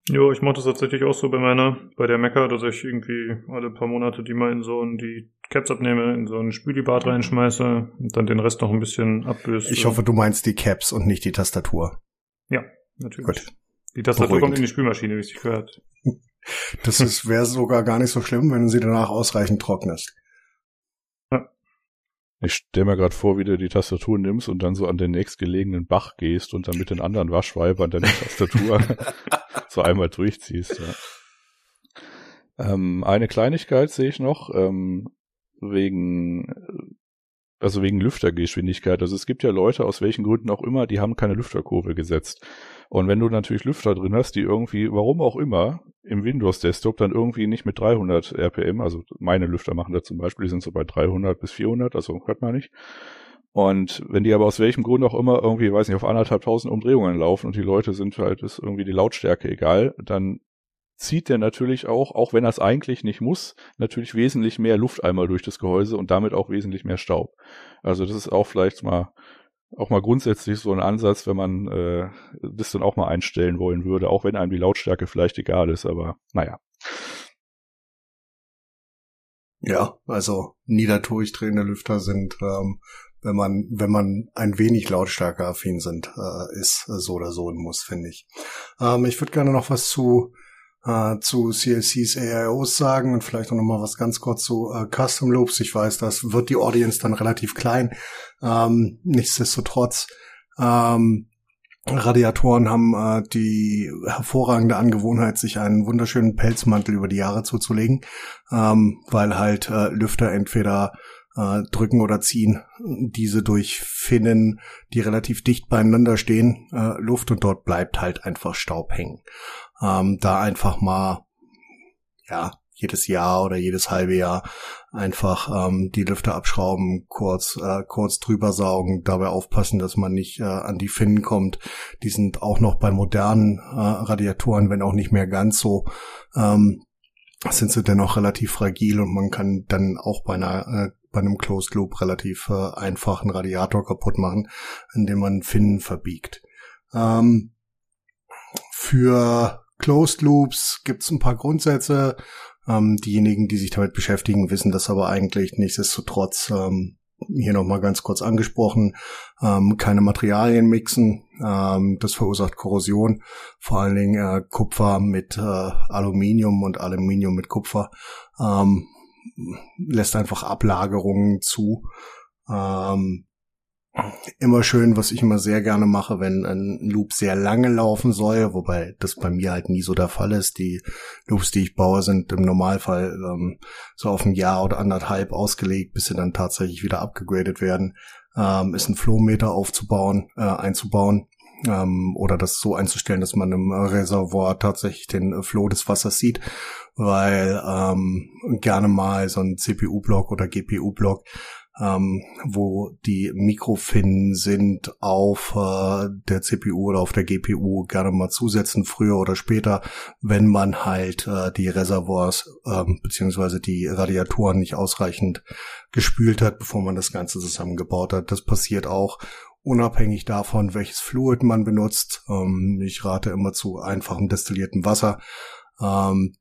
Speaker 2: Jo, ich mache das tatsächlich auch so bei meiner, bei der Mecker, dass ich irgendwie alle paar Monate die mal in so ein, die Caps abnehme, in so ein Spülibad reinschmeiße und dann den Rest noch ein bisschen abbürste.
Speaker 3: Ich hoffe, du meinst die Caps und nicht die Tastatur.
Speaker 2: Ja, natürlich. Gut. Die Tastatur Beruhigend. kommt in die Spülmaschine, wie es sich gehört. <laughs>
Speaker 3: Das ist wäre sogar gar nicht so schlimm, wenn du sie danach ausreichend trocknest.
Speaker 4: Ich stelle mir gerade vor, wie du die Tastatur nimmst und dann so an den nächstgelegenen Bach gehst und dann mit den anderen Waschweibern deine <laughs> Tastatur <laughs> so einmal durchziehst. Ja. Ähm, eine Kleinigkeit sehe ich noch, ähm, wegen also wegen Lüftergeschwindigkeit. Also es gibt ja Leute, aus welchen Gründen auch immer, die haben keine Lüfterkurve gesetzt. Und wenn du natürlich Lüfter drin hast, die irgendwie, warum auch immer, im Windows-Desktop dann irgendwie nicht mit 300 RPM, also meine Lüfter machen da zum Beispiel, die sind so bei 300 bis 400, also hört man nicht. Und wenn die aber aus welchem Grund auch immer irgendwie, weiß nicht, auf anderthalb tausend Umdrehungen laufen und die Leute sind halt, ist irgendwie die Lautstärke egal, dann zieht der natürlich auch, auch wenn er es eigentlich nicht muss, natürlich wesentlich mehr Luft einmal durch das Gehäuse und damit auch wesentlich mehr Staub. Also das ist auch vielleicht mal auch mal grundsätzlich so ein Ansatz, wenn man äh, das dann auch mal einstellen wollen würde, auch wenn einem die Lautstärke vielleicht egal ist, aber naja.
Speaker 3: Ja, also niederdurchdrehende Lüfter sind, ähm, wenn man, wenn man ein wenig lautstärker affin sind, äh, ist so oder so ein Muss, finde ich. Ähm, ich würde gerne noch was zu äh, zu CLCs AIOs sagen und vielleicht auch noch mal was ganz kurz zu äh, Custom Loops. Ich weiß, das wird die Audience dann relativ klein. Ähm, nichtsdestotrotz, ähm, Radiatoren haben äh, die hervorragende Angewohnheit, sich einen wunderschönen Pelzmantel über die Jahre zuzulegen, ähm, weil halt äh, Lüfter entweder äh, drücken oder ziehen diese durch Finnen, die relativ dicht beieinander stehen, äh, Luft und dort bleibt halt einfach Staub hängen ähm, da einfach mal, ja, jedes Jahr oder jedes halbe Jahr einfach ähm, die Lüfter abschrauben, kurz äh, kurz drüber saugen, dabei aufpassen, dass man nicht äh, an die Finnen kommt. Die sind auch noch bei modernen äh, Radiatoren, wenn auch nicht mehr ganz so, ähm, sind sie dennoch relativ fragil und man kann dann auch bei einer äh, bei einem Closed Loop relativ äh, einfach Radiator kaputt machen, indem man Finnen verbiegt. Ähm, für Closed Loops gibt es ein paar Grundsätze. Ähm, diejenigen, die sich damit beschäftigen, wissen das aber eigentlich nichtsdestotrotz. Ähm, hier nochmal ganz kurz angesprochen, ähm, keine Materialien mixen, ähm, das verursacht Korrosion, vor allen Dingen äh, Kupfer mit äh, Aluminium und Aluminium mit Kupfer ähm, lässt einfach Ablagerungen zu. Ähm, immer schön, was ich immer sehr gerne mache, wenn ein Loop sehr lange laufen soll, wobei das bei mir halt nie so der Fall ist. Die Loops, die ich baue, sind im Normalfall ähm, so auf ein Jahr oder anderthalb ausgelegt, bis sie dann tatsächlich wieder abgegradet werden. Ähm, ist ein Flowmeter aufzubauen, äh, einzubauen ähm, oder das so einzustellen, dass man im Reservoir tatsächlich den Flow des Wassers sieht, weil ähm, gerne mal so ein CPU-Block oder GPU-Block ähm, wo die Mikrofinnen sind auf äh, der CPU oder auf der GPU gerne mal zusetzen, früher oder später, wenn man halt äh, die Reservoirs ähm, beziehungsweise die Radiatoren nicht ausreichend gespült hat, bevor man das Ganze zusammengebaut hat. Das passiert auch unabhängig davon, welches Fluid man benutzt. Ähm, ich rate immer zu einfachem destilliertem Wasser. Ähm,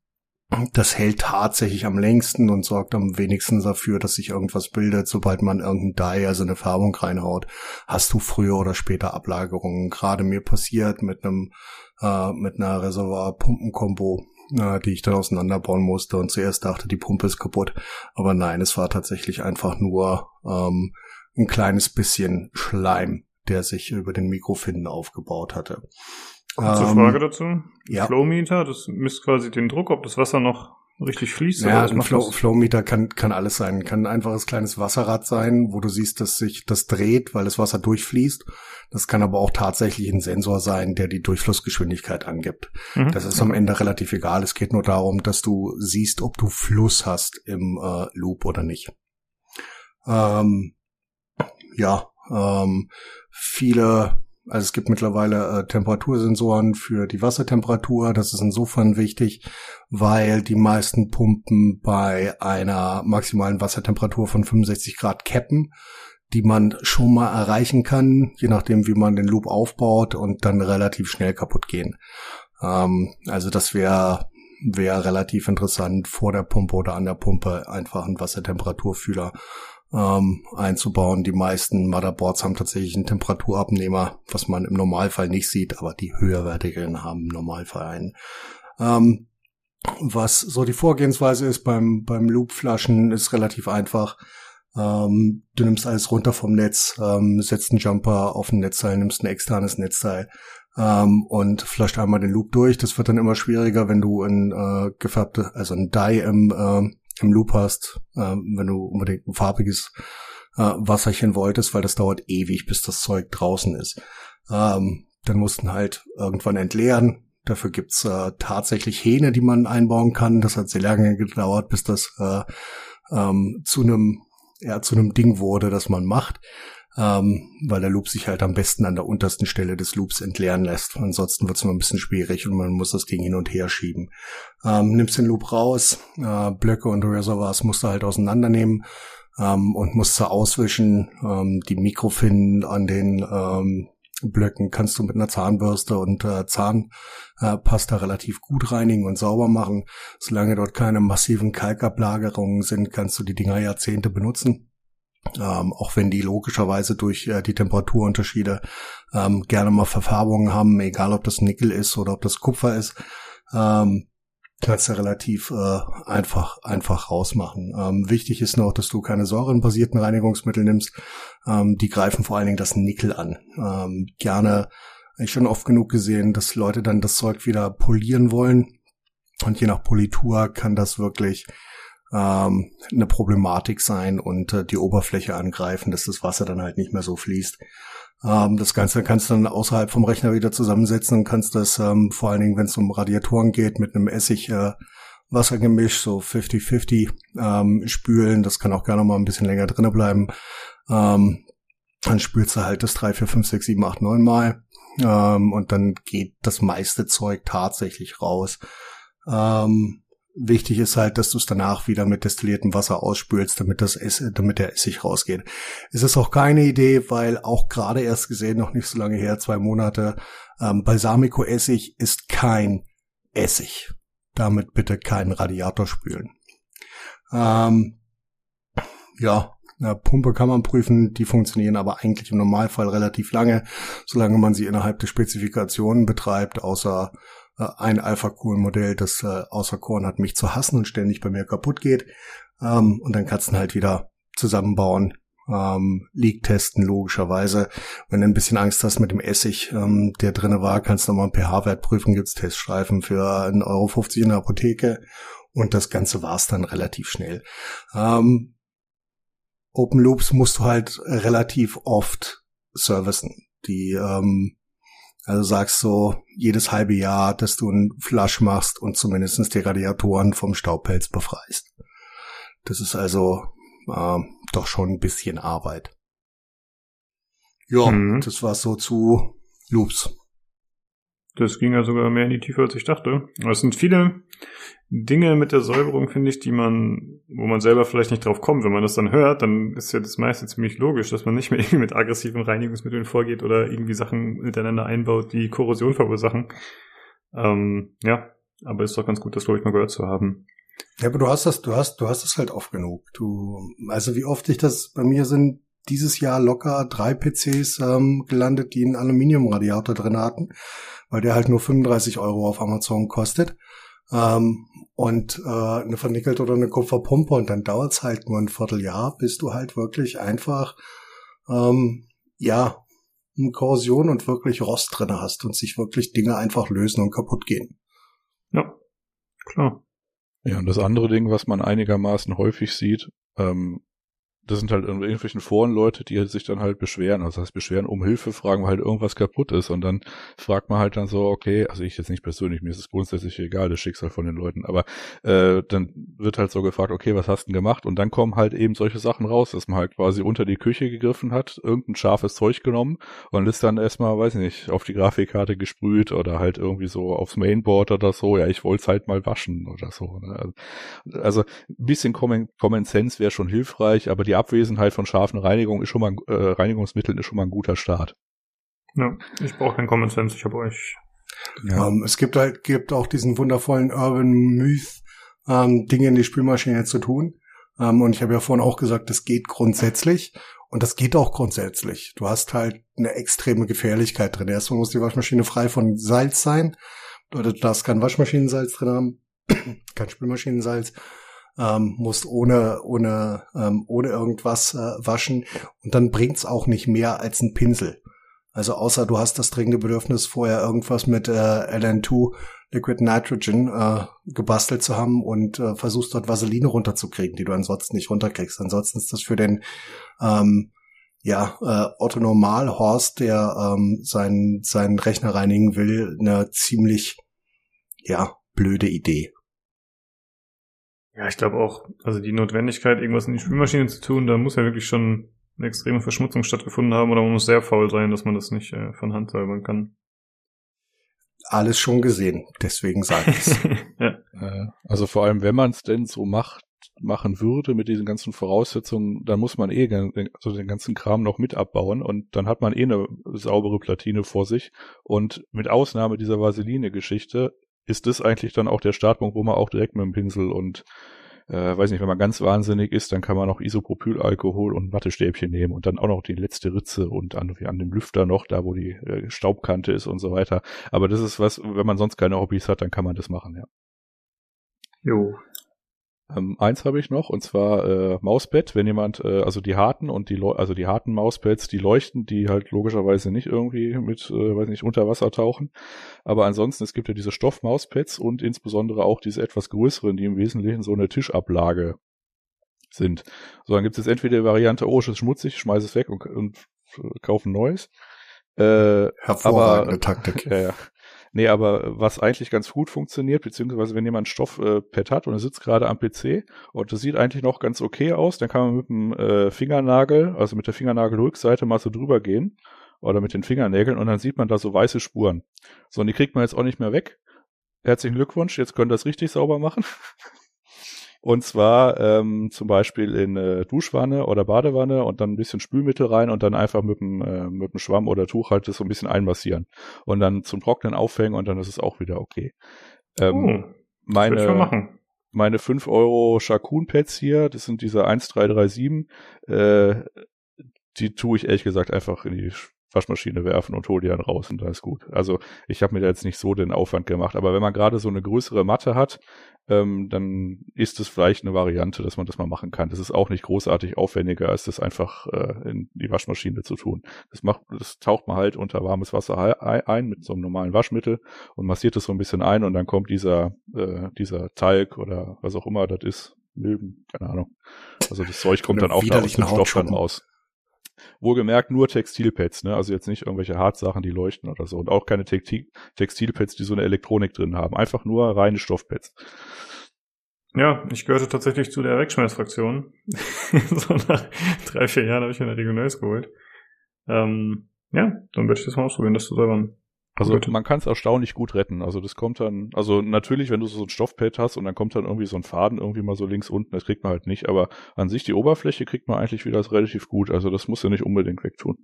Speaker 3: das hält tatsächlich am längsten und sorgt am wenigsten dafür, dass sich irgendwas bildet. Sobald man irgendein Dye, also eine Färbung reinhaut, hast du früher oder später Ablagerungen. Gerade mir passiert mit einem äh, mit einer Reservoir-Pumpen-Kombo, äh, die ich dann auseinanderbauen musste und zuerst dachte, die Pumpe ist kaputt. Aber nein, es war tatsächlich einfach nur ähm, ein kleines bisschen Schleim, der sich über den Mikrofinden aufgebaut hatte.
Speaker 2: Kurze ähm, Frage dazu. Ja. Flowmeter, das misst quasi den Druck, ob das Wasser noch richtig fließt.
Speaker 3: Ja, ein Flow, Flowmeter kann, kann alles sein. Kann ein einfaches kleines Wasserrad sein, wo du siehst, dass sich das dreht, weil das Wasser durchfließt. Das kann aber auch tatsächlich ein Sensor sein, der die Durchflussgeschwindigkeit angibt. Mhm. Das ist am Ende relativ egal. Es geht nur darum, dass du siehst, ob du Fluss hast im äh, Loop oder nicht. Ähm, ja, ähm, viele also es gibt mittlerweile äh, Temperatursensoren für die Wassertemperatur. Das ist insofern wichtig, weil die meisten Pumpen bei einer maximalen Wassertemperatur von 65 Grad cappen, die man schon mal erreichen kann, je nachdem, wie man den Loop aufbaut und dann relativ schnell kaputt gehen. Ähm, also das wäre wäre relativ interessant, vor der Pumpe oder an der Pumpe einfach einen Wassertemperaturfühler ähm, einzubauen. Die meisten Motherboards haben tatsächlich einen Temperaturabnehmer, was man im Normalfall nicht sieht, aber die höherwertigen haben im Normalfall einen. Ähm, was so die Vorgehensweise ist beim, beim Loopflaschen, ist relativ einfach. Ähm, du nimmst alles runter vom Netz, ähm, setzt einen Jumper auf ein Netzteil, nimmst ein externes Netzteil ähm, und flasht einmal den Loop durch. Das wird dann immer schwieriger, wenn du ein äh, gefärbte, also ein Dye im, äh, im Loop hast, äh, wenn du unbedingt ein farbiges äh, Wasserchen wolltest, weil das dauert ewig, bis das Zeug draußen ist. Ähm, dann mussten halt irgendwann entleeren. Dafür gibt's äh, tatsächlich Hähne, die man einbauen kann. Das hat sehr lange gedauert, bis das äh, ähm, zu einem ja, zu einem Ding wurde, das man macht, ähm, weil der Loop sich halt am besten an der untersten Stelle des Loops entleeren lässt. Ansonsten wird es immer ein bisschen schwierig und man muss das Ding hin und her schieben. Ähm, nimmst den Loop raus, äh, Blöcke und Reservoirs musst du halt auseinandernehmen ähm, und musst du auswischen. Ähm, die Mikrofinnen an den ähm, Blöcken kannst du mit einer Zahnbürste und äh, Zahnpasta äh, relativ gut reinigen und sauber machen. Solange dort keine massiven Kalkablagerungen sind, kannst du die Dinger Jahrzehnte benutzen. Ähm, auch wenn die logischerweise durch äh, die Temperaturunterschiede ähm, gerne mal Verfärbungen haben, egal ob das Nickel ist oder ob das Kupfer ist. Ähm, kannst du relativ äh, einfach einfach rausmachen. Ähm, wichtig ist noch, dass du keine säurenbasierten Reinigungsmittel nimmst. Ähm, die greifen vor allen Dingen das Nickel an. Ähm, gerne, ich schon oft genug gesehen, dass Leute dann das Zeug wieder polieren wollen. Und je nach Politur kann das wirklich ähm, eine Problematik sein und äh, die Oberfläche angreifen, dass das Wasser dann halt nicht mehr so fließt. Ähm, das Ganze kannst du dann außerhalb vom Rechner wieder zusammensetzen und kannst das ähm, vor allen Dingen, wenn es um Radiatoren geht, mit einem Essig äh, Wassergemisch, so 50-50 ähm, spülen. Das kann auch gerne mal ein bisschen länger drinnen bleiben. Ähm, dann spülst du halt das 3, 4, 5, 6, 7, 8, 9 Mal. Ähm, und dann geht das meiste Zeug tatsächlich raus. Ähm, Wichtig ist halt, dass du es danach wieder mit destilliertem Wasser ausspülst, damit das Ess damit der Essig rausgeht. Es ist auch keine Idee, weil auch gerade erst gesehen, noch nicht so lange her, zwei Monate, ähm, Balsamico-Essig ist kein Essig. Damit bitte keinen Radiator spülen. Ähm, ja, eine Pumpe kann man prüfen, die funktionieren aber eigentlich im Normalfall relativ lange, solange man sie innerhalb der Spezifikationen betreibt, außer ein Alpha-Cool-Modell, das äh, außer Korn hat, mich zu hassen und ständig bei mir kaputt geht. Ähm, und dann kannst du halt wieder zusammenbauen, ähm, Leak testen, logischerweise. Wenn du ein bisschen Angst hast mit dem Essig, ähm, der drinne war, kannst du nochmal einen pH-Wert prüfen, gibt's Teststreifen für 1,50 Euro in der Apotheke. Und das Ganze war's dann relativ schnell. Ähm, Open Loops musst du halt relativ oft servicen. Die ähm, also sagst so jedes halbe Jahr, dass du einen Flush machst und zumindestens die Radiatoren vom Staubpelz befreist. Das ist also äh, doch schon ein bisschen Arbeit. Ja, mhm. das war so zu Loops.
Speaker 2: Das ging ja sogar mehr in die Tiefe, als ich dachte. Es sind viele Dinge mit der Säuberung, finde ich, die man, wo man selber vielleicht nicht drauf kommt. Wenn man das dann hört, dann ist ja das meiste ziemlich logisch, dass man nicht mehr <laughs> irgendwie mit aggressiven Reinigungsmitteln vorgeht oder irgendwie Sachen miteinander einbaut, die Korrosion verursachen. Ähm, ja, aber ist doch ganz gut, das glaube ich mal gehört zu haben.
Speaker 3: Ja, aber du hast das, du hast, du hast es halt oft genug. Du, also wie oft ich das bei mir sind dieses Jahr locker drei PCs ähm, gelandet, die einen Aluminiumradiator drin hatten weil der halt nur 35 Euro auf Amazon kostet. Ähm, und äh, eine vernickelte oder eine Kupferpumpe und dann dauert's halt nur ein Vierteljahr, bis du halt wirklich einfach ähm, ja eine Korrosion und wirklich Rost drin hast und sich wirklich Dinge einfach lösen und kaputt gehen.
Speaker 2: Ja, klar.
Speaker 4: Ja, und das andere Ding, was man einigermaßen häufig sieht, ähm, das sind halt in irgendwelchen Foren die sich dann halt beschweren, also das heißt beschweren um Hilfe, fragen, weil halt irgendwas kaputt ist und dann fragt man halt dann so, okay, also ich jetzt nicht persönlich, mir ist es grundsätzlich egal, das Schicksal von den Leuten, aber äh, dann wird halt so gefragt, okay, was hast du denn gemacht? Und dann kommen halt eben solche Sachen raus, dass man halt quasi unter die Küche gegriffen hat, irgendein scharfes Zeug genommen und ist dann erstmal, weiß ich nicht, auf die Grafikkarte gesprüht oder halt irgendwie so aufs Mainboard oder so, ja, ich wollte es halt mal waschen oder so. Ne? Also ein bisschen Common Sense wäre schon hilfreich, aber die die Abwesenheit von scharfen Reinigung ist schon mal, äh, Reinigungsmitteln ist schon mal ein guter Start.
Speaker 2: Ja, ich brauche keinen Common Sense, ich habe euch.
Speaker 3: Ja. Um, ähm, es gibt halt, gibt auch diesen wundervollen Urban Myth, ähm, Dinge in die Spülmaschine zu tun. Ähm, und ich habe ja vorhin auch gesagt, das geht grundsätzlich. Und das geht auch grundsätzlich. Du hast halt eine extreme Gefährlichkeit drin. Erstmal muss die Waschmaschine frei von Salz sein. Du darfst kein Waschmaschinensalz drin haben. <clears throat> kein Spülmaschinensalz, ähm, musst ohne ohne ähm, ohne irgendwas äh, waschen und dann bringt's auch nicht mehr als ein Pinsel. Also außer du hast das dringende Bedürfnis vorher irgendwas mit äh, LN2 Liquid Nitrogen äh, gebastelt zu haben und äh, versuchst dort Vaseline runterzukriegen, die du ansonsten nicht runterkriegst. Ansonsten ist das für den ähm, ja, äh, Otto Normal Horst, der ähm, seinen, seinen Rechner reinigen will, eine ziemlich, ja, blöde Idee.
Speaker 2: Ja, ich glaube auch, also die Notwendigkeit, irgendwas in die Spülmaschine zu tun, da muss ja wirklich schon eine extreme Verschmutzung stattgefunden haben oder man muss sehr faul sein, dass man das nicht äh, von Hand säubern kann.
Speaker 3: Alles schon gesehen, deswegen sage ich <laughs>
Speaker 4: ja. Also vor allem, wenn man es denn so macht, machen würde mit diesen ganzen Voraussetzungen, dann muss man eh also den ganzen Kram noch mit abbauen und dann hat man eh eine saubere Platine vor sich und mit Ausnahme dieser Vaseline-Geschichte ist das eigentlich dann auch der Startpunkt, wo man auch direkt mit dem Pinsel und äh, weiß nicht, wenn man ganz wahnsinnig ist, dann kann man noch Isopropylalkohol und Wattestäbchen nehmen und dann auch noch die letzte Ritze und an, an dem Lüfter noch, da wo die äh, Staubkante ist und so weiter. Aber das ist was, wenn man sonst keine Hobbys hat, dann kann man das machen, ja.
Speaker 2: Jo.
Speaker 4: Ähm, eins habe ich noch und zwar äh, Mauspad, wenn jemand, äh, also die harten und die also die harten Mauspads, die leuchten, die halt logischerweise nicht irgendwie mit, äh, weiß nicht, unter Wasser tauchen. Aber ansonsten, es gibt ja diese Stoffmauspads und insbesondere auch diese etwas größeren, die im Wesentlichen so eine Tischablage sind. So, dann gibt es entweder die Variante, oh, es ist schmutzig, schmeiß es weg und, und kauf ein neues.
Speaker 3: Äh, Hervorragende aber, Taktik. <laughs>
Speaker 4: Ja, ja. Nee, aber was eigentlich ganz gut funktioniert, beziehungsweise wenn jemand Stoffpad äh, hat und er sitzt gerade am PC und das sieht eigentlich noch ganz okay aus, dann kann man mit dem äh, Fingernagel, also mit der Fingernagel-Rückseite mal so drüber gehen oder mit den Fingernägeln und dann sieht man da so weiße Spuren. So, und die kriegt man jetzt auch nicht mehr weg. Herzlichen Glückwunsch, jetzt könnt ihr das richtig sauber machen. <laughs> Und zwar ähm, zum Beispiel in äh, Duschwanne oder Badewanne und dann ein bisschen Spülmittel rein und dann einfach mit dem, äh, mit dem Schwamm oder Tuch halt das so ein bisschen einmassieren. Und dann zum Trocknen aufhängen und dann ist es auch wieder okay. Ähm, oh, meine, meine 5 Euro Shakun-Pads hier, das sind diese 1337, äh, die tue ich ehrlich gesagt einfach in die Waschmaschine werfen und hol die dann raus und da ist gut. Also ich habe mir da jetzt nicht so den Aufwand gemacht, aber wenn man gerade so eine größere Matte hat, ähm, dann ist es vielleicht eine Variante, dass man das mal machen kann. Das ist auch nicht großartig aufwendiger, als das einfach äh, in die Waschmaschine zu tun. Das macht, das taucht man halt unter warmes Wasser ein mit so einem normalen Waschmittel und massiert es so ein bisschen ein und dann kommt dieser äh, dieser Talg oder was auch immer das ist, Milben, keine Ahnung. Also das Zeug kommt dann auch da aus dem Stoff dann raus. Wohlgemerkt nur Textilpads, ne? Also jetzt nicht irgendwelche Hartsachen, die leuchten oder so. Und auch keine Textil Textilpads, die so eine Elektronik drin haben. Einfach nur reine Stoffpads.
Speaker 2: Ja, ich gehörte tatsächlich zu der Wegschmeißfraktion. <laughs> so nach drei, vier Jahren habe ich mir eine Regionals geholt. Ähm, ja, dann werde ich das mal ausprobieren, das zu selber
Speaker 4: also gut. man kann es erstaunlich gut retten. Also das kommt dann, also natürlich, wenn du so ein Stoffpad hast und dann kommt dann irgendwie so ein Faden irgendwie mal so links unten, das kriegt man halt nicht. Aber an sich die Oberfläche kriegt man eigentlich wieder relativ gut. Also das muss ja nicht unbedingt wegtun.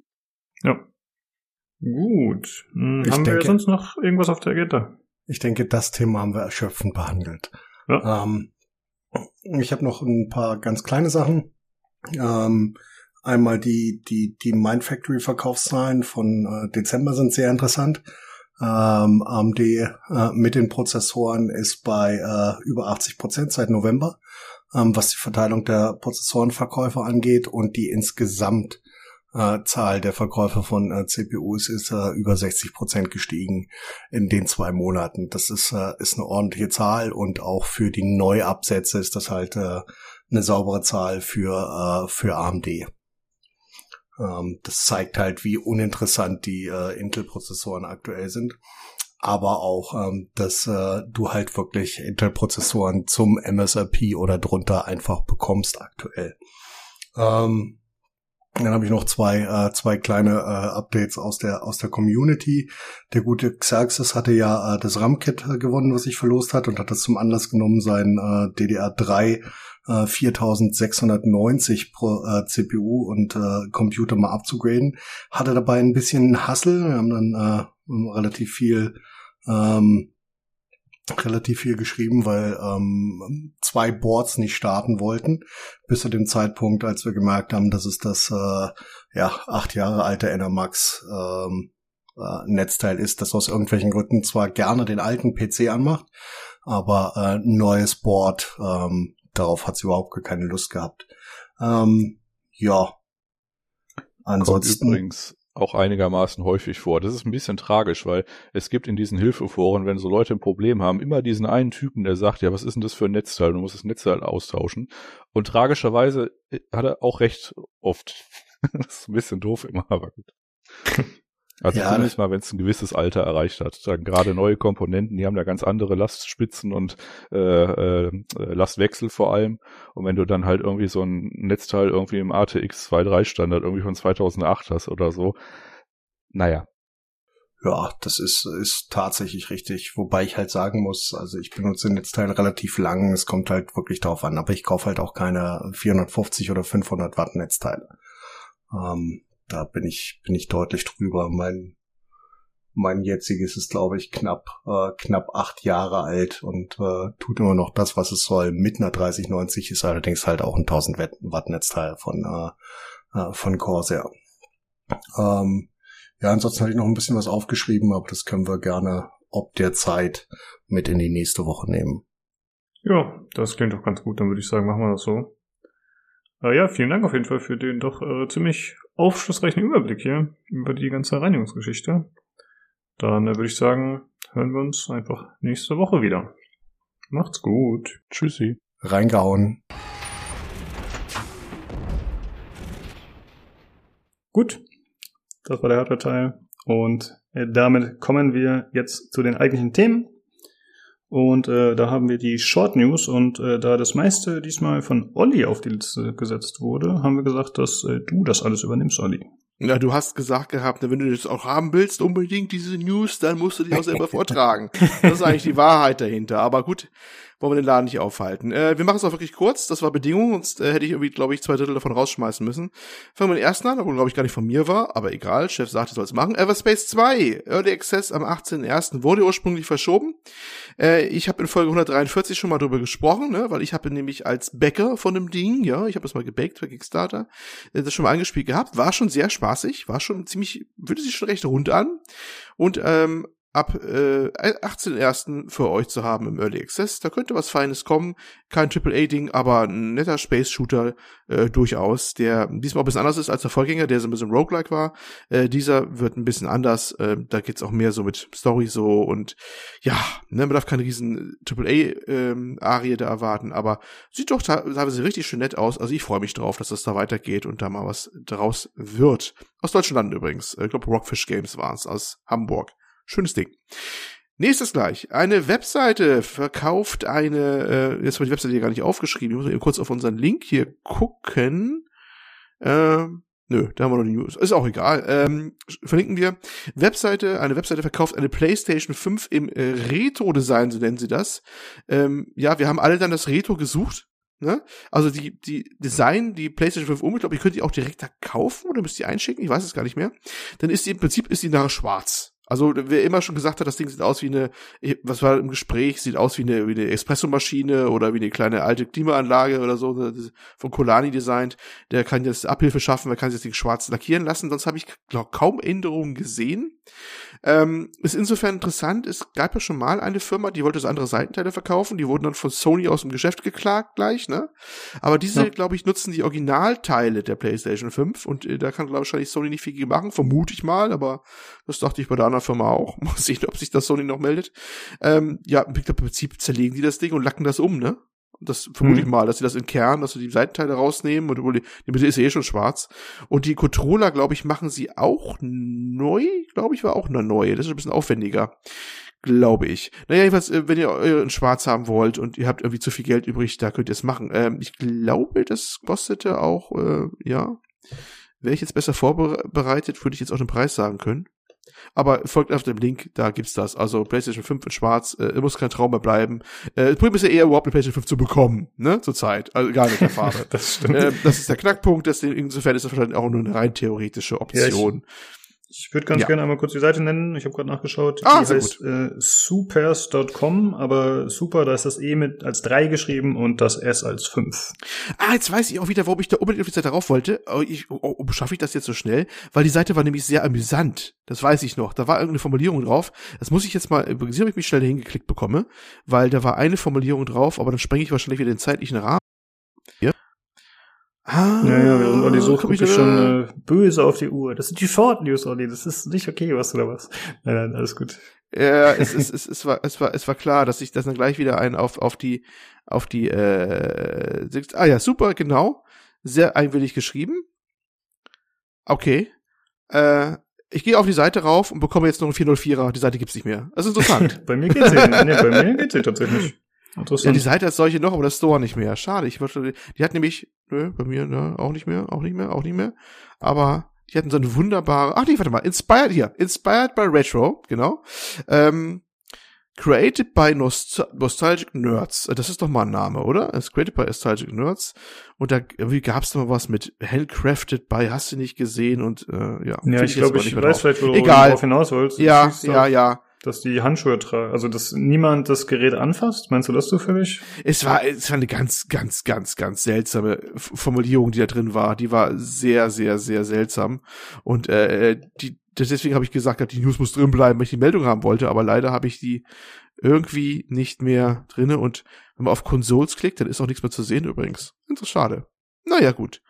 Speaker 2: Ja. Gut. Hm, haben denke, wir sonst noch irgendwas auf der Agenda?
Speaker 3: Ich denke, das Thema haben wir erschöpfend behandelt. Ja. Ähm, ich habe noch ein paar ganz kleine Sachen. Ähm, Einmal die, die, die Mind Factory Verkaufszahlen von äh, Dezember sind sehr interessant. Ähm, AMD äh, mit den Prozessoren ist bei äh, über 80 Prozent seit November, ähm, was die Verteilung der Prozessorenverkäufer angeht und die insgesamt äh, Zahl der Verkäufer von äh, CPUs ist äh, über 60 Prozent gestiegen in den zwei Monaten. Das ist, äh, ist eine ordentliche Zahl und auch für die Neuabsätze ist das halt äh, eine saubere Zahl für, äh, für AMD. Ähm, das zeigt halt, wie uninteressant die äh, Intel-Prozessoren aktuell sind. Aber auch, ähm, dass äh, du halt wirklich Intel-Prozessoren zum MSRP oder drunter einfach bekommst aktuell. Ähm, dann habe ich noch zwei, äh, zwei kleine äh, Updates aus der, aus der Community. Der gute Xerxes hatte ja äh, das RAM-Kit äh, gewonnen, was ich verlost hat und hat das zum Anlass genommen, sein äh, DDR3 äh, 4690 pro äh, CPU und äh, Computer mal abzugraden. Hatte dabei ein bisschen Hassel. Wir haben dann äh, relativ viel ähm, relativ viel geschrieben, weil ähm, zwei Boards nicht starten wollten, bis zu dem Zeitpunkt, als wir gemerkt haben, dass es das äh, ja acht Jahre alte Enermax ähm, äh, Netzteil ist, das aus irgendwelchen Gründen zwar gerne den alten PC anmacht, aber äh, neues Board, ähm, darauf hat sie überhaupt keine Lust gehabt. Ähm, ja.
Speaker 4: Ansonsten. Kommt übrigens auch einigermaßen häufig vor. Das ist ein bisschen tragisch, weil es gibt in diesen Hilfeforen, wenn so Leute ein Problem haben, immer diesen einen Typen, der sagt, ja, was ist denn das für ein Netzteil? Du musst das Netzteil austauschen. Und tragischerweise äh, hat er auch recht oft. <laughs> das ist ein bisschen doof immer, aber gut. Also ja, zumindest mal, wenn es ein gewisses Alter erreicht hat. Dann gerade neue Komponenten, die haben da ganz andere Lastspitzen und äh, äh, Lastwechsel vor allem. Und wenn du dann halt irgendwie so ein Netzteil irgendwie im ATX 2.3 Standard irgendwie von 2008 hast oder so, naja.
Speaker 3: Ja, das ist, ist tatsächlich richtig. Wobei ich halt sagen muss, also ich benutze Netzteil relativ lang. Es kommt halt wirklich drauf an. Aber ich kaufe halt auch keine 450 oder 500 Watt Netzteile. Ähm, da bin ich, bin ich deutlich drüber. Mein, mein jetziges ist, glaube ich, knapp, äh, knapp acht Jahre alt und äh, tut immer noch das, was es soll. Mit einer 3090 ist allerdings halt auch ein 1000 Watt Netzteil von, äh, äh, von Corsair. Ähm, ja, ansonsten hatte ich noch ein bisschen was aufgeschrieben, aber das können wir gerne ob der Zeit mit in die nächste Woche nehmen.
Speaker 2: Ja, das klingt doch ganz gut. Dann würde ich sagen, machen wir das so. Äh, ja, vielen Dank auf jeden Fall für den doch äh, ziemlich aufschlussreichen Überblick hier über die ganze Reinigungsgeschichte. Dann äh, würde ich sagen, hören wir uns einfach nächste Woche wieder. Macht's gut.
Speaker 3: Tschüssi. Reingehauen.
Speaker 2: Gut, das war der Hardware-Teil. Und äh, damit kommen wir jetzt zu den eigentlichen Themen. Und äh, da haben wir die Short News und äh, da das meiste diesmal von Olli auf die Liste gesetzt wurde, haben wir gesagt, dass äh, du das alles übernimmst, Olli.
Speaker 1: Ja, du hast gesagt gehabt, wenn du das auch haben willst, unbedingt diese News, dann musst du die auch selber <laughs> vortragen. Das ist eigentlich die Wahrheit dahinter. Aber gut, wollen wir den Laden nicht aufhalten. Äh, wir machen es auch wirklich kurz, das war Bedingung, sonst äh, hätte ich irgendwie, glaube ich, zwei Drittel davon rausschmeißen müssen. Fangen wir den ersten an, obwohl, glaube ich, gar nicht von mir war, aber egal, Chef sagte, soll es machen. Everspace 2, Early Access am 18.01. wurde ursprünglich verschoben. Äh, ich habe in Folge 143 schon mal drüber gesprochen, ne, weil ich habe nämlich als Bäcker von dem Ding, ja, ich habe das mal gebackt bei Kickstarter, äh, das schon mal angespielt gehabt, war schon sehr spaßig, war schon ziemlich, würde sich schon recht rund an. Und ähm, ab äh, 18.01. für euch zu haben im Early Access. Da könnte was Feines kommen. Kein AAA-Ding, aber ein netter Space-Shooter äh, durchaus, der diesmal ein bisschen anders ist als der Vorgänger, der so ein bisschen roguelike war. Äh, dieser wird ein bisschen anders. Äh, da geht's auch mehr so mit Story so und ja, ne, man darf keine riesen AAA-Arie ähm, da erwarten, aber sieht doch teilweise richtig schön nett aus. Also ich freue mich drauf, dass das da weitergeht und da mal was draus wird. Aus deutschen Landen übrigens. Ich glaube, Rockfish Games waren es aus Hamburg. Schönes Ding. Nächstes gleich. Eine Webseite verkauft eine, äh, jetzt habe ich die Webseite hier gar nicht aufgeschrieben. Ich muss mal kurz auf unseren Link hier gucken. Ähm, nö, da haben wir noch die News. Ist auch egal. Ähm, verlinken wir. Webseite, eine Webseite verkauft eine PlayStation 5 im äh, Retro-Design, so nennen sie das. Ähm, ja, wir haben alle dann das Retro gesucht. Ne? Also die, die Design, die PlayStation 5 um, ich glaube, ich könnte die auch direkt da kaufen oder müsst die einschicken, ich weiß es gar nicht mehr. Dann ist die im Prinzip ist die nachher schwarz. Also wer immer schon gesagt hat, das Ding sieht aus wie eine, was war im Gespräch, sieht aus wie eine, wie eine Espressomaschine oder wie eine kleine alte Klimaanlage oder so, von Colani designt, der kann jetzt Abhilfe schaffen, der kann sich das Ding schwarz lackieren lassen, sonst habe ich glaub, kaum Änderungen gesehen. Ähm, ist insofern interessant, es gab ja schon mal eine Firma, die wollte so andere Seitenteile verkaufen, die wurden dann von Sony aus dem Geschäft geklagt gleich, ne? Aber diese, ja. glaube ich, nutzen die Originalteile der PlayStation 5 und äh, da kann, glaube ich, wahrscheinlich Sony nicht viel machen, vermute ich mal, aber das dachte ich bei der anderen Firma auch. <laughs> Mal sehen, ob sich das Sony noch meldet. Ähm, ja, im Prinzip zerlegen die das Ding und lacken das um, ne? Das vermute mhm. ich mal, dass sie das in Kern, dass sie die Seitenteile rausnehmen und obwohl die, die Mitte ist ja eh schon schwarz. Und die Controller, glaube ich, machen sie auch neu, glaube ich, war auch eine neue. Das ist ein bisschen aufwendiger. Glaube ich. Naja, jedenfalls, äh, wenn ihr euren Schwarz haben wollt und ihr habt irgendwie zu viel Geld übrig, da könnt ihr es machen. Ähm, ich glaube, das kostete auch, äh, ja. Wäre ich jetzt besser vorbereitet, würde ich jetzt auch den Preis sagen können. Aber folgt auf dem Link, da gibt's das. Also PlayStation 5 in schwarz, äh, muss kein Traum mehr bleiben. Äh, das Problem ist ja eher überhaupt eine PlayStation 5 zu bekommen, ne, zurzeit. Also gar nicht der Farbe. <laughs>
Speaker 2: das stimmt.
Speaker 1: Äh, das ist der Knackpunkt, deswegen insofern ist das wahrscheinlich auch nur eine rein theoretische Option.
Speaker 2: Ja, Ich würde ganz
Speaker 1: Ja.
Speaker 2: gerne einmal kurz die Seite nennen. Ich habe gerade nachgeschaut.
Speaker 1: Ah,
Speaker 2: die
Speaker 1: sehr
Speaker 2: heißt äh, supers.com, aber super, da ist das E mit als 3 geschrieben und das S als 5.
Speaker 1: Ah, jetzt weiß ich auch wieder, warum ich da unbedingt auf die Seite rauf wollte. Oh, ich, oh, oh, schaffe ich das jetzt so schnell? Weil die Seite war nämlich sehr amüsant. Das weiß ich noch. Da war irgendeine Formulierung drauf. Das muss ich jetzt mal, sehen, ob ich mich schnell hingeklickt bekomme. Weil da war eine Formulierung drauf, aber dann sprenge ich wahrscheinlich wieder den zeitlichen Rahmen. Ah,
Speaker 2: Ja, ja, während Olli sucht,
Speaker 1: guck
Speaker 2: gucke ich schon äh, böse auf die Uhr. Das sind die Short News, Olli. Das ist nicht okay, was du da was. Nein, nein, alles gut.
Speaker 1: Ja, es, es, es, es, war, es, war, es war klar, dass ich das dann gleich wieder ein auf, auf die, auf die, äh, ah ja, super, genau. Sehr einwillig geschrieben. Okay. Äh, ich gehe auf die Seite rauf und bekomme jetzt noch einen 404er. Die Seite gibt's nicht mehr. Das ist interessant. <laughs>
Speaker 2: Bei mir geht's sie. nee, bei mir geht's sie tatsächlich.
Speaker 1: Ja,
Speaker 2: Interessant.
Speaker 1: die Seite als solche noch, aber das Store nicht mehr. Schade. Ich wollte, die hat nämlich, nö, bei mir, ne, auch nicht mehr, auch nicht mehr, auch nicht mehr. Aber die hatten so eine wunderbare, ach nee, warte mal, inspired hier, inspired by Retro, genau. Ähm, created by Nost Nostalgic Nerds. Das ist doch mal ein Name, oder? Es ist created by Nostalgic Nerds. Und da irgendwie gab's noch mal was mit handcrafted by, hast du nicht gesehen und äh, ja.
Speaker 2: ja, ich glaube, ich weiß
Speaker 1: drauf.
Speaker 2: vielleicht, wo du
Speaker 1: Egal.
Speaker 2: darauf hinaus willst.
Speaker 1: Ja, ja, ja.
Speaker 2: Dass die Handschuhe tragen, also dass niemand das Gerät anfasst. Meinst du das zufällig?
Speaker 1: Es war, es war eine ganz, ganz, ganz, ganz seltsame Formulierung, die da drin war. Die war sehr, sehr, sehr seltsam. Und äh, die, das- deswegen habe ich gesagt, die News muss drin bleiben, weil ich die Meldung haben wollte. Aber leider habe ich die irgendwie nicht mehr drinne. Und wenn man auf Consoles klickt, dann ist auch nichts mehr zu sehen übrigens. Das ist schade. Naja, gut.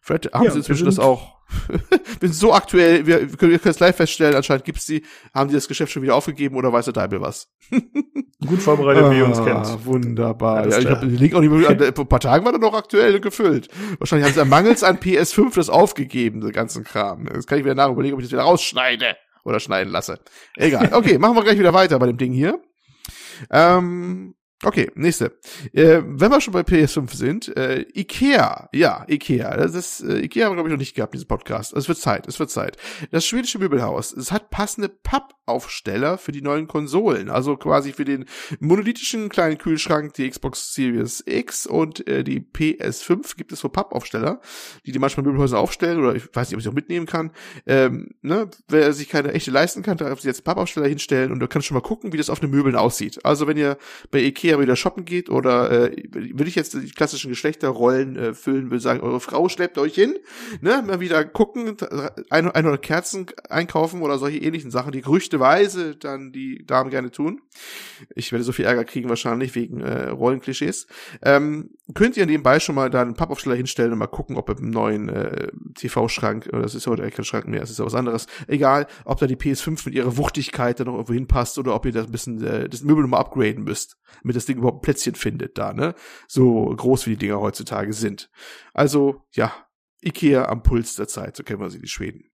Speaker 1: Fred, haben
Speaker 2: Ja,
Speaker 1: sie inzwischen das auch? <laughs> bin so aktuell, wir, wir können es live feststellen, anscheinend gibt's die, haben die das Geschäft schon wieder aufgegeben oder weiß der Deibel was? <laughs>
Speaker 2: Gut vorbereitet, wie ihr uns
Speaker 1: Ah,
Speaker 2: kennt.
Speaker 1: Wunderbar. Ja, ich habe den Link auch nicht mehr, <laughs> vor ein paar Tagen war er noch aktuell gefüllt. Wahrscheinlich haben sie mangels an PS5 das aufgegeben, den ganzen Kram. Das kann ich wieder nach überlegen, ob ich das wieder rausschneide oder schneiden lasse. Egal. Okay, machen wir gleich wieder weiter bei dem Ding hier. Ähm, okay, nächste. Äh, wenn wir schon bei PS5 sind, äh, Ikea, ja, Ikea. Das ist, äh, Ikea haben wir, glaube ich, noch nicht gehabt, diesen Podcast. Es wird Zeit, es wird Zeit. Das schwedische Möbelhaus, es hat passende Pappaufsteller für die neuen Konsolen. Also quasi für den monolithischen kleinen Kühlschrank, die Xbox Series X und äh, die PS5 gibt es so Pappaufsteller, die die manchmal Möbelhäuser aufstellen oder ich weiß nicht, ob ich sie auch mitnehmen kann. Ähm, ne, wer sich keine echte leisten kann, darf sich jetzt Pappaufsteller hinstellen und du kannst schon mal gucken, wie das auf den Möbeln aussieht. Also wenn ihr bei Ikea wieder shoppen geht oder äh, will ich jetzt die klassischen Geschlechterrollen äh, füllen, will sagen, eure Frau schleppt euch hin, ne, mal wieder gucken, ein, ein oder Kerzen einkaufen oder solche ähnlichen Sachen, die gerüchteweise dann die Damen gerne tun. Ich werde so viel Ärger kriegen wahrscheinlich wegen äh, Rollenklischees. Ähm, könnt ihr nebenbei schon mal da einen Pappaufsteller hinstellen und mal gucken, ob im neuen äh, TV-Schrank, oder das ist ja heute eigentlich kein Schrank mehr, das ist ja was anderes, egal, ob da die PS5 mit ihrer Wuchtigkeit da noch irgendwo hinpasst oder ob ihr das ein bisschen, äh, das Möbel nochmal upgraden müsst, damit das Ding überhaupt ein Plätzchen findet da, ne? So groß wie die Dinger heutzutage sind. Also, ja, Ikea am Puls der Zeit, so kennen wir sie, die Schweden.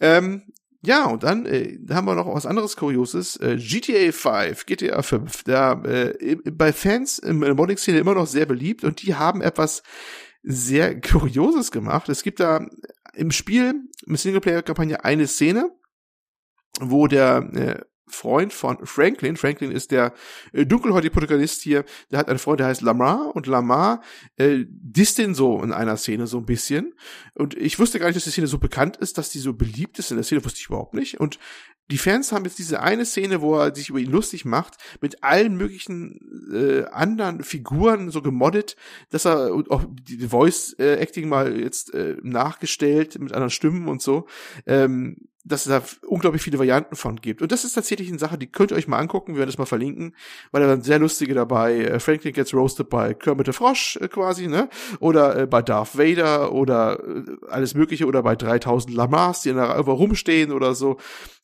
Speaker 1: Ähm, ja, und dann äh, haben wir noch was anderes Kurioses. Äh, GTA 5, GTA 5, da äh, bei Fans in der Modding-Szene immer noch sehr beliebt und die haben etwas sehr <laughs> Kurioses gemacht. Es gibt da im Spiel, im Singleplayer-Kampagne eine Szene, wo der äh, Freund von Franklin, Franklin ist der äh, dunkelhäutige Protagonist hier, der hat einen Freund, der heißt Lamar. Und Lamar äh, disst den so in einer Szene so ein bisschen. Und ich wusste gar nicht, dass die Szene so bekannt ist, dass die so beliebt ist in der Szene, wusste ich überhaupt nicht. Und die Fans haben jetzt diese eine Szene, wo er sich über ihn lustig macht, mit allen möglichen äh, anderen Figuren so gemoddet, dass er und auch die die Voice äh, mal jetzt äh, nachgestellt mit anderen Stimmen und so, ähm, dass es da unglaublich viele Varianten von gibt. Und das ist tatsächlich eine Sache, die könnt ihr euch mal angucken, wir werden das mal verlinken, weil da waren sehr lustige dabei. Äh, Franklin gets roasted bei Kermit der Frosch äh, quasi, ne? Oder äh, bei Darth Vader oder äh, alles mögliche oder bei 3000 Lamars, die da irgendwo rumstehen oder so.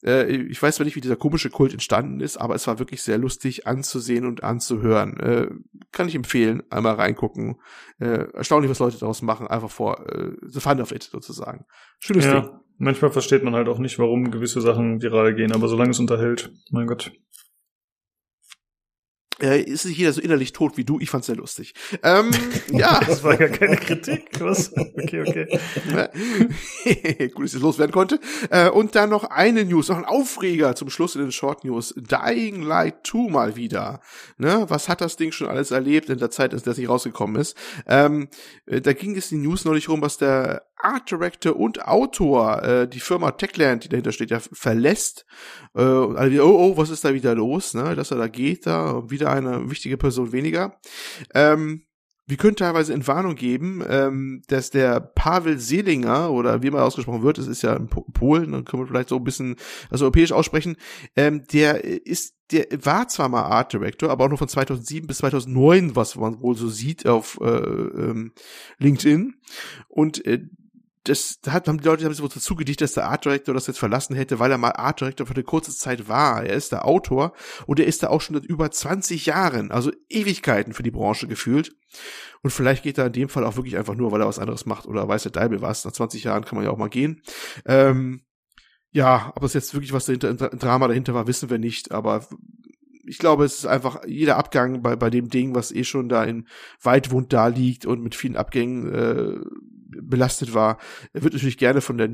Speaker 1: Äh, ich weiß zwar nicht, wie dieser komische Kult entstanden ist, aber es war wirklich sehr lustig anzusehen und anzuhören. Kann ich empfehlen, einmal reingucken. Erstaunlich, was Leute daraus machen, einfach vor the fun of it sozusagen. Schönes Ding.
Speaker 2: Ja, manchmal versteht man halt auch nicht, warum gewisse Sachen viral gehen, aber solange es unterhält, mein Gott.
Speaker 1: Äh, ist nicht jeder so innerlich tot wie du? Ich fand's sehr lustig. Ähm, <laughs> ja.
Speaker 2: Das war ja keine Kritik, was? Okay, okay. <laughs>
Speaker 1: Gut, dass ich loswerden konnte. Äh, und dann noch eine News, noch ein Aufreger zum Schluss in den Short News. Dying Light 2 mal wieder. Ne? Was hat das Ding schon alles erlebt in der Zeit, in der es nicht rausgekommen ist? Ähm, äh, da ging es die News neulich rum, was der Art Director und Autor äh, die Firma Techland, die dahinter steht, ja verlässt. Äh, und alle wieder, oh, oh, was ist da wieder los, ne? Dass er da geht, da wieder eine wichtige Person weniger. Ähm, wir können teilweise Entwarnung geben, ähm, dass der Pavel Seelinger, oder wie man ausgesprochen wird, es ist ja in Polen, dann können wir vielleicht so ein bisschen also europäisch aussprechen, ähm, der ist, der war zwar mal Art Director, aber auch nur von 2007 bis 2009, was man wohl so sieht auf äh, ähm, LinkedIn. Und äh, das da hat, haben die Leute haben sich wohl dazu gedichtet, dass der Art Director das jetzt verlassen hätte, weil er mal Art Director für eine kurze Zeit war. Er ist der Autor und er ist da auch schon seit über 20 Jahren, also Ewigkeiten für die Branche gefühlt. Und vielleicht geht er in dem Fall auch wirklich einfach nur, weil er was anderes macht oder weiß der Deibel was. Nach 20 Jahren kann man ja auch mal gehen. Ähm, ja, ob es jetzt wirklich was dahinter, Drama dahinter war, wissen wir nicht, aber ich glaube, es ist einfach jeder Abgang bei, bei dem Ding, was eh schon da in Weitwund da liegt und mit vielen Abgängen äh, belastet war, wird natürlich gerne von der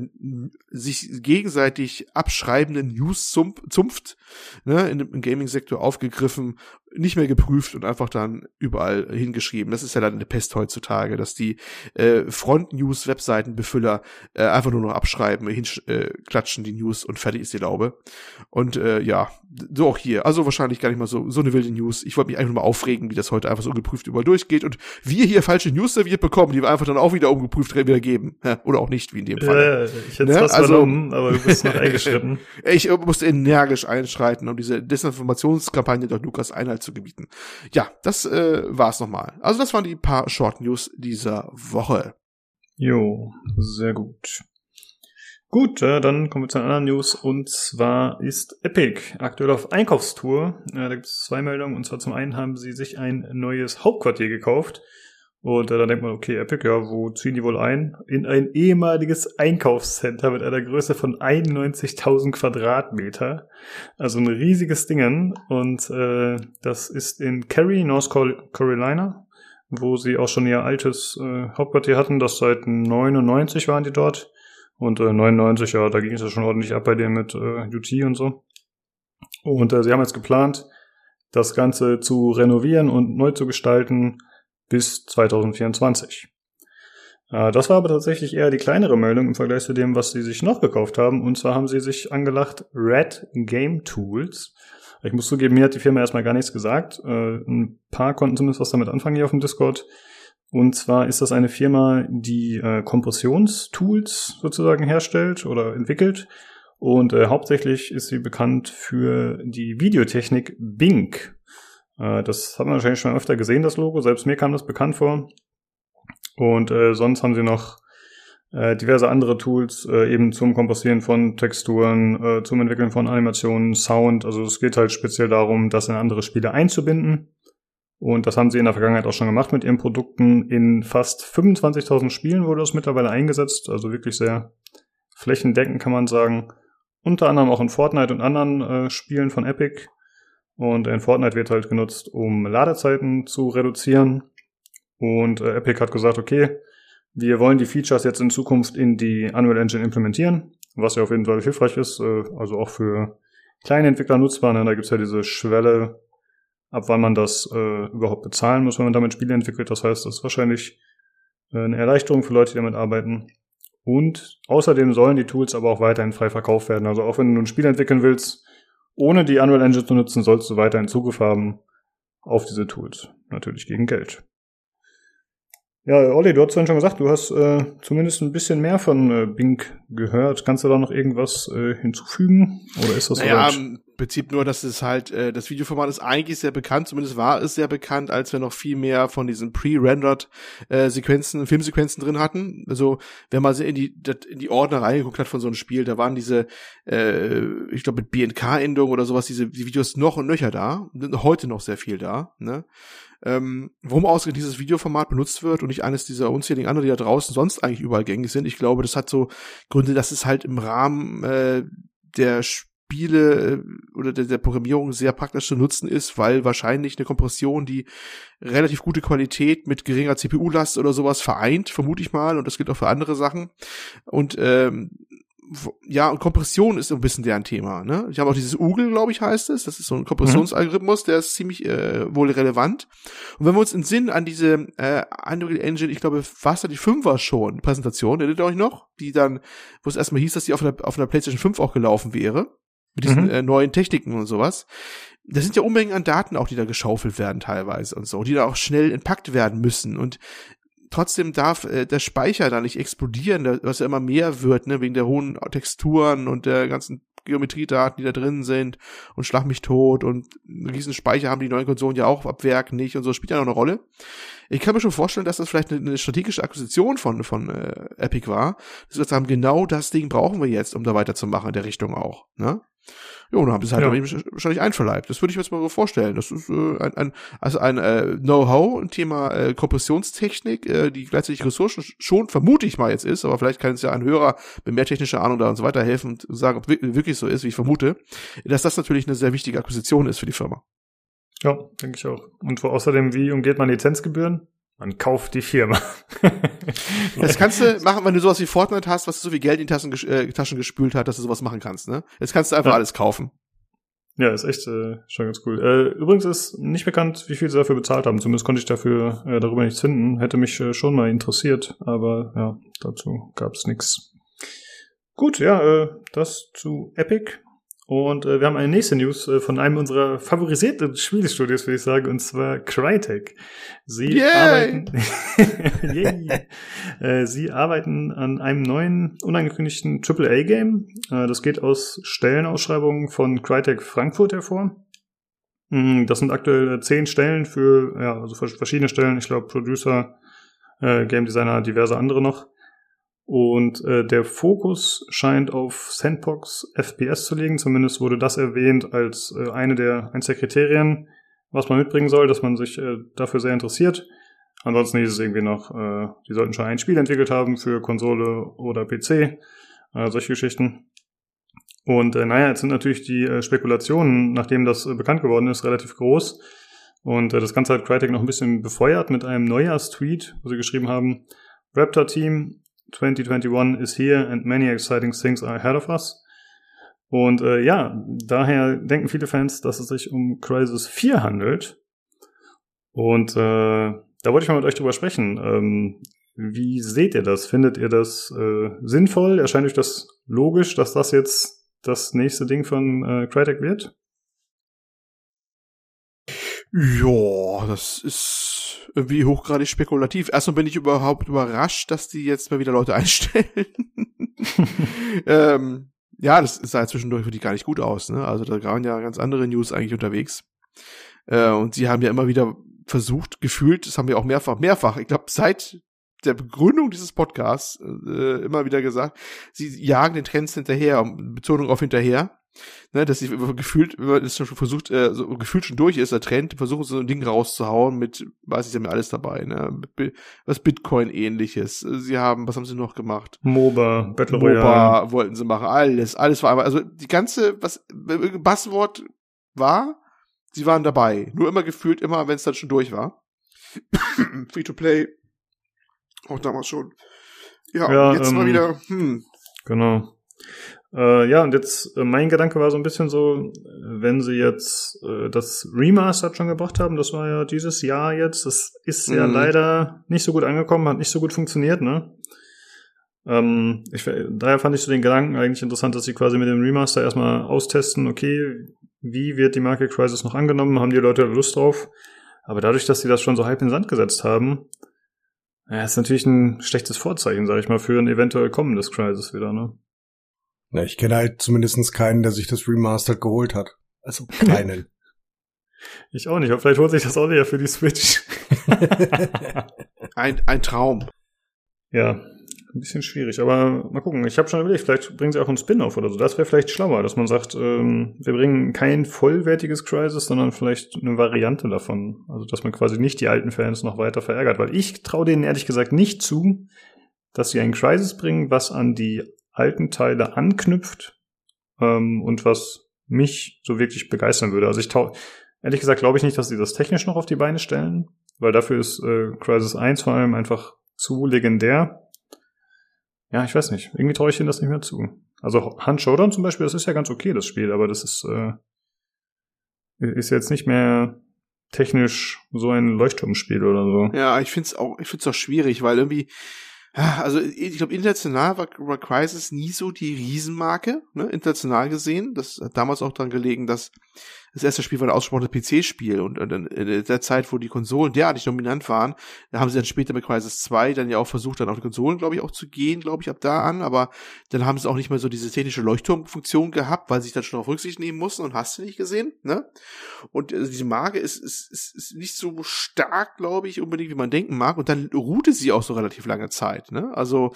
Speaker 1: sich gegenseitig abschreibenden News-Zunft ne, in, im Gaming-Sektor aufgegriffen nicht mehr geprüft und einfach dann überall hingeschrieben. Das ist ja dann eine Pest heutzutage, dass die äh, Front-News-Webseitenbefüller äh, einfach nur noch abschreiben, hinklatschen äh, die News und fertig ist die Laube. Und äh, ja, so auch hier. Also wahrscheinlich gar nicht mal so, so eine wilde News. Ich wollte mich einfach nur mal aufregen, wie das heute einfach so ungeprüft überall durchgeht und wir hier falsche News serviert bekommen, die wir einfach dann auch wieder ungeprüft wieder geben. Oder auch nicht, wie in dem Fall.
Speaker 2: Äh, ich hätte ne? was also, vernommen, aber du bist noch <laughs> eingeschritten.
Speaker 1: ich musste energisch einschreiten, um diese Desinformationskampagne durch Lukas Einhalt Inhalt zu gebieten. Ja, das äh, war's nochmal. Also das waren die paar Short News dieser Woche.
Speaker 2: Jo, sehr gut. Gut, äh, dann kommen wir zu einer anderen News und zwar ist Epic aktuell auf Einkaufstour. Äh, da gibt es zwei Meldungen und zwar zum einen haben sie sich ein neues Hauptquartier gekauft und äh, dann denkt man, okay, Epic, ja, wo ziehen die wohl ein? In ein ehemaliges Einkaufscenter mit einer Größe von 91.000 Quadratmeter. Also ein riesiges Dingen. Und äh, das ist in Cary, North Carolina, wo sie auch schon ihr altes äh, Hauptquartier hatten. Das seit 99 waren die dort. Und äh, 99, ja, da ging es ja schon ordentlich ab bei denen mit äh, UT und so. Und äh, sie haben jetzt geplant, das Ganze zu renovieren und neu zu gestalten bis 2024. Äh, das war aber tatsächlich eher die kleinere Meldung im Vergleich zu dem, was sie sich noch gekauft haben. Und zwar haben sie sich angelacht Red Game Tools. Ich muss zugeben, mir hat die Firma erstmal gar nichts gesagt. Äh, ein paar konnten zumindest was damit anfangen hier auf dem Discord. Und zwar ist das eine Firma, die äh, Kompressionstools sozusagen herstellt oder entwickelt. Und hauptsächlich ist sie bekannt für die Videotechnik Bing. Äh, das hat man wahrscheinlich schon öfter gesehen, das Logo. Selbst mir kam das bekannt vor. Und äh, sonst haben sie noch äh, diverse andere Tools, äh, eben zum Kompostieren von Texturen, äh, zum Entwickeln von Animationen, Sound. Also es geht halt speziell darum, das in andere Spiele einzubinden. Und das haben sie in der Vergangenheit auch schon gemacht mit ihren Produkten. In fast 25.000 Spielen wurde das mittlerweile eingesetzt. Also wirklich sehr flächendeckend kann man sagen. Unter anderem auch in Fortnite und anderen äh, Spielen von Epic. Und in Fortnite wird halt genutzt, um Ladezeiten zu reduzieren. Und äh, Epic hat gesagt, okay, wir wollen die Features jetzt in Zukunft in die Unreal Engine implementieren, was ja auf jeden Fall hilfreich ist, äh, also auch für kleine Entwickler nutzbar. Ne? Da gibt's ja diese Schwelle, ab wann man das äh, überhaupt bezahlen muss, wenn man damit Spiele entwickelt. Das heißt, das ist wahrscheinlich äh, eine Erleichterung für Leute, die damit arbeiten. Und außerdem sollen die Tools aber auch weiterhin frei verkauft werden. Also auch wenn du ein Spiel entwickeln willst, ohne die Unreal Engine zu nutzen, sollst du weiterhin Zugriff haben auf diese Tools. Natürlich gegen Geld. Ja, Olli, du hast vorhin schon gesagt, du hast äh, zumindest ein bisschen mehr von äh, Bing gehört. Kannst du da noch irgendwas äh, hinzufügen? Oder ist das
Speaker 1: naja, im Prinzip nur, dass es halt, äh, das Videoformat ist eigentlich sehr bekannt, zumindest war es sehr bekannt, als wir noch viel mehr von diesen pre-rendered äh, Sequenzen, Filmsequenzen drin hatten. Also, wenn man in die, in die Ordner reingeguckt hat von so einem Spiel, da waren diese, äh, ich glaube mit BNK-Endung oder sowas, diese die Videos noch und nöcher da. Heute noch sehr viel da, ne? Ähm, warum ausgerechnet dieses Videoformat benutzt wird und nicht eines dieser unzähligen anderen, die da draußen sonst eigentlich überall gängig sind. Ich glaube, das hat so Gründe, dass es halt im Rahmen äh, der Spiele äh, oder der, der Programmierung sehr praktisch zu nutzen ist, weil wahrscheinlich eine Kompression, die relativ gute Qualität mit geringer CPU-Last oder sowas vereint, vermute ich mal, und das gilt auch für andere Sachen. Und ähm, ja, und Kompression ist so ein bisschen deren Thema, ne? Ich habe auch dieses UGL, glaube ich, heißt es. Das ist so ein Kompressionsalgorithmus, der ist ziemlich äh, wohl relevant. Und wenn wir uns in Sinn an diese äh, Unreal Engine, ich glaube, fast die 5 war schon, Präsentation, erinnert ihr euch noch? Die dann, wo es erstmal hieß, dass die auf einer, auf einer PlayStation 5 auch gelaufen wäre. Mit diesen
Speaker 2: Mhm.
Speaker 1: äh, neuen Techniken und sowas. Das sind ja Unmengen an Daten auch, die da geschaufelt werden teilweise und so, die da auch schnell entpackt werden müssen. Und trotzdem darf äh, der Speicher da nicht explodieren, was ja immer mehr wird, ne, wegen der hohen Texturen und der ganzen Geometriedaten, die da drin sind und schlag mich tot und einen riesen Speicher haben die neuen Konsolen ja auch ab Werk nicht und so, spielt ja noch eine Rolle. Ich kann mir schon vorstellen, dass das vielleicht eine, eine strategische Akquisition von, von äh, Epic war. Gesagt haben, genau das Ding brauchen wir jetzt, um da weiterzumachen in der Richtung auch. Ne? Ja, und dann haben sie es halt
Speaker 2: Ja.
Speaker 1: wahrscheinlich einverleibt. Das würde ich mir jetzt mal so vorstellen. Das ist äh, ein, ein, also ein äh, Know-how, ein Thema äh, Kompressionstechnik, äh, die gleichzeitig Ressourcen schon, vermute ich mal jetzt ist, aber vielleicht kann es ja ein Hörer mit mehr technischer Ahnung da uns weiterhelfen und sagen, ob es wirklich so ist, wie ich vermute, dass das natürlich eine sehr wichtige Akquisition ist für die Firma.
Speaker 2: Ja, denke ich auch. Und wo außerdem, wie umgeht man Lizenzgebühren? Man kauft die Firma. <laughs>
Speaker 1: Das kannst du machen, wenn du sowas wie Fortnite hast, was so viel Geld in die Taschen, äh, Taschen gespült hat, dass du sowas machen kannst. Ne? Jetzt kannst du einfach
Speaker 2: Ja.
Speaker 1: alles kaufen.
Speaker 2: Ja, ist echt äh, schon ganz cool. Äh, übrigens ist nicht bekannt, wie viel sie dafür bezahlt haben. Zumindest konnte ich dafür äh, darüber nichts finden. Hätte mich äh, schon mal interessiert, aber ja, dazu gab es nichts. Gut, ja, äh, das zu Epic. Und äh, wir haben eine nächste News äh, von einem unserer favorisierten Spielestudios, würde ich sagen, und zwar Crytek. Sie
Speaker 1: Yay!
Speaker 2: arbeiten, <laughs> Yay! Äh, sie arbeiten an einem neuen, unangekündigten AAA-Game. Äh, das geht aus Stellenausschreibungen von Crytek Frankfurt hervor. Mm, Das sind aktuell äh, zehn Stellen für, ja, also vers- verschiedene Stellen. Ich glaube, Producer, äh, Game Designer, diverse andere noch. Und äh, der Fokus scheint auf Sandbox FPS zu liegen. Zumindest wurde das erwähnt als äh, eine der, eins der Kriterien, was man mitbringen soll, dass man sich äh, dafür sehr interessiert. Ansonsten hieß es irgendwie noch, äh, die sollten schon ein Spiel entwickelt haben für Konsole oder PC, äh, solche Geschichten. Und äh, naja, jetzt sind natürlich die äh, Spekulationen, nachdem das äh, bekannt geworden ist, relativ groß. Und äh, das Ganze hat Crytek noch ein bisschen befeuert mit einem Neujahrstweet, wo sie geschrieben haben, Raptor Team 2021 is here and many exciting things are ahead of us. Und äh, ja, daher denken viele Fans, dass es sich um Crisis 4 handelt. Und äh, da wollte ich mal mit euch drüber sprechen. Ähm, wie seht ihr das? Findet ihr das äh, sinnvoll? Erscheint euch das logisch, dass das jetzt das nächste Ding von äh, Crytek wird?
Speaker 1: Ja, das ist irgendwie hochgradig spekulativ. Erstmal bin ich überhaupt überrascht, dass die jetzt mal wieder Leute <laughs> einstellen. <laughs> ähm, ja, das sah ja zwischendurch für die gar nicht gut aus. Ne? Also da waren ja ganz andere News eigentlich unterwegs. Äh, und sie haben ja immer wieder versucht, gefühlt, das haben wir auch mehrfach, mehrfach, ich glaube, seit der Begründung dieses Podcasts äh, immer wieder gesagt, sie jagen den Trends hinterher, Betonung auf hinterher. Ne, dass sie gefühlt, wenn man das schon versucht, äh, so gefühlt schon durch ist, der Trend, versuchen so ein Ding rauszuhauen mit, weiß ich, sie haben ja alles dabei, ne? Was Bitcoin-ähnliches. Sie haben, was haben sie noch gemacht?
Speaker 2: MOBA, Battle Royale.
Speaker 1: MOBA wollten sie machen, alles, alles war einmal, also die ganze, was Buzzword war, sie waren dabei. Nur immer gefühlt, immer, wenn es dann schon durch war. <coughs> Free to play. Auch damals schon. Ja,
Speaker 2: Ja,
Speaker 1: jetzt
Speaker 2: ähm,
Speaker 1: mal wieder, hm.
Speaker 2: Genau. Äh, ja, und jetzt, äh, mein Gedanke war so ein bisschen so, wenn sie jetzt äh, das Remastered schon gebracht haben, das war ja dieses Jahr jetzt, das ist ja
Speaker 1: Mhm.
Speaker 2: leider nicht so gut angekommen, hat nicht so gut funktioniert, ne? Ähm, ich, daher fand ich so den Gedanken eigentlich interessant, dass sie quasi mit dem Remaster erstmal austesten, okay, wie wird die Marke Crisis noch angenommen, haben die Leute Lust drauf? Aber dadurch, dass sie das schon so halb in den Sand gesetzt haben, ja, ist natürlich ein schlechtes Vorzeichen, sag ich mal, für ein eventuell kommendes Crisis wieder, ne?
Speaker 3: Na, ich kenne halt zumindest keinen, der sich das Remastered geholt hat. Also <laughs> keinen.
Speaker 2: Ich auch nicht, aber vielleicht holt sich das auch nicht für die Switch. <laughs>
Speaker 1: Ein, ein Traum.
Speaker 2: ja, ein bisschen schwierig, aber mal gucken. Ich habe schon überlegt, vielleicht bringen sie auch einen Spin-off oder so. Das wäre vielleicht schlauer, dass man sagt, ähm, wir bringen kein vollwertiges Crisis, sondern vielleicht eine Variante davon. Also, dass man quasi nicht die alten Fans noch weiter verärgert, weil ich traue denen ehrlich gesagt nicht zu, dass sie ein Crisis bringen, was an die alten Teile anknüpft ähm, und was mich so wirklich begeistern würde. Also ich ehrlich gesagt glaube ich nicht, dass sie das technisch noch auf die Beine stellen, weil dafür ist äh, Crisis 1 vor allem einfach zu legendär. Ja, ich weiß nicht. Irgendwie traue ich ihnen das nicht mehr zu. Also Hand Showdown zum Beispiel, das ist ja ganz okay, das Spiel, aber das ist, äh, ist jetzt nicht mehr technisch so ein Leuchtturmspiel oder so.
Speaker 1: Ja, ich find's auch, ich find's auch schwierig, weil irgendwie, also ich glaube, international war, war Crisis nie so die Riesenmarke, ne, international gesehen. Das hat damals auch dran gelegen, dass das erste Spiel war ein ausgesprochenes PC-Spiel und, und in der Zeit, wo die Konsolen derartig dominant waren, da haben sie dann später mit Crisis 2 dann ja auch versucht, dann auf die Konsolen, glaube ich, auch zu gehen, glaube ich, ab da an, aber dann haben sie auch nicht mehr so diese technische Leuchtturmfunktion gehabt, weil sie sich dann schon auf Rücksicht nehmen mussten und hast du nicht gesehen, ne? Und also diese Marke ist, ist, ist, ist nicht so stark, glaube ich, unbedingt, wie man denken mag und dann ruhte sie auch so relativ lange Zeit, ne? Also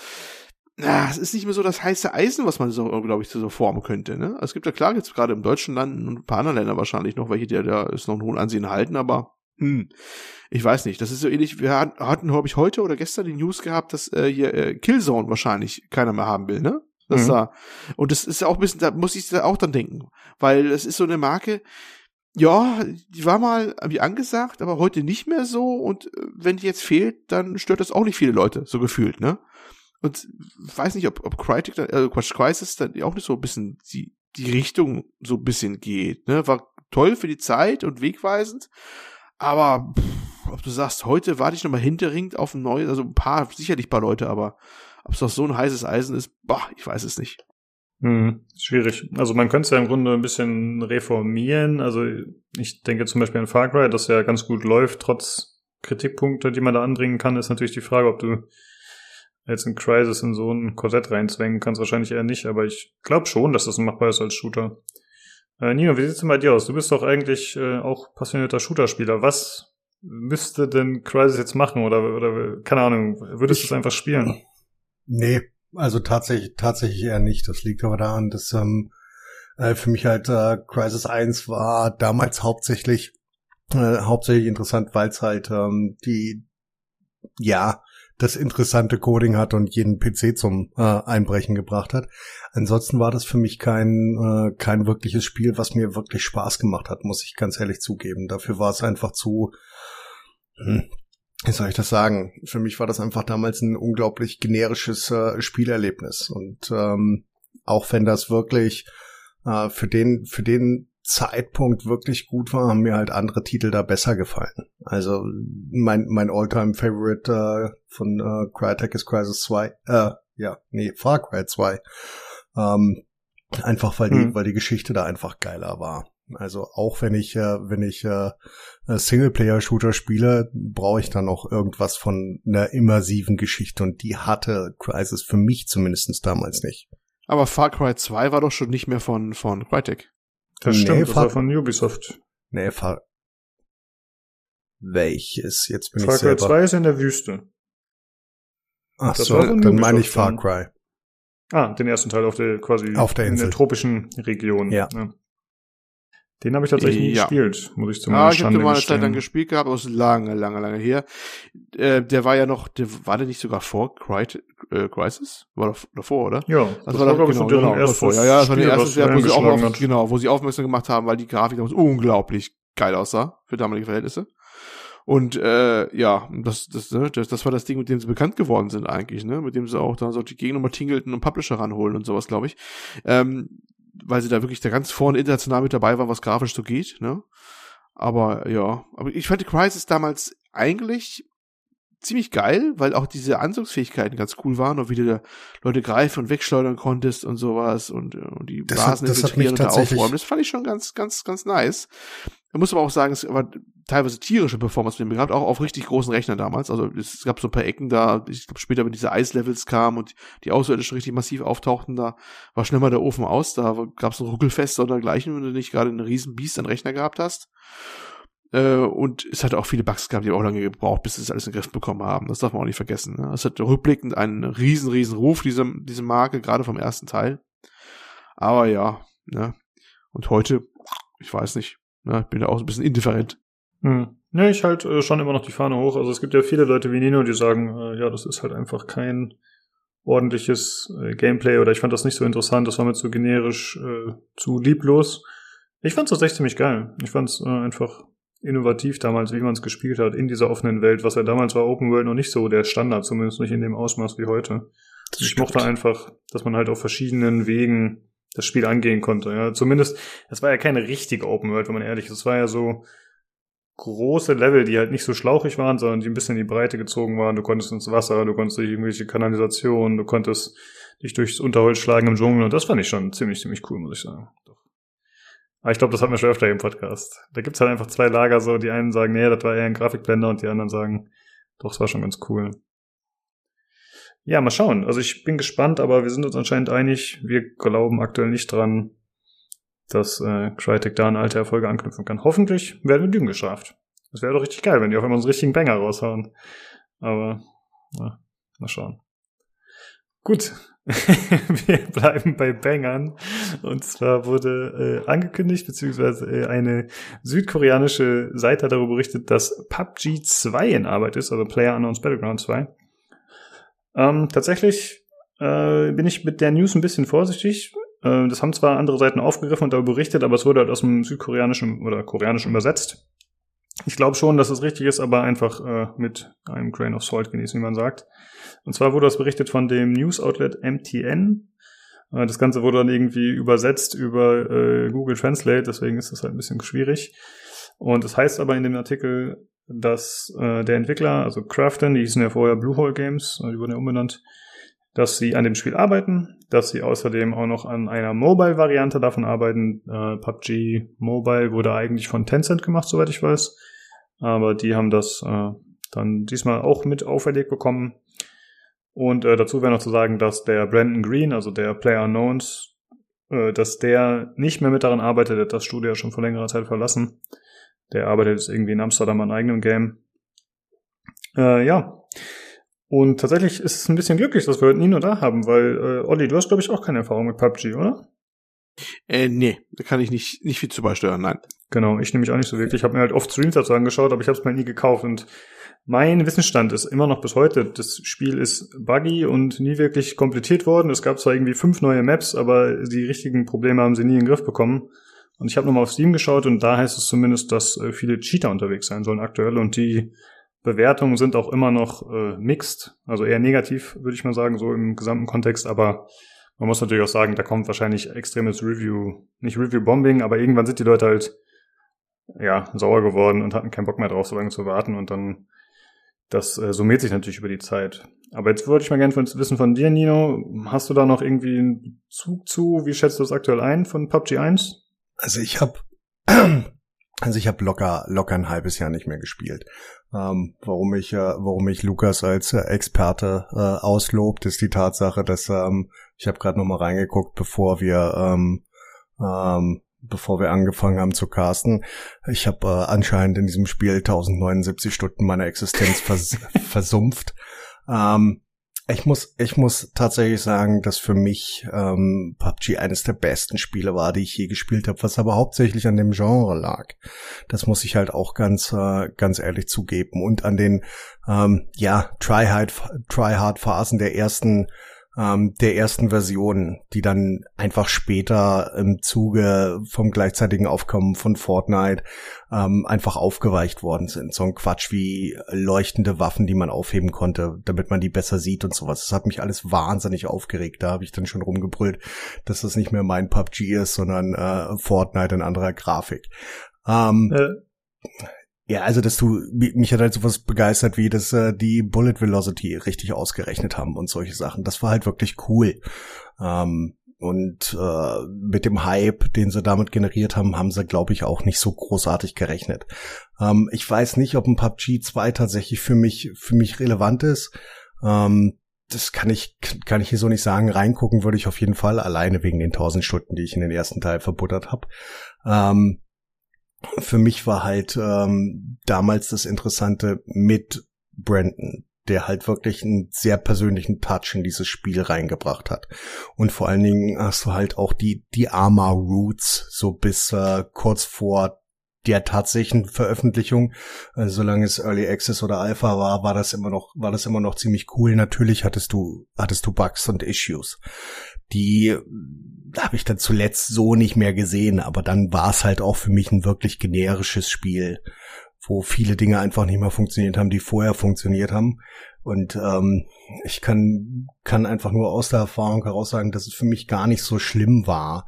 Speaker 1: na, es ist nicht mehr so das heiße Eisen, was man so, glaube ich, so formen könnte. Ne? Es gibt ja klar, jetzt gerade im deutschen Land und ein paar anderen Ländern wahrscheinlich noch welche, die da ist noch ein hohen Ansehen halten, aber hm, ich weiß nicht. Das ist so ähnlich, wir hatten, glaube ich, heute oder gestern die News gehabt, dass äh, hier äh, Killzone wahrscheinlich keiner mehr haben will, ne? Das mhm. da. Und das ist ja auch ein bisschen, da muss ich da auch dann denken. Weil es ist so eine Marke, ja, die war mal wie angesagt, aber heute nicht mehr so. Und äh, wenn die jetzt fehlt, dann stört das auch nicht viele Leute, so gefühlt, ne? Und weiß nicht, ob, ob Crytek dann, also Quatsch, Crisis dann auch nicht so ein bisschen die, die Richtung so ein bisschen geht, ne? War toll für die Zeit und wegweisend, aber pff, ob du sagst, heute warte ich nochmal hinterringt auf ein neues, also ein paar, sicherlich ein paar Leute, aber ob es doch so ein heißes Eisen ist, boah, ich weiß es nicht.
Speaker 2: Hm, schwierig. Also man könnte es ja im Grunde ein bisschen reformieren. Also ich denke zum Beispiel an Far Cry, das ja ganz gut läuft, trotz Kritikpunkte, die man da anbringen kann, ist natürlich die Frage, ob du jetzt in Crisis in so ein Korsett reinzwängen kannst, wahrscheinlich eher nicht, aber ich glaube schon, dass das machbar ist als Shooter. Äh, Nino, wie sieht's denn bei dir aus? Du bist doch eigentlich äh, auch passionierter Shooter-Spieler. Was müsste denn Crisis jetzt machen oder, oder keine Ahnung, würdest du es einfach spielen?
Speaker 3: Nee, also tatsächlich, tatsächlich eher nicht. Das liegt aber daran, dass ähm, äh, für mich halt äh, Crisis 1 war damals hauptsächlich äh, hauptsächlich interessant, weil es halt ähm, die ja das interessante Coding hat und jeden PC zum äh, Einbrechen gebracht hat. Ansonsten war das für mich kein, äh, kein wirkliches Spiel, was mir wirklich Spaß gemacht hat, muss ich ganz ehrlich zugeben. Dafür war es einfach zu, hm, wie soll ich das sagen? Für mich war das einfach damals ein unglaublich generisches äh, Spielerlebnis. Und ähm, auch wenn das wirklich äh, für den, für den Zeitpunkt wirklich gut war, haben mir halt andere Titel da besser gefallen. Also mein, mein Alltime favorite äh, von äh, Crytek ist Crisis 2, äh, ja, nee, Far Cry 2. Ähm, einfach weil die, hm. weil die Geschichte da einfach geiler war. Also auch wenn ich, äh, wenn ich äh, Singleplayer-Shooter spiele, brauche ich dann noch irgendwas von einer immersiven Geschichte und die hatte Crisis für mich zumindestens damals nicht.
Speaker 1: Aber Far Cry 2 war doch schon nicht mehr von, von Crytek.
Speaker 2: Das nee, stimmt, das war von Ubisoft.
Speaker 3: Nee, Far welches? Jetzt bin
Speaker 2: Far
Speaker 3: ich selber.
Speaker 2: Far Cry 2 ist in der Wüste.
Speaker 3: Ach das so, dann meine ich Far Cry.
Speaker 2: Ah, den ersten Teil auf der quasi
Speaker 3: auf der Insel.
Speaker 2: in der tropischen Region.
Speaker 3: Ja. ja.
Speaker 2: Den habe ich tatsächlich nie ja. gespielt, muss ich
Speaker 1: zum Ah, ich habe den mal eine Zeit lang gespielt gehabt, aber es ist lange, lange, lange her. Äh, der war ja noch, der war der nicht sogar vor Cry äh, Crisis? War doch davor, oder?
Speaker 2: Ja,
Speaker 1: das, das war, war doch, genau, genau, davor. Ja, ja, das war der erste Jahr, wo sie auch auf, genau, wo sie aufmerksam gemacht haben, weil die Grafik damals unglaublich geil aussah für damalige Verhältnisse. Und äh, ja, das, das, ne, das, das war das Ding, mit dem sie bekannt geworden sind eigentlich, ne? Mit dem sie auch da so die Gegner mal tingelten und Publisher ranholen und sowas, glaube ich. Ähm, weil sie da wirklich da ganz vorne international mit dabei waren, was grafisch so geht, ne? Aber ja, aber ich fand die Crisis damals eigentlich ziemlich geil, weil auch diese Anzugsfähigkeiten ganz cool waren und wie du da Leute greifen und wegschleudern konntest und sowas und, und die
Speaker 3: das Blasen hat, das infiltrieren und da aufräumen.
Speaker 1: Das fand ich schon ganz, ganz, ganz nice. Man muss aber auch sagen, es war teilweise tierische Performance mit dem gehabt, auch auf richtig großen Rechnern damals. Also es gab so ein paar Ecken da, ich glaube später, wenn diese Eislevels kamen und die Außerirdischen richtig massiv auftauchten, da war schnell mal der Ofen aus, da gab es ein Ruckelfest oder dergleichen, wenn du nicht gerade einen riesen Biest an Rechner gehabt hast. Äh, und es hat auch viele Bugs gehabt, die auch lange gebraucht, bis sie es alles in den Griff bekommen haben. Das darf man auch nicht vergessen. Ne? Es hat rückblickend einen riesen, riesen Ruf, diese, diese Marke, gerade vom ersten Teil. Aber ja, ne. Und heute, ich weiß nicht, ja, ich bin da auch ein bisschen indifferent.
Speaker 2: Hm. Ja, ich halt äh, schon immer noch die Fahne hoch. Also es gibt ja viele Leute wie Nino, die sagen, äh, ja, das ist halt einfach kein ordentliches äh, Gameplay oder ich fand das nicht so interessant, das war mir zu generisch, äh, zu lieblos. Ich fand es tatsächlich ziemlich geil. Ich fand es äh, einfach innovativ damals, wie man es gespielt hat, in dieser offenen Welt, was ja damals war Open World noch nicht so der Standard, zumindest nicht in dem Ausmaß wie heute. ich stimmt. mochte einfach, dass man halt auf verschiedenen Wegen das Spiel angehen konnte. Ja, zumindest, es war ja keine richtige Open World, wenn man ehrlich ist. Es war ja so große Level, die halt nicht so schlauchig waren, sondern die ein bisschen in die Breite gezogen waren. Du konntest ins Wasser, du konntest durch irgendwelche Kanalisationen, du konntest dich durchs Unterholz schlagen im Dschungel und das fand ich schon ziemlich, ziemlich cool, muss ich sagen. Aber ich glaube, das hatten wir schon öfter im Podcast. Da gibt's halt einfach zwei Lager so, die einen sagen, nee, das war eher ein Grafikblender und die anderen sagen, doch, es war schon ganz cool. Ja, mal schauen. Also ich bin gespannt, aber wir sind uns anscheinend einig. Wir glauben aktuell nicht dran, dass äh, Crytek da an alte Erfolge anknüpfen kann. Hoffentlich werden wir Dügen geschafft. Das wäre doch richtig geil, wenn die auf einmal so einen richtigen Banger raushauen. Aber, na, mal schauen. Gut, <laughs> wir bleiben bei Bangern. Und zwar wurde äh, angekündigt, beziehungsweise äh, eine südkoreanische Seite hat darüber berichtet, dass PUBG 2 in Arbeit ist, also Player Unknowns Battleground 2. Ähm, tatsächlich äh, bin ich mit der News ein bisschen vorsichtig. Äh, das haben zwar andere Seiten aufgegriffen und darüber berichtet, aber es wurde halt aus dem südkoreanischen oder koreanischen übersetzt. Ich glaube schon, dass es richtig ist, aber einfach äh, mit einem Grain of Salt genießen, wie man sagt. Und zwar wurde das berichtet von dem News-Outlet MTN. Äh, das Ganze wurde dann irgendwie übersetzt über äh, Google Translate, deswegen ist das halt ein bisschen schwierig. Und es das heißt aber in dem Artikel, dass äh, der Entwickler, also Crafton, die hießen ja vorher Bluehole Games, äh, die wurden ja umbenannt, dass sie an dem Spiel arbeiten, dass sie außerdem auch noch an einer Mobile-Variante davon arbeiten. Äh, PUBG Mobile wurde eigentlich von Tencent gemacht, soweit ich weiß. Aber die haben das äh, dann diesmal auch mit auferlegt bekommen. Und äh, dazu wäre noch zu sagen, dass der Brandon Green, also der Player Unknowns, äh, dass der nicht mehr mit daran arbeitet, hat das Studio ja schon vor längerer Zeit verlassen. Der arbeitet jetzt irgendwie in Amsterdam an eigenem Game. Äh, ja. Und tatsächlich ist es ein bisschen glücklich, dass wir heute Nino da haben, weil, äh, Olli, du hast, glaube ich, auch keine Erfahrung mit PUBG, oder?
Speaker 1: Äh, nee, da kann ich nicht, nicht viel zu beisteuern, nein.
Speaker 2: Genau, ich nämlich auch nicht so wirklich. Ich habe mir halt oft Streams dazu angeschaut, aber ich habe es mir nie gekauft und mein Wissensstand ist immer noch bis heute, das Spiel ist buggy und nie wirklich komplettiert worden. Es gab zwar irgendwie fünf neue Maps, aber die richtigen Probleme haben sie nie in den Griff bekommen. Und ich habe nochmal auf Steam geschaut und da heißt es zumindest, dass äh, viele Cheater unterwegs sein sollen aktuell und die Bewertungen sind auch immer noch äh, mixed, also eher negativ, würde ich mal sagen, so im gesamten Kontext, aber man muss natürlich auch sagen, da kommt wahrscheinlich extremes Review, nicht Review-Bombing, aber irgendwann sind die Leute halt ja, sauer geworden und hatten keinen Bock mehr drauf, so lange zu warten und dann das äh, summiert sich natürlich über die Zeit. Aber jetzt würde ich mal gerne wissen von dir, Nino, hast du da noch irgendwie einen Zug zu? Wie schätzt du das aktuell ein von PUBG 1?
Speaker 3: Also ich habe <clears throat> also ich habe locker locker ein halbes Jahr nicht mehr gespielt. Ähm, warum ich äh, warum ich Lukas als äh, Experte äh, auslobt, ist die Tatsache, dass ähm, ich habe gerade noch mal reingeguckt, bevor wir ähm, ähm, bevor wir angefangen haben zu casten. Ich habe äh, anscheinend in diesem Spiel 1079 Stunden meiner Existenz vers <laughs> versumpft. Ähm, ich muss, ich muss tatsächlich sagen, dass für mich ähm, PUBG eines der besten Spiele war, die ich je gespielt habe, was aber hauptsächlich an dem Genre lag. Das muss ich halt auch ganz, äh, ganz ehrlich zugeben. Und an den, ähm, ja, Try-Hard-Phasen der ersten ähm, der ersten Version, die dann einfach später im Zuge vom gleichzeitigen Aufkommen von Fortnite ähm, einfach aufgeweicht worden sind. So ein Quatsch wie leuchtende Waffen, die man aufheben konnte, damit man die besser sieht und sowas. Das hat mich alles wahnsinnig aufgeregt. Da habe ich dann schon rumgebrüllt, dass das nicht mehr mein PUBG ist, sondern äh, Fortnite in anderer Grafik. Ähm, äh. Ja, also dass du mich hat halt sowas begeistert, wie dass äh, die Bullet Velocity richtig ausgerechnet haben und solche Sachen. Das war halt wirklich cool. Ähm, und äh, mit dem Hype, den sie damit generiert haben, haben sie, glaube ich, auch nicht so großartig gerechnet. Ähm, ich weiß nicht, ob ein PUBG 2 tatsächlich für mich für mich relevant ist. Ähm, das kann ich kann ich hier so nicht sagen. Reingucken würde ich auf jeden Fall alleine wegen den tausend Stunden, die ich in den ersten Teil verbuttert habe. Ähm, für mich war halt ähm, damals das Interessante mit Brandon, der halt wirklich einen sehr persönlichen Touch in dieses Spiel reingebracht hat. Und vor allen Dingen hast du halt auch die, die Arma Roots so bis äh, kurz vor der tatsächlichen Veröffentlichung, äh, solange es Early Access oder Alpha war, war das immer noch, war das immer noch ziemlich cool. Natürlich hattest du, hattest du Bugs und Issues. Die habe ich dann zuletzt so nicht mehr gesehen, aber dann war es halt auch für mich ein wirklich generisches Spiel, wo viele Dinge einfach nicht mehr funktioniert haben, die vorher funktioniert haben. Und ähm, ich kann, kann einfach nur aus der Erfahrung heraus sagen, dass es für mich gar nicht so schlimm war,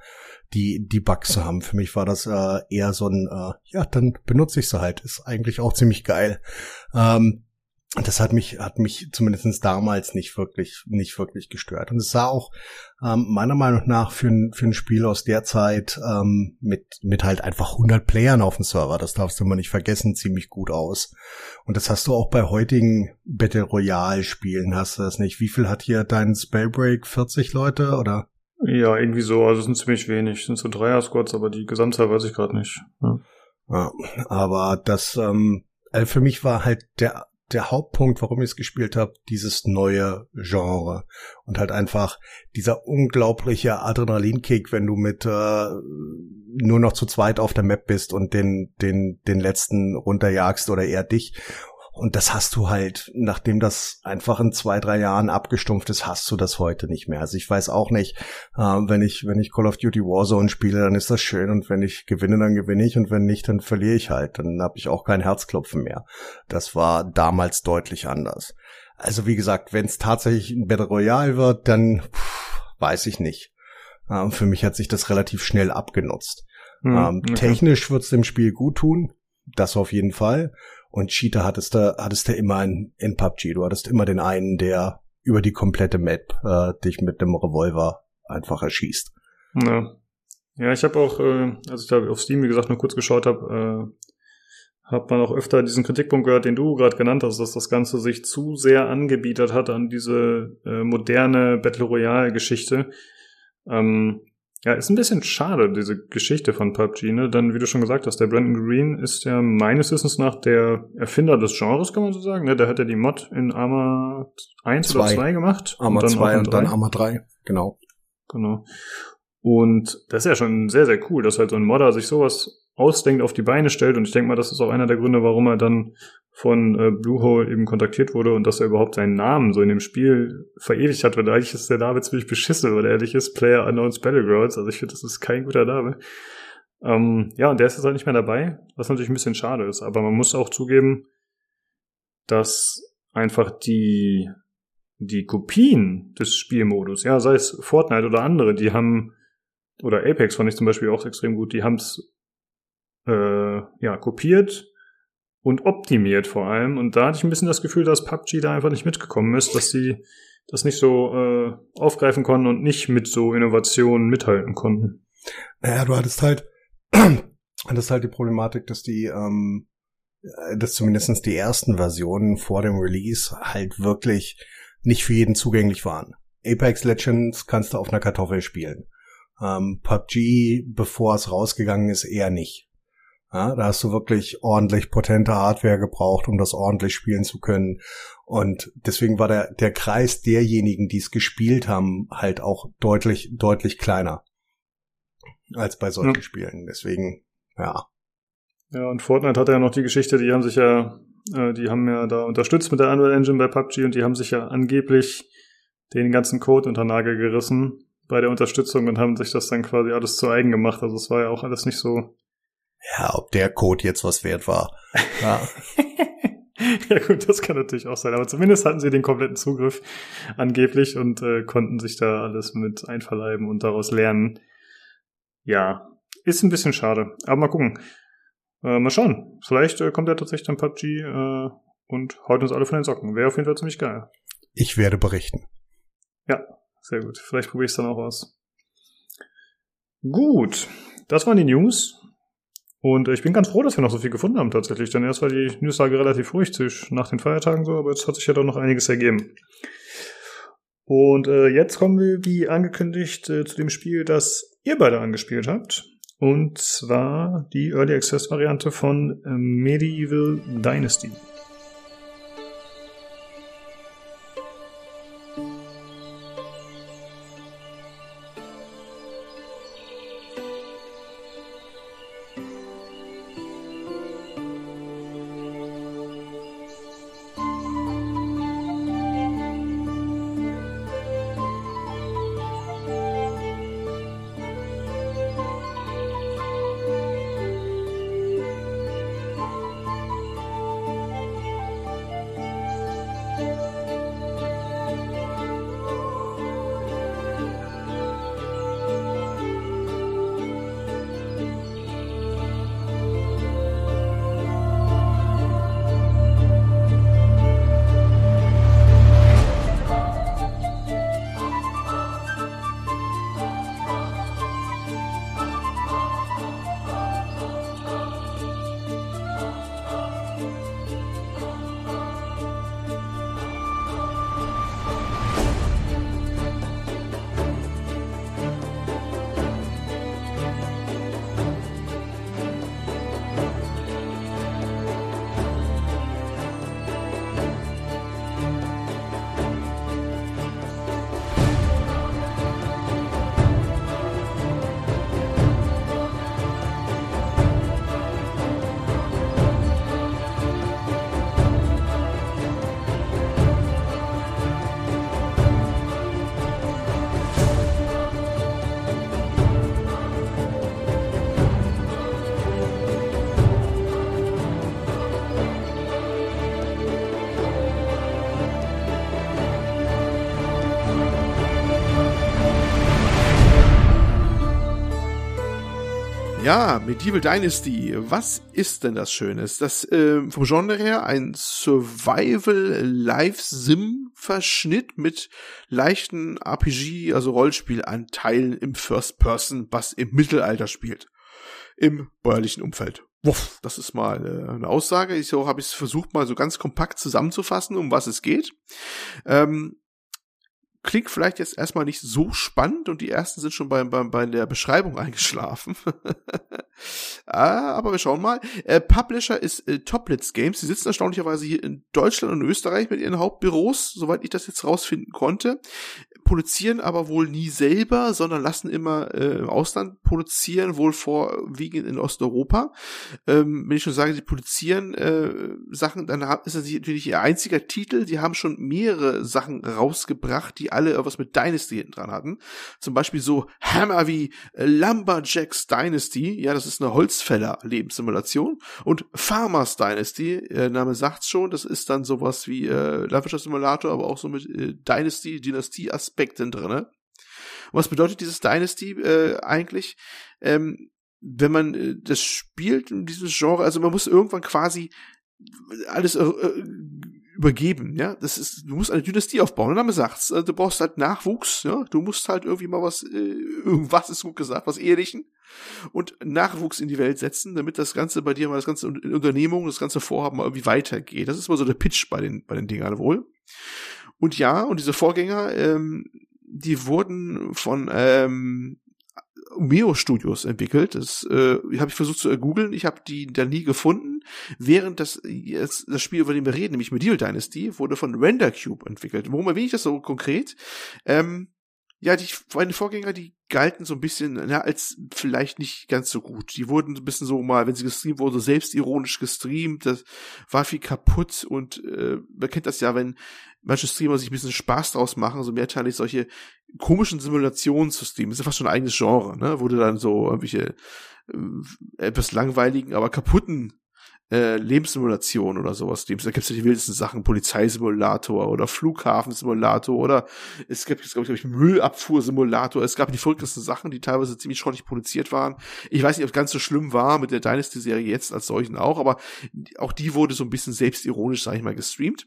Speaker 3: die, die Bugs zu haben. Für mich war das äh, eher so ein, äh, ja, dann benutze ich sie halt. Ist eigentlich auch ziemlich geil. Ähm, das hat mich, hat mich zumindest damals nicht wirklich, nicht wirklich gestört. Und es sah auch ähm, meiner Meinung nach für ein, für ein Spiel aus der Zeit ähm, mit, mit halt einfach 100 Playern auf dem Server, das darfst du mal nicht vergessen, ziemlich gut aus. Und das hast du auch bei heutigen Battle Royale Spielen, hast du das nicht? Wie viel hat hier dein Spellbreak? 40 Leute oder?
Speaker 2: Ja, irgendwie so. Also es sind ziemlich wenig. Es sind so Dreier-Squads, aber die Gesamtzahl weiß ich gerade nicht. Ja.
Speaker 3: ja. aber das, ähm, also für mich war halt der der Hauptpunkt, warum ich es gespielt habe, dieses neue Genre. Und halt einfach dieser unglaubliche Adrenalinkick, wenn du mit äh, nur noch zu zweit auf der Map bist und den den den letzten runterjagst oder eher dich und das hast du halt, nachdem das einfach in zwei, drei Jahren abgestumpft ist, hast du das heute nicht mehr. Also ich weiß auch nicht, äh, wenn ich, wenn ich Call of Duty Warzone spiele, dann ist das schön und wenn ich gewinne, dann gewinne ich und wenn nicht, dann verliere ich halt. Dann habe ich auch kein Herzklopfen mehr. Das war damals deutlich anders. Also wie gesagt, wenn es tatsächlich ein Battle Royale wird, dann pff, weiß ich nicht. Ähm, für mich hat sich das relativ schnell abgenutzt. Hm, ähm, okay. Technisch wird es dem Spiel gut tun, das auf jeden Fall. Und Cheater hattest du, hattest du immer in, in PUBG. Du hattest immer den einen, der über die komplette Map äh, dich mit dem Revolver einfach erschießt.
Speaker 2: Ja, ja ich habe auch, äh, als ich da auf Steam, wie gesagt, nur kurz geschaut habe, äh, hat man auch öfter diesen Kritikpunkt gehört, den du gerade genannt hast, dass das Ganze sich zu sehr angebietet hat an diese äh, moderne Battle Royale-Geschichte. Ähm, ja, ist ein bisschen schade, diese Geschichte von PUBG, ne? Dann, wie du schon gesagt hast, der Brandon Green ist ja meines Wissens nach der Erfinder des Genres, kann man so sagen, ne? Der hat ja die Mod in Arma 1 zwei. oder 2 gemacht.
Speaker 3: Arma 2 und, und dann Arma 3, genau.
Speaker 2: Genau. Und das ist ja schon sehr, sehr cool, dass halt so ein Modder sich sowas ausdenkt, auf die Beine stellt. Und ich denke mal, das ist auch einer der Gründe, warum er dann von äh, Bluehole eben kontaktiert wurde und dass er überhaupt seinen Namen so in dem Spiel verewigt hat, weil eigentlich ist der Name ziemlich beschissen, weil er ehrlich ist, Player Unknowns Battlegrounds, also ich finde, das ist kein guter Name. Ähm, ja, und der ist jetzt halt nicht mehr dabei, was natürlich ein bisschen schade ist, aber man muss auch zugeben, dass einfach die, die Kopien des Spielmodus, ja, sei es Fortnite oder andere, die haben, oder Apex fand ich zum Beispiel auch extrem gut, die haben's äh, ja, kopiert, und optimiert vor allem. Und da hatte ich ein bisschen das Gefühl, dass PUBG da einfach nicht mitgekommen ist, dass sie das nicht so äh, aufgreifen konnten und nicht mit so Innovationen mithalten konnten.
Speaker 3: Naja, du hattest halt, <clears throat> hattest halt die Problematik, dass die, ähm, dass zumindestens die ersten Versionen vor dem Release halt wirklich nicht für jeden zugänglich waren. Apex Legends kannst du auf einer Kartoffel spielen. Ähm, PUBG, bevor es rausgegangen ist, eher nicht. Ja, da hast du wirklich ordentlich potente Hardware gebraucht, um das ordentlich spielen zu können. Und deswegen war der, der Kreis derjenigen, die es gespielt haben, halt auch deutlich, deutlich kleiner als bei solchen ja. Spielen. Deswegen, ja.
Speaker 2: Ja, und Fortnite hat ja noch die Geschichte, die haben sich ja, äh, die haben ja da unterstützt mit der Unreal Engine bei PUBG und die haben sich ja angeblich den ganzen Code unter Nagel gerissen bei der Unterstützung und haben sich das dann quasi alles zu eigen gemacht. Also es war ja auch alles nicht so
Speaker 3: ja, ob der Code jetzt was wert war. Ja. <laughs>
Speaker 2: ja gut, das kann natürlich auch sein. Aber zumindest hatten sie den kompletten Zugriff angeblich und äh, konnten sich da alles mit einverleiben und daraus lernen. Ja, ist ein bisschen schade. Aber mal gucken. Äh, mal schauen. Vielleicht äh, kommt er tatsächlich dann PUBG äh, und haut uns alle von den Socken. Wäre auf jeden Fall ziemlich geil.
Speaker 3: Ich werde berichten.
Speaker 2: Ja, sehr gut. Vielleicht probiere ich es dann auch aus. Gut, das waren die News. Und ich bin ganz froh, dass wir noch so viel gefunden haben tatsächlich, denn erst war die Newslage relativ ruhig nach den Feiertagen so, aber jetzt hat sich ja doch noch einiges ergeben. Und äh, jetzt kommen wir, wie angekündigt, äh, zu dem Spiel, das ihr beide angespielt habt. Und zwar die Early Access Variante von äh, Medieval Dynasty.
Speaker 1: Ja, Medieval Dynasty. Was ist denn das Schönes? Das äh, vom Genre her ein Survival-Live-Sim-Verschnitt mit leichten RPG, also Rollenspielanteilen im First Person, was im Mittelalter spielt. Im bäuerlichen Umfeld. Wuff, das ist mal äh, eine Aussage. Ich so habe ich es versucht mal so ganz kompakt zusammenzufassen, um was es geht. Ähm, klingt vielleicht jetzt erstmal nicht so spannend und die ersten sind schon bei, bei, bei der Beschreibung <laughs> eingeschlafen. ah, aber wir schauen mal. Äh, Publisher ist äh, Toplitz Games. Sie sitzen erstaunlicherweise hier in Deutschland und Österreich mit ihren Hauptbüros, soweit ich das jetzt rausfinden konnte produzieren aber wohl nie selber, sondern lassen immer äh, im Ausland produzieren, wohl vorwiegend in Osteuropa. Ähm, wenn ich schon sage, sie produzieren äh, Sachen, dann ist das natürlich ihr einziger Titel. Die haben schon mehrere Sachen rausgebracht, die alle was mit Dynasty hinten dran hatten. Zum Beispiel so Hammer wie äh, Lumberjacks Dynasty, ja, das ist eine Holzfäller-Lebenssimulation. Und Farmers Dynasty, äh, Name sagt's schon, das ist dann sowas wie äh, Landwirtschaftssimulator, aber auch so mit äh, Dynasty, Dynastie-Aspekt Aspekten drinne. Und was bedeutet dieses Dynasty äh, eigentlich? Ähm, wenn man äh, das spielt in diesem Genre, also man muss irgendwann quasi alles äh, äh, übergeben, ja. Das ist, du musst eine Dynastie aufbauen. Der Name sagt's. Also du brauchst halt Nachwuchs, ja. Du musst halt irgendwie mal was, äh, irgendwas ist gut gesagt, was Ehelichen und Nachwuchs in die Welt setzen, damit das Ganze bei dir mal das ganze Unternehmung, das ganze Vorhaben mal irgendwie weitergeht. Das ist mal so der Pitch bei den, bei den Dingern wohl. Und ja, und diese Vorgänger, ähm, die wurden von ähm, Meo Studios entwickelt. Das äh, habe ich versucht zu googeln. Ich habe die da nie gefunden. Während das jetzt das Spiel, über dem wir reden, nämlich Medieval Dynasty, wurde von Render Cube entwickelt. Worum erwähne ich das so konkret? Ähm, ja, die meine Vorgänger, die galten so ein bisschen ja, als vielleicht nicht ganz so gut. Die wurden so ein bisschen so mal, wenn sie gestreamt wurden, so selbstironisch gestreamt. Das war viel kaputt und äh, man kennt das ja, wenn manche Streamer sich ein bisschen Spaß draus machen, so mehrteilig solche komischen Simulationssysteme. Das ist ja fast schon ein eigenes Genre, ne? Wo du dann so irgendwelche äh, etwas langweiligen, aber kaputten äh, Lebenssimulation oder sowas. Da gibt's ja die wildesten Sachen, Polizeisimulator oder Flughafensimulator oder es gibt, es glaube ich, Müllabfuhrsimulator. Es gab die verrücktesten Sachen, die teilweise ziemlich schrottig produziert waren. Ich weiß nicht, ob es ganz so schlimm war mit der Dynasty-Serie jetzt als solchen auch, aber auch die wurde so ein bisschen selbstironisch, sage ich mal, gestreamt.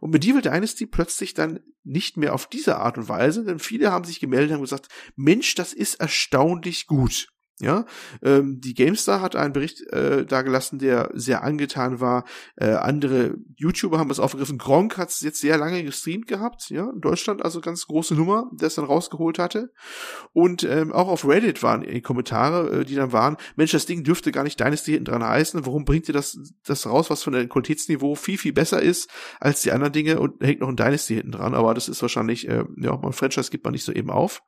Speaker 1: Und Medieval Dynasty plötzlich dann nicht mehr auf diese Art und Weise, denn viele haben sich gemeldet und gesagt, Mensch, das ist erstaunlich gut. Ja, ähm, die GameStar hat einen Bericht äh, dargelassen, der sehr angetan war. Äh, andere YouTuber haben es aufgegriffen. Gronk hat es jetzt sehr lange gestreamt gehabt, ja, in Deutschland also ganz große Nummer, der es dann rausgeholt hatte. Und ähm, auch auf Reddit waren die Kommentare, äh, die dann waren, Mensch, das Ding dürfte gar nicht Dynasty hinten dran heißen. Warum bringt ihr das, das raus, was von der Qualitätsniveau viel, viel besser ist als die anderen Dinge und hängt noch ein Dynasty hinten dran. Aber das ist wahrscheinlich, äh, ja, mal Franchise gibt man nicht so eben auf.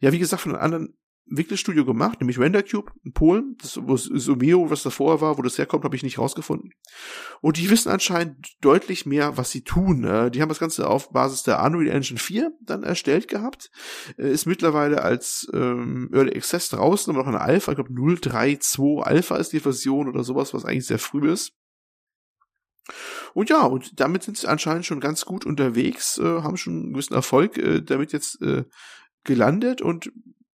Speaker 1: Ja, wie gesagt, von den anderen Entwicklerstudio gemacht, nämlich RenderCube in Polen. Das ist Omeo, was da vorher war, wo das herkommt, habe ich nicht rausgefunden. Und die wissen anscheinend deutlich mehr, was sie tun. Ne? Die haben das Ganze auf Basis der Unreal Engine 4 dann erstellt gehabt. Äh, ist mittlerweile als ähm, Early Access draußen, aber noch eine Alpha, ich glaube 032 Alpha ist die Version oder sowas, was eigentlich sehr früh ist. Und ja, und damit sind sie anscheinend schon ganz gut unterwegs, äh, haben schon einen gewissen Erfolg äh, damit jetzt äh, gelandet und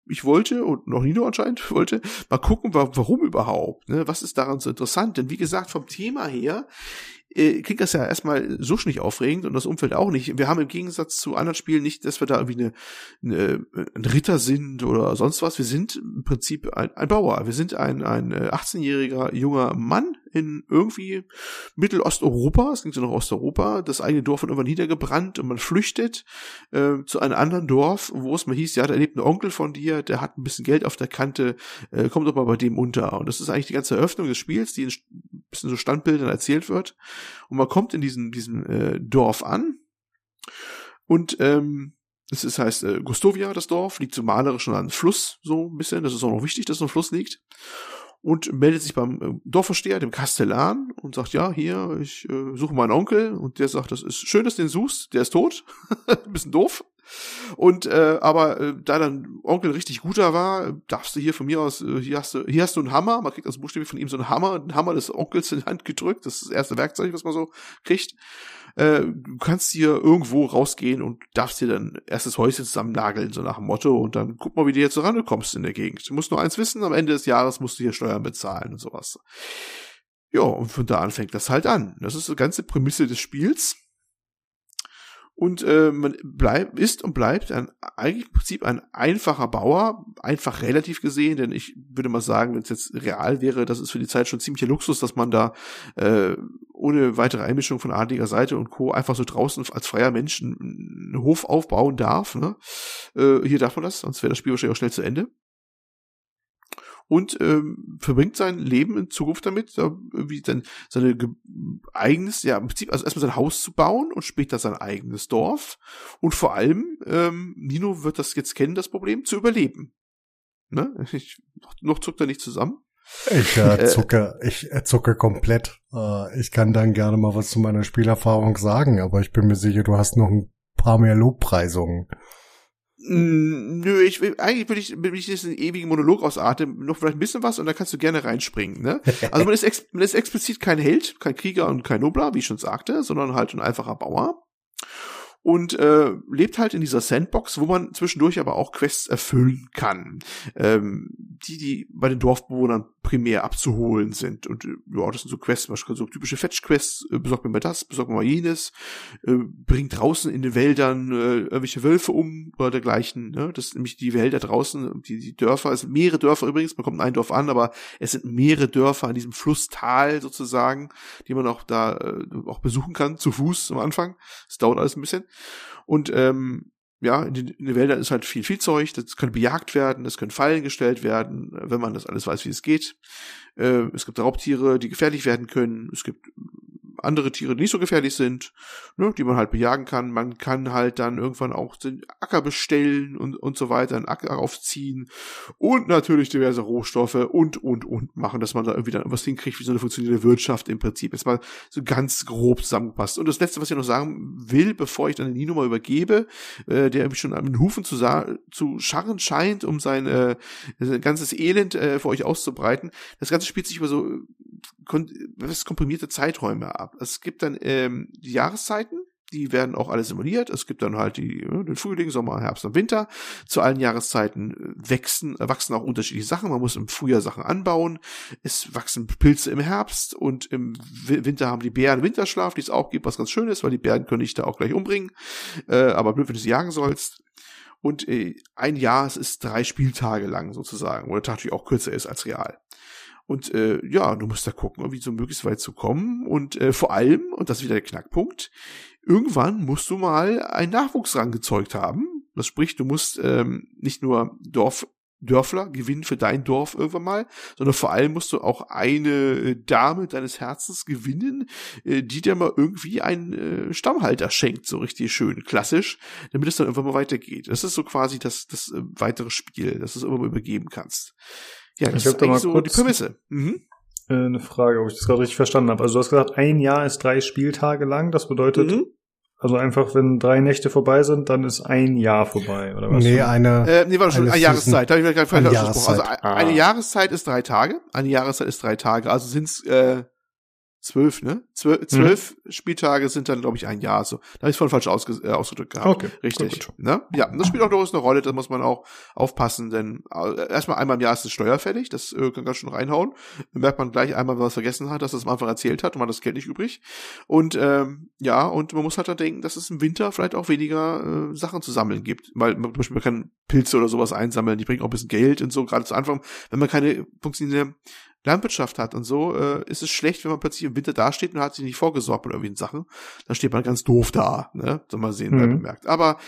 Speaker 1: ich wollte, und noch Nino anscheinend <laughs> wollte, mal gucken, warum überhaupt, ne? Was ist daran so interessant? Denn wie gesagt, vom Thema her äh, klingt das ja erstmal so nicht aufregend und das Umfeld auch nicht. Wir haben im Gegensatz zu anderen Spielen nicht, dass wir da irgendwie eine, eine, ein Ritter sind oder sonst was. Wir sind im Prinzip ein, ein Bauer. Wir sind ein, ein 18-jähriger äh, junger Mann in irgendwie Mittelosteuropa, es ging so nach Osteuropa, das eigene Dorf wird irgendwann niedergebrannt und man flüchtet äh, zu einem anderen Dorf, wo es mal hieß, ja, da lebt ein Onkel von dir, der hat ein bisschen Geld auf der Kante, äh, kommt doch mal bei dem unter. Und das ist eigentlich die ganze Eröffnung des Spiels, die in ein bisschen so Standbildern erzählt wird. Und man kommt in diesem, diesem äh, Dorf an und ähm, es ist, heißt äh, Gustovia, das Dorf, liegt so malerisch an Fluss, so ein bisschen. Das ist auch noch wichtig, dass so ein Fluss liegt und meldet sich beim äh, Dorfversteher, dem Kastellan, und sagt, ja, hier, ich äh, suche meinen Onkel. Und der sagt, das ist schön, dass du den suchst, der ist tot. Ein <laughs> bisschen doof. Und äh, aber äh, da dann Onkel richtig guter war, darfst du hier von mir aus, äh, hier hast du, hier hast du einen Hammer, man kriegt aus Buchstaben von ihm so einen Hammer, einen Hammer des Onkels in die Hand gedrückt, das ist das erste Werkzeug, was man so kriegt. Äh, du kannst hier irgendwo rausgehen und darfst dir dann erstes Häuschen zusammen nageln, so nach dem Motto, und dann guck mal, wie du jetzt so rankommst in der Gegend. Du musst nur eins wissen, am Ende des Jahres musst du hier Steuern bezahlen und sowas. Ja, und von da an fängt das halt an. Das ist die ganze Prämisse des Spiels. Und äh, man bleibt, ist und bleibt ein, eigentlich im Prinzip ein einfacher Bauer, einfach relativ gesehen, denn ich würde mal sagen, wenn es jetzt real wäre, das ist für die Zeit schon ziemlicher Luxus, dass man da äh, ohne weitere Einmischung von adliger Seite und Co. einfach so draußen als freier Mensch einen Hof aufbauen darf. Ne? Äh, hier darf man das, sonst wäre das Spiel wahrscheinlich auch schnell zu Ende und ähm, verbringt sein Leben in Zukunft damit, irgendwie dann seine eigenes, ja, im Prinzip, also erstmal sein Haus zu bauen und später sein eigenes Dorf. Und vor allem, ähm, Nino wird das jetzt kennen, das Problem, zu überleben. Ne? <laughs> Ich, noch, noch zuckt er nicht zusammen.
Speaker 3: Ich äh, äh zucke, ich äh, zucke komplett. Äh, ich kann dann gerne mal was zu meiner Spielerfahrung sagen, aber ich bin mir sicher, du hast noch ein paar mehr Lobpreisungen.
Speaker 1: Nö, ich will, eigentlich würde ich, will ich einen ewigen Monolog ausatmen, noch vielleicht ein bisschen was und da kannst du gerne reinspringen, ne? Also man ist, ex, man ist explizit kein Held, kein Krieger und kein Nobler, wie ich schon sagte, sondern halt ein einfacher Bauer und äh, lebt halt in dieser Sandbox, wo man zwischendurch aber auch Quests erfüllen kann, ähm, die die bei den Dorfbewohnern primär abzuholen sind. Und äh, ja, das sind so Quests, so typische Fetch-Quests, äh, besorgt mir mal das, besorgt mir mal jenes, äh, bringt draußen in den Wäldern äh, irgendwelche Wölfe um oder dergleichen. Ne? Das sind nämlich die Wälder draußen, die, die Dörfer, es sind mehrere Dörfer übrigens, man kommt in ein Dorf an, aber es sind mehrere Dörfer an diesem Flusstal sozusagen, die man auch da äh, auch besuchen kann, zu Fuß am Anfang. Es dauert alles ein bisschen. Und ähm, ja, in den, in den Wäldern ist halt viel Viehzeug, das kann bejagt werden, es können Fallen gestellt werden, wenn man das alles weiß, wie es geht. Äh, es gibt Raubtiere, die gefährlich werden können. Es gibt andere Tiere, nicht so gefährlich sind, ne, die man halt bejagen kann. Man kann halt dann irgendwann auch den Acker bestellen und, und so weiter, einen Acker aufziehen und natürlich diverse Rohstoffe und, und, und machen, dass man da irgendwie dann was hinkriegt, wie so eine funktionierende Wirtschaft im Prinzip. Jetzt mal so ganz grob zusammengepasst. Und das Letzte, was ich noch sagen will, bevor ich dann Nino mal übergebe, äh, der irgendwie schon an den Hufen zu, zu scharren scheint, um sein, äh, sein ganzes Elend äh, für euch auszubreiten. Das Ganze spielt sich über so was komprimierte Zeiträume ab. Es gibt dann ähm, die Jahreszeiten, die werden auch alle simuliert. Es gibt dann halt die, den Frühling, Sommer, Herbst und Winter. Zu allen Jahreszeiten äh, wachsen, wachsen auch unterschiedliche Sachen. Man muss im Frühjahr Sachen anbauen. Es wachsen Pilze im Herbst und im Winter haben die Bären Winterschlaf, die es auch gibt, was ganz schön ist, weil die Bären können dich da auch gleich umbringen. Äh, aber blöd, wenn du sie jagen sollst. Und äh, ein Jahr, es ist drei Spieltage lang sozusagen, wo der Tag natürlich auch kürzer ist als real. Und äh, ja, du musst da gucken, irgendwie so möglichst weit zu kommen. Und äh, vor allem, und das ist wieder der Knackpunkt, irgendwann musst du mal einen Nachwuchs rangezeugt haben. Das spricht, du musst ähm, nicht nur Dorf Dörfler gewinnen für dein Dorf irgendwann mal, sondern vor allem musst du auch eine äh, Dame deines Herzens gewinnen, äh, die dir mal irgendwie einen äh, Stammhalter schenkt, so richtig schön klassisch, damit es dann irgendwann mal weitergeht. Das ist so quasi das, das weitere Spiel, das du es irgendwann mal übergeben kannst. Ja, das ich ist eigentlich so die Prämisse. Mhm.
Speaker 2: Äh, eine Frage, ob ich das gerade richtig verstanden habe. Also du hast gesagt, ein Jahr ist drei Spieltage lang. Das bedeutet, mhm. also einfach, wenn drei Nächte vorbei sind, dann ist ein Jahr vorbei, oder was?
Speaker 3: Nee, eine.
Speaker 1: Äh, nee, war schon eine Jahreszeit. Da habe ich mir gerade falsch Jahreszeit. Also ah. eine Jahreszeit ist drei Tage. Eine Jahreszeit ist drei Tage. Also sind's äh, zwölf, ne? Zwölf, mhm. zwölf mhm. Spieltage sind dann, glaube ich, ein Jahr. So, da habe ich voll falsch ausge äh, ausgedrückt gehabt. Okay. Richtig. Gut, gut. Ne? Ja, das spielt auch durchaus eine Rolle, da muss man auch aufpassen, denn äh, erstmal einmal im Jahr ist es steuerfällig, das äh, kann ganz schön reinhauen. Dann merkt man gleich einmal, wenn man was vergessen hat, dass das am Anfang erzählt hat und man hat das Geld nicht übrig. Und ähm, ja, und man muss halt dann denken, dass es im Winter vielleicht auch weniger äh, Sachen zu sammeln gibt. Weil man, zum Beispiel man kann Pilze oder sowas einsammeln, die bringen auch ein bisschen Geld und so, gerade zu Anfang, wenn man keine funktionierende Landwirtschaft hat und so, äh, ist es schlecht, wenn man plötzlich im Winter dasteht und hat sich nicht vorgesorgt mit irgendwelchen Sachen. Dann steht man ganz doof da, ne? Soll man sehen, mhm. wer bemerkt. Aber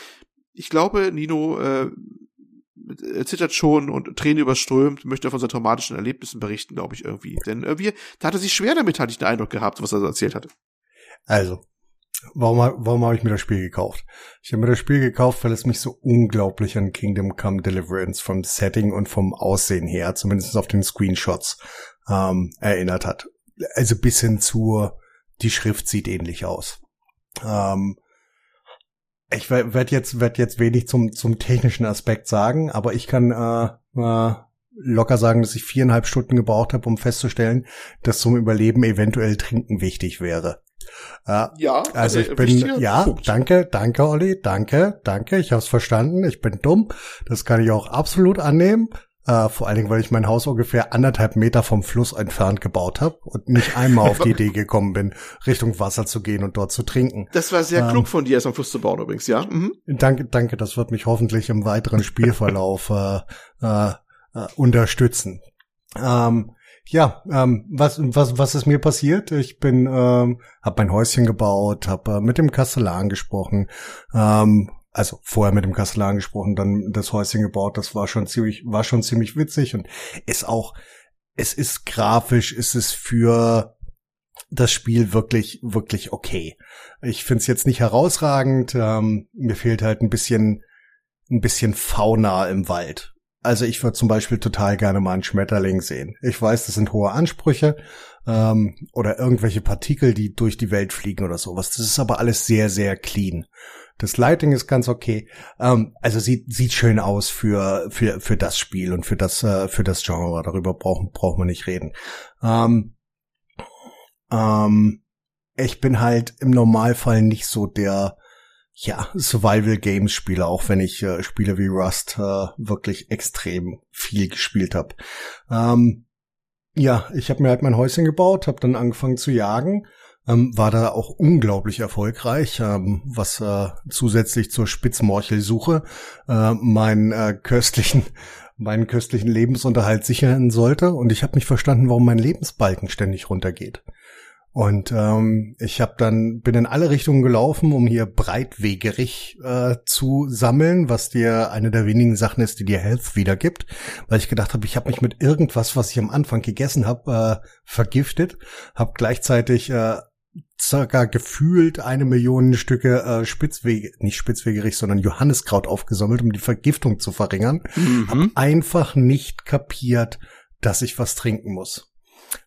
Speaker 1: ich glaube, Nino äh, zittert schon und Tränen überströmt, möchte von seinen traumatischen Erlebnissen berichten, glaube ich, irgendwie. Denn irgendwie, da hat er sich schwer damit, hatte ich den Eindruck gehabt, was er so erzählt hatte.
Speaker 3: Also, Warum, warum habe ich mir das Spiel gekauft? Ich habe mir das Spiel gekauft, weil es mich so unglaublich an Kingdom Come Deliverance vom Setting und vom Aussehen her, zumindest auf den Screenshots, ähm, erinnert hat. Also bis hin zu, die Schrift sieht ähnlich aus. Ähm, Ich werde jetzt, werd jetzt wenig zum, zum technischen Aspekt sagen, aber ich kann äh, äh, locker sagen, dass ich viereinhalb Stunden gebraucht habe, um festzustellen, dass zum Überleben eventuell Trinken wichtig wäre.
Speaker 1: Äh, ja,
Speaker 3: also ich bin, ja, Punkt. danke, danke, Olli, danke, danke, ich habe es verstanden, ich bin dumm, das kann ich auch absolut annehmen. Äh, vor allen Dingen, weil ich mein Haus ungefähr anderthalb Meter vom Fluss entfernt gebaut habe und nicht einmal auf die <laughs> Idee gekommen bin, Richtung Wasser zu gehen und dort zu trinken.
Speaker 1: Das war sehr ähm, klug von dir, es am Fluss zu bauen übrigens, ja. Mhm.
Speaker 3: Danke, danke, das wird mich hoffentlich im weiteren Spielverlauf äh, äh, äh, unterstützen. Ähm, ja, ähm, was, was, was ist mir passiert? Ich bin, ähm, habe mein Häuschen gebaut, habe äh, mit dem Kastellan gesprochen, ähm, also vorher mit dem Kastellan gesprochen, dann das Häuschen gebaut. Das war schon ziemlich, war schon ziemlich witzig und ist auch, es ist grafisch, ist es für das Spiel wirklich, wirklich okay. Ich finde es jetzt nicht herausragend. Ähm, mir fehlt halt ein bisschen, ein bisschen Fauna im Wald. Also ich würde zum Beispiel total gerne mal einen Schmetterling sehen. Ich weiß, das sind hohe Ansprüche ähm, oder irgendwelche Partikel, die durch die Welt fliegen oder sowas. Das ist aber alles sehr, sehr clean. Das Lighting ist ganz okay. Ähm, also sieht sieht schön aus für für für das Spiel und für das äh, für das Genre. Darüber brauchen braucht man nicht reden. Ähm, ähm, ich bin halt im Normalfall nicht so der ja, Survival Games Spiele, auch wenn ich äh, Spiele wie Rust äh, wirklich extrem viel gespielt habe. Ähm, ja, ich habe mir halt mein Häuschen gebaut, habe dann angefangen zu jagen, ähm, war da auch unglaublich erfolgreich, ähm, was äh, zusätzlich zur Spitzmorchelsuche äh, meinen äh, köstlichen <laughs> meinen köstlichen Lebensunterhalt sichern sollte und ich habe nicht verstanden, warum mein Lebensbalken ständig runtergeht. Und ähm, ich habe dann bin in alle Richtungen gelaufen, um hier breitwegerig äh, zu sammeln, was dir eine der wenigen Sachen ist, die dir Health wiedergibt, weil ich gedacht habe, ich habe mich mit irgendwas, was ich am Anfang gegessen habe, äh, vergiftet, habe gleichzeitig äh, circa gefühlt eine Million Stücke äh, Spitzwege, nicht Spitzwegerich, sondern Johanniskraut aufgesammelt, um die Vergiftung zu verringern. Mhm. Hab einfach nicht kapiert, dass ich was trinken muss.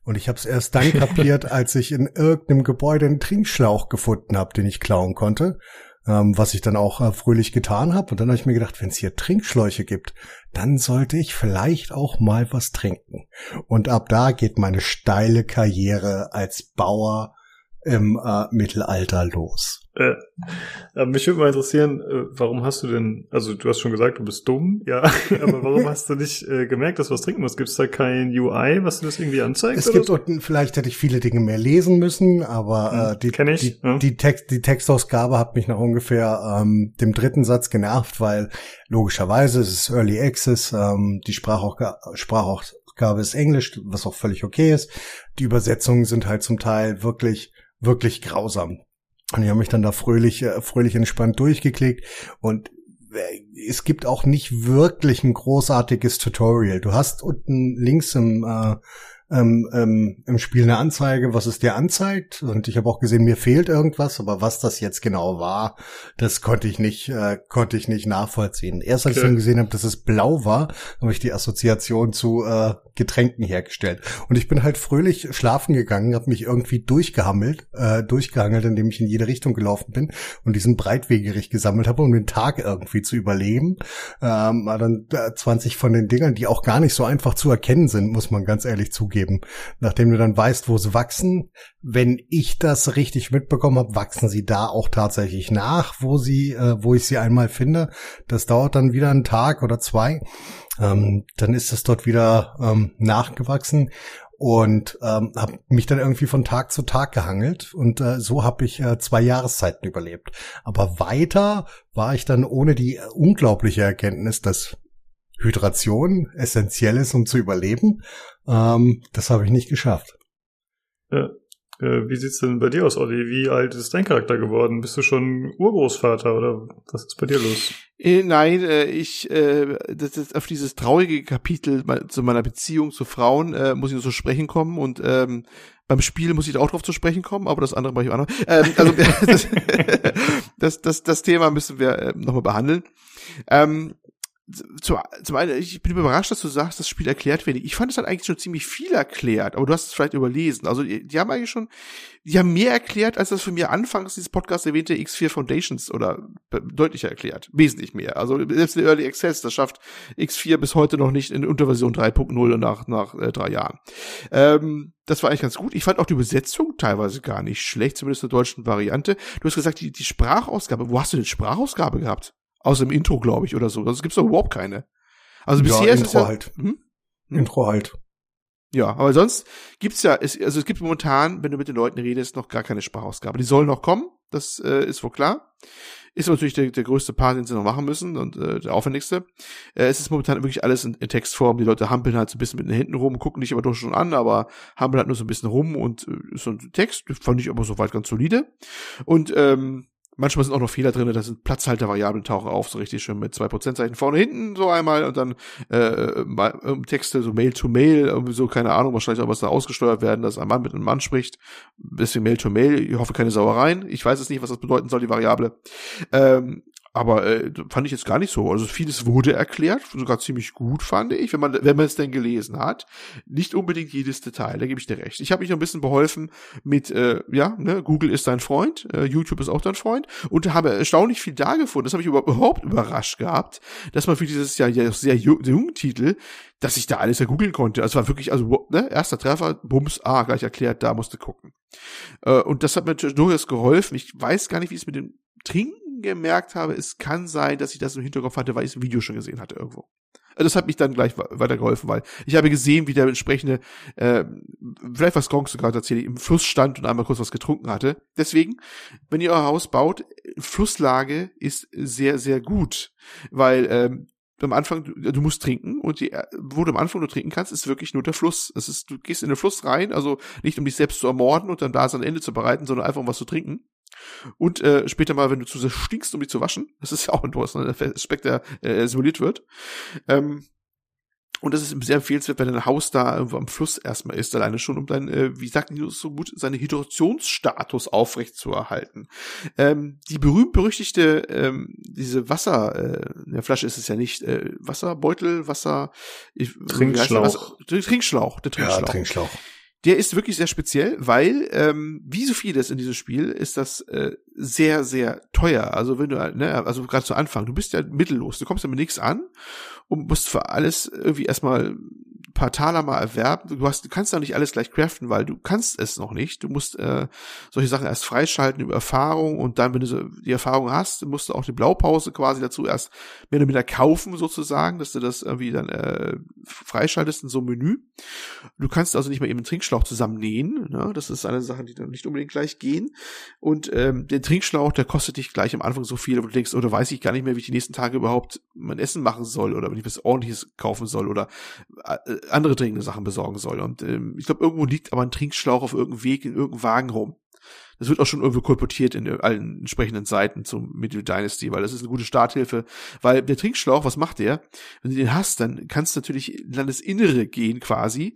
Speaker 3: Und ich habe es erst dann kapiert, <laughs> als ich in irgendeinem Gebäude einen Trinkschlauch gefunden habe, den ich klauen konnte, ähm, was ich dann auch äh, fröhlich getan habe. Und dann habe ich mir gedacht, wenn es hier Trinkschläuche gibt, dann sollte ich vielleicht auch mal was trinken. Und ab da geht meine steile Karriere als Bauer im äh, Mittelalter los.
Speaker 2: Äh, mich würde mal interessieren, äh, warum hast du denn, also du hast schon gesagt, du bist dumm, ja, <laughs> aber warum hast du nicht äh, gemerkt, dass du was trinken musst? Gibt es da kein UI, was du das irgendwie anzeigt?
Speaker 3: Es gibt, so? vielleicht hätte ich viele Dinge mehr lesen müssen, aber äh, hm, die,
Speaker 2: Kenn ich,
Speaker 3: die, ja. die, Text, die Textausgabe hat mich nach ungefähr ähm, dem dritten Satz genervt, weil logischerweise es ist Early Access, ähm, die Sprachausgabe, Sprachausgabe ist Englisch, was auch völlig okay ist. Die Übersetzungen sind halt zum Teil wirklich, wirklich grausam. Und ich habe mich dann da fröhlich, äh, fröhlich entspannt durchgeklickt und äh, es gibt auch nicht wirklich ein großartiges Tutorial. Du hast unten links im äh, ähm, ähm, im Spiel eine Anzeige, was es dir anzeigt. Und ich habe auch gesehen, mir fehlt irgendwas, aber was das jetzt genau war, das konnte ich nicht, äh, konnte ich nicht nachvollziehen. Erst als okay. ich dann gesehen habe, dass es blau war, habe ich die Assoziation zu äh, Getränken hergestellt. Und ich bin halt fröhlich schlafen gegangen, habe mich irgendwie durchgehammelt, äh, durchgehangelt, indem ich in jede Richtung gelaufen bin und diesen Breitwegerich gesammelt habe, um den Tag irgendwie zu überleben. Ähm, dann äh, 20 von den Dingern, die auch gar nicht so einfach zu erkennen sind, muss man ganz ehrlich zugeben geben. Nachdem du dann weißt, wo sie wachsen, wenn ich das richtig mitbekommen habe, wachsen sie da auch tatsächlich nach, wo sie, äh, wo ich sie einmal finde. Das dauert dann wieder einen Tag oder zwei. Ähm, dann ist es dort wieder ähm, nachgewachsen und ähm, habe mich dann irgendwie von Tag zu Tag gehangelt und äh, so habe ich äh, zwei Jahreszeiten überlebt. Aber weiter war ich dann ohne die unglaubliche Erkenntnis, dass Hydration essentiell ist, um zu überleben. Ähm, das habe ich nicht geschafft.
Speaker 2: Ja. Äh, wie sieht's denn bei dir aus, Olli? Wie alt ist dein Charakter geworden? Bist du schon Urgroßvater oder was ist bei dir los?
Speaker 1: Äh, nein, äh, ich äh, das, das, auf dieses traurige Kapitel zu meiner Beziehung zu Frauen äh, muss ich nur zu sprechen kommen und ähm, beim Spiel muss ich da auch drauf zu sprechen kommen, aber das andere mache ich auch noch. Ähm, also das, <laughs> das, das, das Thema müssen wir äh, nochmal behandeln. Ähm, zum, zum einen, ich bin überrascht, dass du sagst, das Spiel erklärt wenig. Ich fand es halt eigentlich schon ziemlich viel erklärt, aber du hast es vielleicht überlesen. Also die, die haben eigentlich schon, die haben mehr erklärt, als das für mir anfangs dieses Podcast erwähnte X4 Foundations oder deutlicher erklärt. Wesentlich mehr. Also selbst der Early Access, das schafft X4 bis heute noch nicht in Unterversion 3.0 nach, nach äh, drei Jahren. Ähm, das war eigentlich ganz gut. Ich fand auch die Übersetzung teilweise gar nicht schlecht, zumindest in der deutschen Variante. Du hast gesagt, die, die Sprachausgabe, wo hast du denn Sprachausgabe gehabt? Aus dem Intro, glaube ich, oder so. Das gibt's doch überhaupt keine. Also bisher
Speaker 3: ja,
Speaker 1: ist
Speaker 3: Intro
Speaker 1: es ja,
Speaker 3: halt.
Speaker 1: Hm?
Speaker 3: Intro halt.
Speaker 1: Ja, aber sonst gibt's ja, es, also es gibt momentan, wenn du mit den Leuten redest, noch gar keine Sprachausgabe. Die sollen noch kommen, das äh, ist wohl klar. Ist natürlich der, der größte Part, den sie noch machen müssen und äh, der aufwendigste. Äh, es ist momentan wirklich alles in, in Textform. Die Leute hampeln halt so ein bisschen mit den Händen rum, gucken dich aber doch schon an, aber hampeln halt nur so ein bisschen rum und äh, so ein Text, fand ich aber soweit ganz solide. Und ähm, Manchmal sind auch noch Fehler drin, da sind Platzhaltervariablen tauchen auf, so richtig schön mit zwei Prozentzeichen vorne, hinten so einmal und dann äh, ähm, Texte, so Mail to Mail, irgendwie so, keine Ahnung, wahrscheinlich auch was da ausgesteuert werden, dass ein Mann mit einem Mann spricht. Deswegen Mail to Mail, ich hoffe keine Sauereien. Ich weiß es nicht, was das bedeuten soll, die Variable. Ähm, aber äh, fand ich jetzt gar nicht so. Also vieles wurde erklärt, sogar ziemlich gut, fand ich, wenn man wenn man es denn gelesen hat. Nicht unbedingt jedes Detail, da gebe ich dir recht. Ich habe mich noch ein bisschen beholfen mit, äh, ja, ne, Google ist dein Freund, äh, YouTube ist auch dein Freund und habe erstaunlich viel da gefunden. Das habe ich überhaupt überrascht gehabt, dass man für dieses ja, ja sehr jungen Titel, dass ich da alles ja googeln konnte. Also war wirklich, also ne, erster Treffer, Bums, ah, gleich erklärt, da musste gucken. Äh, und das hat mir durchaus geholfen. Ich weiß gar nicht, wie es mit dem Trinken gemerkt habe, es kann sein, dass ich das im Hinterkopf hatte, weil ich das Video schon gesehen hatte irgendwo. Also das hat mich dann gleich weitergeholfen, weil ich habe gesehen, wie der entsprechende, äh, vielleicht was Gronk sogar tatsächlich im Fluss stand und einmal kurz was getrunken hatte. Deswegen, wenn ihr euer Haus baut, Flusslage ist sehr, sehr gut, weil ähm, am Anfang, du, du musst trinken und die, wo du am Anfang nur trinken kannst, ist wirklich nur der Fluss. Es ist, du gehst in den Fluss rein, also nicht um dich selbst zu ermorden und dann da sein Ende zu bereiten, sondern einfach um was zu trinken. Und äh, später mal, wenn du zu sehr stinkst, um dich zu waschen, <laughs> das ist ja auch ein interessanter Aspekt, der äh, simuliert wird. Ähm, und das ist sehr empfehlenswert, wenn ein Haus da irgendwo am Fluss erstmal ist, alleine schon, um dann, äh, wie sagt die so gut, seinen Hydrationsstatus aufrecht zu erhalten. Ähm, die berühmt-berüchtigte, ähm, diese Wasser, äh, der Flasche ist es ja nicht, äh, Wasserbeutel, Wasser, ich,
Speaker 2: Trinkschlauch.
Speaker 1: Wasser, Trinkschlauch, der Trinkschlauch.
Speaker 3: Ja, Trinkschlauch.
Speaker 1: Der ist wirklich sehr speziell, weil, ähm, wie so vieles in diesem Spiel, ist das äh, sehr, sehr teuer. Also wenn du, ne, also gerade zu Anfang, du bist ja mittellos, du kommst damit nichts an und musst für alles irgendwie erstmal paar Taler mal erwerben. Du hast, du kannst da nicht alles gleich craften, weil du kannst es noch nicht. Du musst äh, solche Sachen erst freischalten über Erfahrung und dann, wenn du so die Erfahrung hast, musst du auch die Blaupause quasi dazu erst mehr oder weniger kaufen sozusagen, dass du das irgendwie dann äh, freischaltest in so einem Menü. Du kannst also nicht mal eben einen Trinkschlauch zusammennähen. Ne? Das ist eine Sache, die dann nicht unbedingt gleich gehen. Und ähm, der Trinkschlauch, der kostet dich gleich am Anfang so viel, wo du denkst, oder oh, weiß ich gar nicht mehr, wie ich die nächsten Tage überhaupt mein Essen machen soll oder wenn ich was ordentliches kaufen soll oder äh, andere dringende Sachen besorgen soll. Und ähm, ich glaube, irgendwo liegt aber ein Trinkschlauch auf irgendeinem Weg in irgendeinem Wagen rum. Das wird auch schon irgendwo kolportiert in allen entsprechenden Seiten zum Medieval Dynasty, weil das ist eine gute Starthilfe. Weil der Trinkschlauch, was macht der? Wenn du den hast, dann kannst du natürlich in Landesinnere gehen quasi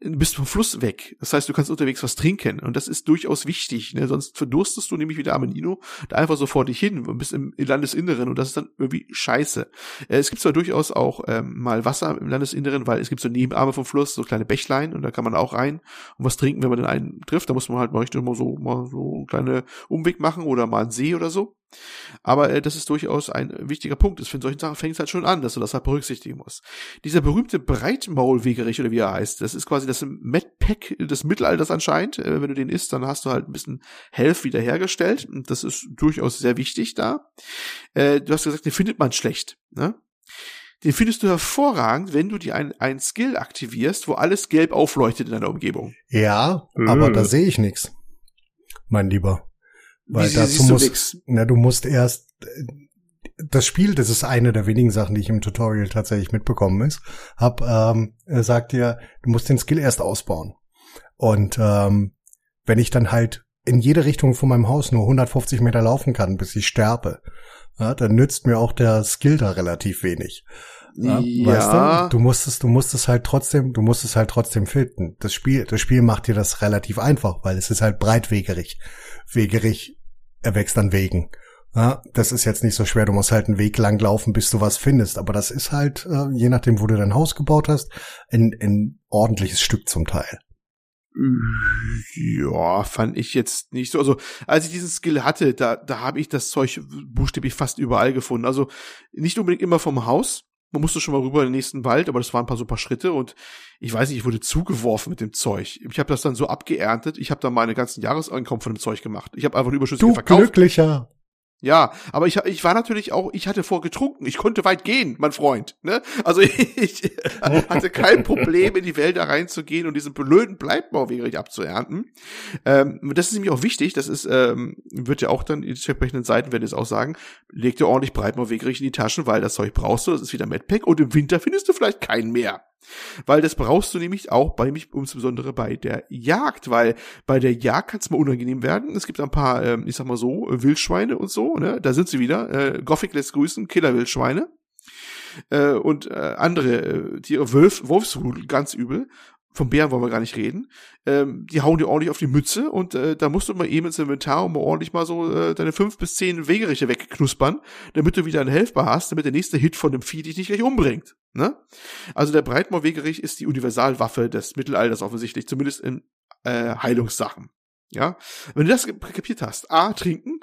Speaker 1: bist vom Fluss weg. Das heißt, du kannst unterwegs was trinken und das ist durchaus wichtig. Ne? Sonst verdurstest du nämlich wieder Amenino da einfach so vor dich hin und bist im Landesinneren und das ist dann irgendwie scheiße. Äh, es gibt zwar durchaus auch ähm, mal Wasser im Landesinneren, weil es gibt so Nebenarme vom Fluss, so kleine Bächlein und da kann man auch rein und was trinken, wenn man den einen trifft. Da muss man halt mal richtig mal so mal so einen kleinen Umweg machen oder mal einen See oder so. Aber äh, das ist durchaus ein wichtiger Punkt. Für solchen Sachen fängt es halt schon an, dass du das halt berücksichtigen musst. Dieser berühmte Breitmaulwegerich oder wie er heißt, das ist quasi das Medpack des Mittelalters anscheinend. Äh, wenn du den isst, dann hast du halt ein bisschen Health wiederhergestellt. Und das ist durchaus sehr wichtig da. Äh, du hast gesagt, den findet man schlecht. Ne? Den findest du hervorragend, wenn du dir ein, ein Skill aktivierst, wo alles gelb aufleuchtet in deiner Umgebung.
Speaker 3: Ja, aber da sehe ich nichts. Mein Lieber. Weil dazu musst, na, du musst erst, das Spiel, das ist eine der wenigen Sachen, die ich im Tutorial tatsächlich mitbekommen ist, hab, ähm, er sagt dir, du musst den Skill erst ausbauen. Und ähm, wenn ich dann halt in jede Richtung von meinem Haus nur 150 Meter laufen kann, bis ich sterbe, ja, dann nützt mir auch der Skill da relativ wenig. Ja, ja. Weißt du, du musst es, du musst es halt trotzdem, du musst es halt trotzdem filtern. Das Spiel, das Spiel macht dir das relativ einfach, weil es ist halt breitwegerig. Wegerig erwächst an Wegen. Ja, das ist jetzt nicht so schwer. Du musst halt einen Weg lang laufen, bis du was findest. Aber das ist halt, äh, je nachdem, wo du dein Haus gebaut hast, ein, ein ordentliches Stück zum Teil.
Speaker 1: Ja, fand ich jetzt nicht so. Also, als ich diesen Skill hatte, da, da habe ich das Zeug buchstäblich fast überall gefunden. Also nicht unbedingt immer vom Haus. Man musste schon mal rüber in den nächsten Wald, aber das waren ein paar super Schritte und ich weiß nicht, ich wurde zugeworfen mit dem Zeug. Ich habe das dann so abgeerntet. Ich habe dann meine ganzen Jahreseinkommen von dem Zeug gemacht. Ich habe einfach Überschüsse
Speaker 3: Du
Speaker 1: verkauft.
Speaker 3: glücklicher.
Speaker 1: Ja, aber ich, ich war natürlich auch, ich hatte vorgetrunken. Ich konnte weit gehen, mein Freund. Ne? Also <laughs> ich hatte kein Problem, in die Wälder reinzugehen und diesen blöden Bleibmauwegerich abzuernten. Ähm, das ist nämlich auch wichtig. Das ist, ähm, wird ja auch dann, die entsprechenden Seiten werden es auch sagen, leg dir ordentlich Breitmauwegerich in die Taschen, weil das Zeug brauchst du. Das ist wieder Medpack und im Winter findest du vielleicht keinen mehr. Weil das brauchst du nämlich auch bei mich, insbesondere bei der Jagd, weil bei der Jagd kann es mal unangenehm werden. Es gibt ein paar, ähm, ich sag mal so, Wildschweine und so, ne? Da sind sie wieder. Äh, Gothic lässt grüßen, Killer-Wildschweine. Äh, und äh, andere äh, Tiere, Wolf, Wolfsrudel, ganz übel. Vom Bären wollen wir gar nicht reden. Ähm, die hauen dir ordentlich auf die Mütze und äh, da musst du mal eben ins Inventar und mal ordentlich mal so äh, deine fünf bis zehn Wegeriche wegknuspern, damit du wieder einen Helfbar hast, damit der nächste Hit von dem Vieh dich nicht gleich umbringt. Ne? Also der Breitmaulwegerich ist die Universalwaffe des Mittelalters offensichtlich, zumindest in äh, Heilungssachen. Ja, wenn du das kapiert hast, A, trinken,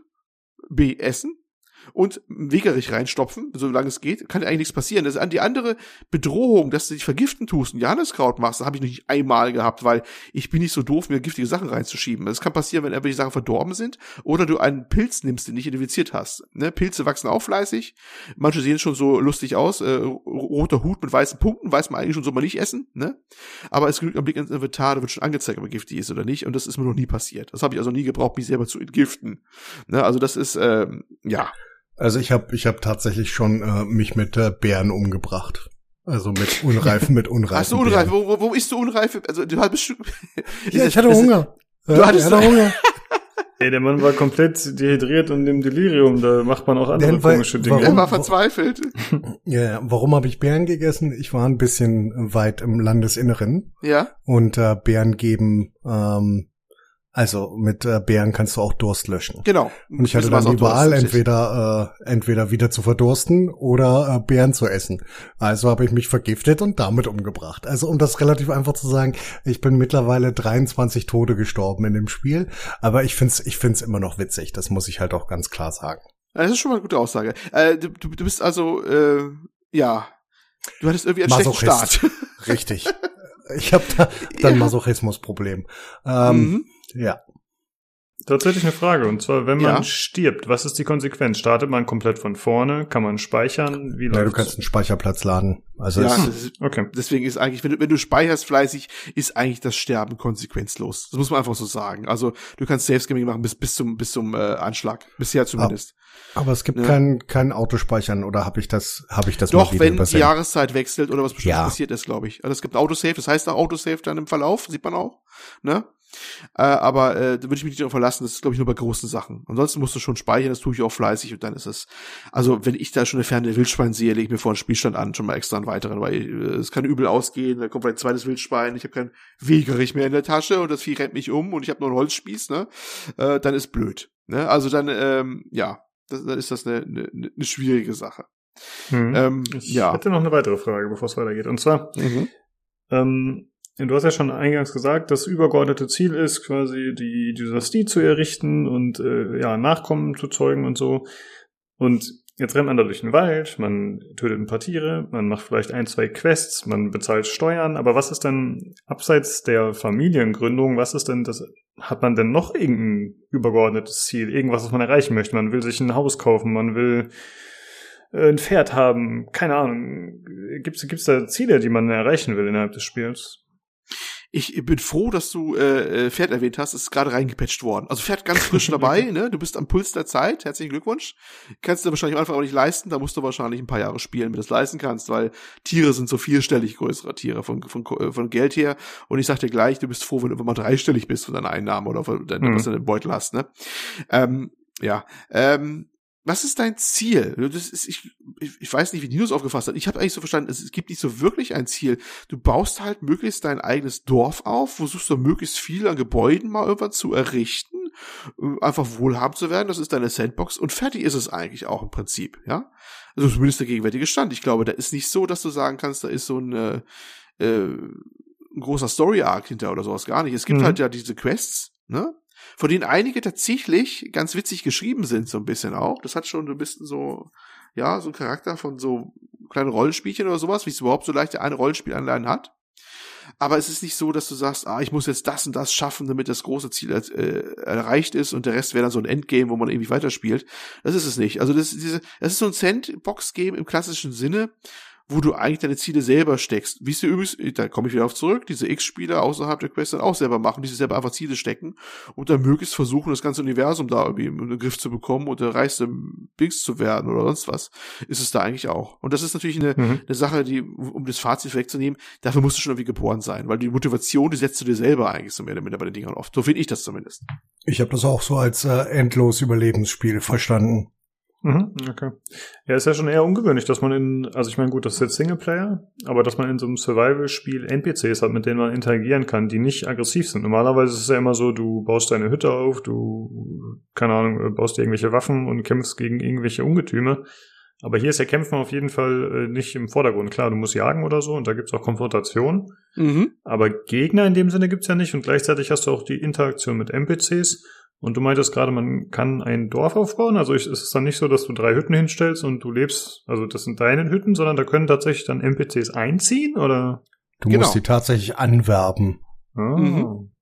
Speaker 1: B, essen und Wegerich reinstopfen, solange es geht, kann eigentlich nichts passieren. Das ist an die andere Bedrohung, dass du dich vergiften tust und Johanneskraut machst, das habe ich noch nicht einmal gehabt, weil ich bin nicht so doof, mir giftige Sachen reinzuschieben. Das kann passieren, wenn irgendwelche Sachen verdorben sind oder du einen Pilz nimmst, den nicht identifiziert hast. Ne? Pilze wachsen auch fleißig. Manche sehen schon so lustig aus. Äh, roter Hut mit weißen Punkten, weiß man eigentlich schon, soll man nicht essen. Ne? Aber es genügt ein Blick ins Inventar, da wird schon angezeigt, ob er giftig ist oder nicht. Und das ist mir noch nie passiert. Das habe ich also nie gebraucht, mich selber zu entgiften. Ne? Also das ist, ähm, ja,
Speaker 3: Also ich habe ich hab tatsächlich schon äh, mich mit äh, Bären umgebracht. Also mit Unreifen, mit <laughs> Unreifen.
Speaker 1: Hast du Unreife? Wo, wo, wo isst du Unreife? Also du hast <laughs>
Speaker 3: Ja, ich hatte Hunger.
Speaker 1: Du
Speaker 3: Ja,
Speaker 1: hattest-
Speaker 3: hatte Hunger. <laughs>
Speaker 2: Ey, der Mann war komplett dehydriert und im Delirium. Da macht man auch andere
Speaker 3: Denn weil-
Speaker 2: komische Dinge.
Speaker 1: Er
Speaker 3: warum-
Speaker 1: war verzweifelt.
Speaker 3: Ja, ja. warum habe ich Bären gegessen? Ich war ein bisschen weit im Landesinneren
Speaker 1: Ja.
Speaker 3: und äh, Bären geben, ähm, also mit äh, Bären kannst du auch Durst löschen.
Speaker 1: Genau.
Speaker 3: Und ich hatte dann die Wahl, entweder äh, entweder wieder zu verdursten oder äh, Bären zu essen. Also habe ich mich vergiftet und damit umgebracht. Also um das relativ einfach zu sagen, ich bin mittlerweile 23 Tode gestorben in dem Spiel, aber ich find's ich find's immer noch witzig. Das muss ich halt auch ganz klar sagen.
Speaker 1: Das ist schon mal eine gute Aussage. Äh, du, du bist also, äh, ja, du hattest irgendwie einen schlechten
Speaker 3: Masochist.
Speaker 1: Start. <laughs>
Speaker 3: Richtig. Ich habe da dann. Masochismusproblem. Ähm,
Speaker 1: Mhm.
Speaker 3: Ja.
Speaker 2: Tatsächlich eine Frage. Und zwar, wenn man
Speaker 1: Ja.
Speaker 2: stirbt, was ist die Konsequenz? Startet man komplett von vorne? Kann man speichern? Wie
Speaker 3: ja, du kannst einen Speicherplatz laden. Also
Speaker 1: Ja, ist,
Speaker 2: Okay.
Speaker 1: deswegen ist eigentlich, wenn du, wenn du speicherst fleißig, ist eigentlich das Sterben konsequenzlos. Das muss man einfach so sagen. Also du kannst Safe-Scamming machen bis, bis zum, bis zum äh, Anschlag. Bisher zumindest.
Speaker 3: aber es gibt
Speaker 1: Ja.
Speaker 3: kein kein Autospeichern oder habe ich das habe ich das
Speaker 1: Doch, wenn die
Speaker 3: übersehen?
Speaker 1: Jahreszeit wechselt oder was bestimmtes
Speaker 3: Ja.
Speaker 1: passiert ist, glaube ich. Also es gibt Autosave, das heißt auch Autosave dann im Verlauf, sieht man auch. Ne? Äh, aber äh, da würde ich mich nicht darauf verlassen, das ist, glaube ich, nur bei großen Sachen. Ansonsten musst du schon speichern, das tue ich auch fleißig und dann ist es. Also, wenn ich da schon eine ferne Wildschwein sehe, lege ich mir vor den Spielstand an, schon mal extra einen weiteren, weil äh, es kann übel ausgehen, da kommt vielleicht ein zweites Wildschwein, ich habe kein Wegerich mehr in der Tasche und das Vieh rennt mich um und ich habe nur einen Holzspieß, ne? Äh, dann ist blöd. Ne? Also dann, ähm, ja, das, dann ist das eine, eine, eine schwierige Sache.
Speaker 2: Hm.
Speaker 1: Ähm,
Speaker 2: ich
Speaker 1: ja.
Speaker 2: hätte noch eine weitere Frage, bevor es weitergeht. Und zwar,
Speaker 1: Mhm.
Speaker 2: ähm, du hast ja schon eingangs gesagt, das übergeordnete Ziel ist quasi die Dynastie zu errichten und äh, ja Nachkommen zu zeugen und so. Und jetzt rennt man da durch den Wald, man tötet ein paar Tiere, man macht vielleicht ein, zwei Quests, man bezahlt Steuern, aber was ist denn abseits der Familiengründung, was ist denn das, hat man denn noch irgendein übergeordnetes Ziel, irgendwas, was man erreichen möchte? Man will sich ein Haus kaufen, man will äh, ein Pferd haben, keine Ahnung. Gibt's gibt's da Ziele, die man erreichen will innerhalb des Spiels?
Speaker 1: Ich bin froh, dass du äh, äh, Pferd erwähnt hast. Es ist gerade reingepatcht worden. Also Pferd ganz frisch <laughs> dabei. ne? Du bist am Puls der Zeit. Herzlichen Glückwunsch. Kannst du wahrscheinlich am Anfang auch nicht leisten. Da musst du wahrscheinlich ein paar Jahre spielen, wenn du das leisten kannst, weil Tiere sind so vierstellig größere Tiere von, von, von Geld her. Und ich sag dir gleich, du bist froh, wenn du immer mal dreistellig bist von deiner Einnahme oder von deinem,
Speaker 2: Mhm.
Speaker 1: was du in Beutel hast. Ne? Ähm, ja. Ähm, was ist dein Ziel? Das ist, ich, ich, weiß nicht, wie Linus aufgefasst hat. Ich habe eigentlich so verstanden, es, es gibt nicht so wirklich ein Ziel. Du baust halt möglichst dein eigenes Dorf auf, versuchst du möglichst viel an Gebäuden mal irgendwann zu errichten, einfach wohlhabend zu werden. Das ist deine Sandbox und fertig ist es eigentlich auch im Prinzip, ja. Also zumindest der gegenwärtige Stand. Ich glaube, da ist nicht so, dass du sagen kannst, da ist so ein, äh, äh, ein großer Story-Arc hinter oder sowas gar nicht. Es gibt mhm. halt ja diese Quests, ne? Von denen einige tatsächlich ganz witzig geschrieben sind, so ein bisschen auch. Das hat schon ein bisschen so, ja, so ein Charakter von so kleinen Rollenspielchen oder sowas, wie es überhaupt so leicht eine Rollenspielanleihen hat. Aber es ist nicht so, dass du sagst, ah, ich muss jetzt das und das schaffen, damit das große Ziel äh, erreicht ist und der Rest wäre dann so ein Endgame, wo man irgendwie weiterspielt. Das ist es nicht. Also das, diese, das ist so ein Sandbox-Game im klassischen Sinne, wo du eigentlich deine Ziele selber steckst. Wie es dir übrigens, da komme ich wieder auf zurück, diese X-Spieler außerhalb der Quest dann auch selber machen, die sich selber einfach Ziele stecken und dann möglichst versuchen, das ganze Universum da irgendwie in den Griff zu bekommen und der reichste Bings zu werden oder sonst was, ist es da eigentlich auch. Und das ist natürlich eine, mhm. eine Sache, die, um das Fazit wegzunehmen, dafür musst du schon irgendwie geboren sein, weil die Motivation, die setzt du dir selber eigentlich so mehr oder minder bei den Dingern oft. So finde ich das zumindest.
Speaker 3: Ich habe das auch so als äh, endlos Überlebensspiel verstanden.
Speaker 2: Mhm, okay. Ja, ist ja schon eher ungewöhnlich, dass man in, also ich meine, gut, das ist jetzt Singleplayer, aber dass man in so einem Survival-Spiel NPCs hat, mit denen man interagieren kann, die nicht aggressiv sind. Normalerweise ist es ja immer so, du baust deine Hütte auf, du, keine Ahnung, baust dir irgendwelche Waffen und kämpfst gegen irgendwelche Ungetüme. Aber hier ist ja Kämpfen auf jeden Fall äh, nicht im Vordergrund. Klar, du musst jagen oder so und da gibt's auch Konfrontation. Mhm. Aber Gegner in dem Sinne gibt's ja nicht und gleichzeitig hast du auch die Interaktion mit NPCs und du meintest gerade, man kann ein Dorf aufbauen. Also ist es dann nicht so, dass du drei Hütten hinstellst und du lebst, also das sind deine Hütten, sondern da können tatsächlich dann NPCs einziehen oder?
Speaker 3: Du genau. musst die tatsächlich anwerben.
Speaker 2: Ah, mhm.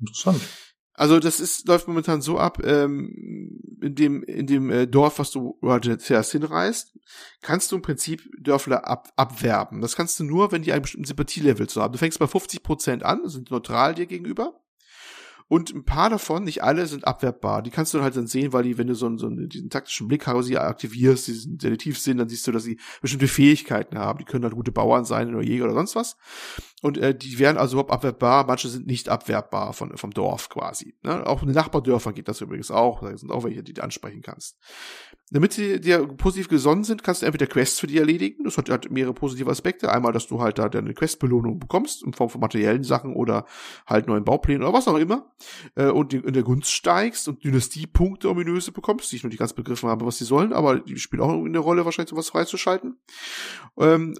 Speaker 2: interessant.
Speaker 1: Also das ist läuft momentan so ab, ähm, in dem in dem äh, Dorf, was du zuerst hinreist, kannst du im Prinzip Dörfler ab, abwerben. Das kannst du nur, wenn die einen bestimmten Sympathielevel zu haben. Du fängst bei 50 Prozent an, sind neutral dir gegenüber. Und ein paar davon, nicht alle, sind abwerbbar. Die kannst du halt dann sehen, weil die, wenn du so, einen, so diesen taktischen Blick sie aktivierst, diesen Detektivsinn, dann siehst du, dass sie bestimmte Fähigkeiten haben. Die können halt gute Bauern sein oder Jäger oder sonst was. Und äh, die werden also überhaupt abwerbbar, manche sind nicht abwerbbar von, vom Dorf quasi. Ne? Auch in den Nachbardörfern geht das übrigens auch. Da sind auch welche, die du ansprechen kannst. Damit sie dir positiv gesonnen sind, kannst du entweder Quests für die erledigen. Das hat halt mehrere positive Aspekte. Einmal, dass du halt da deine Questbelohnung bekommst, in Form von materiellen Sachen oder halt neuen Bauplänen oder was auch immer. Äh, und in der Gunst steigst und Dynastiepunkte ominöse bekommst, die ich noch nicht ganz begriffen habe, was sie sollen, aber die spielen auch eine Rolle, wahrscheinlich sowas freizuschalten. Ähm,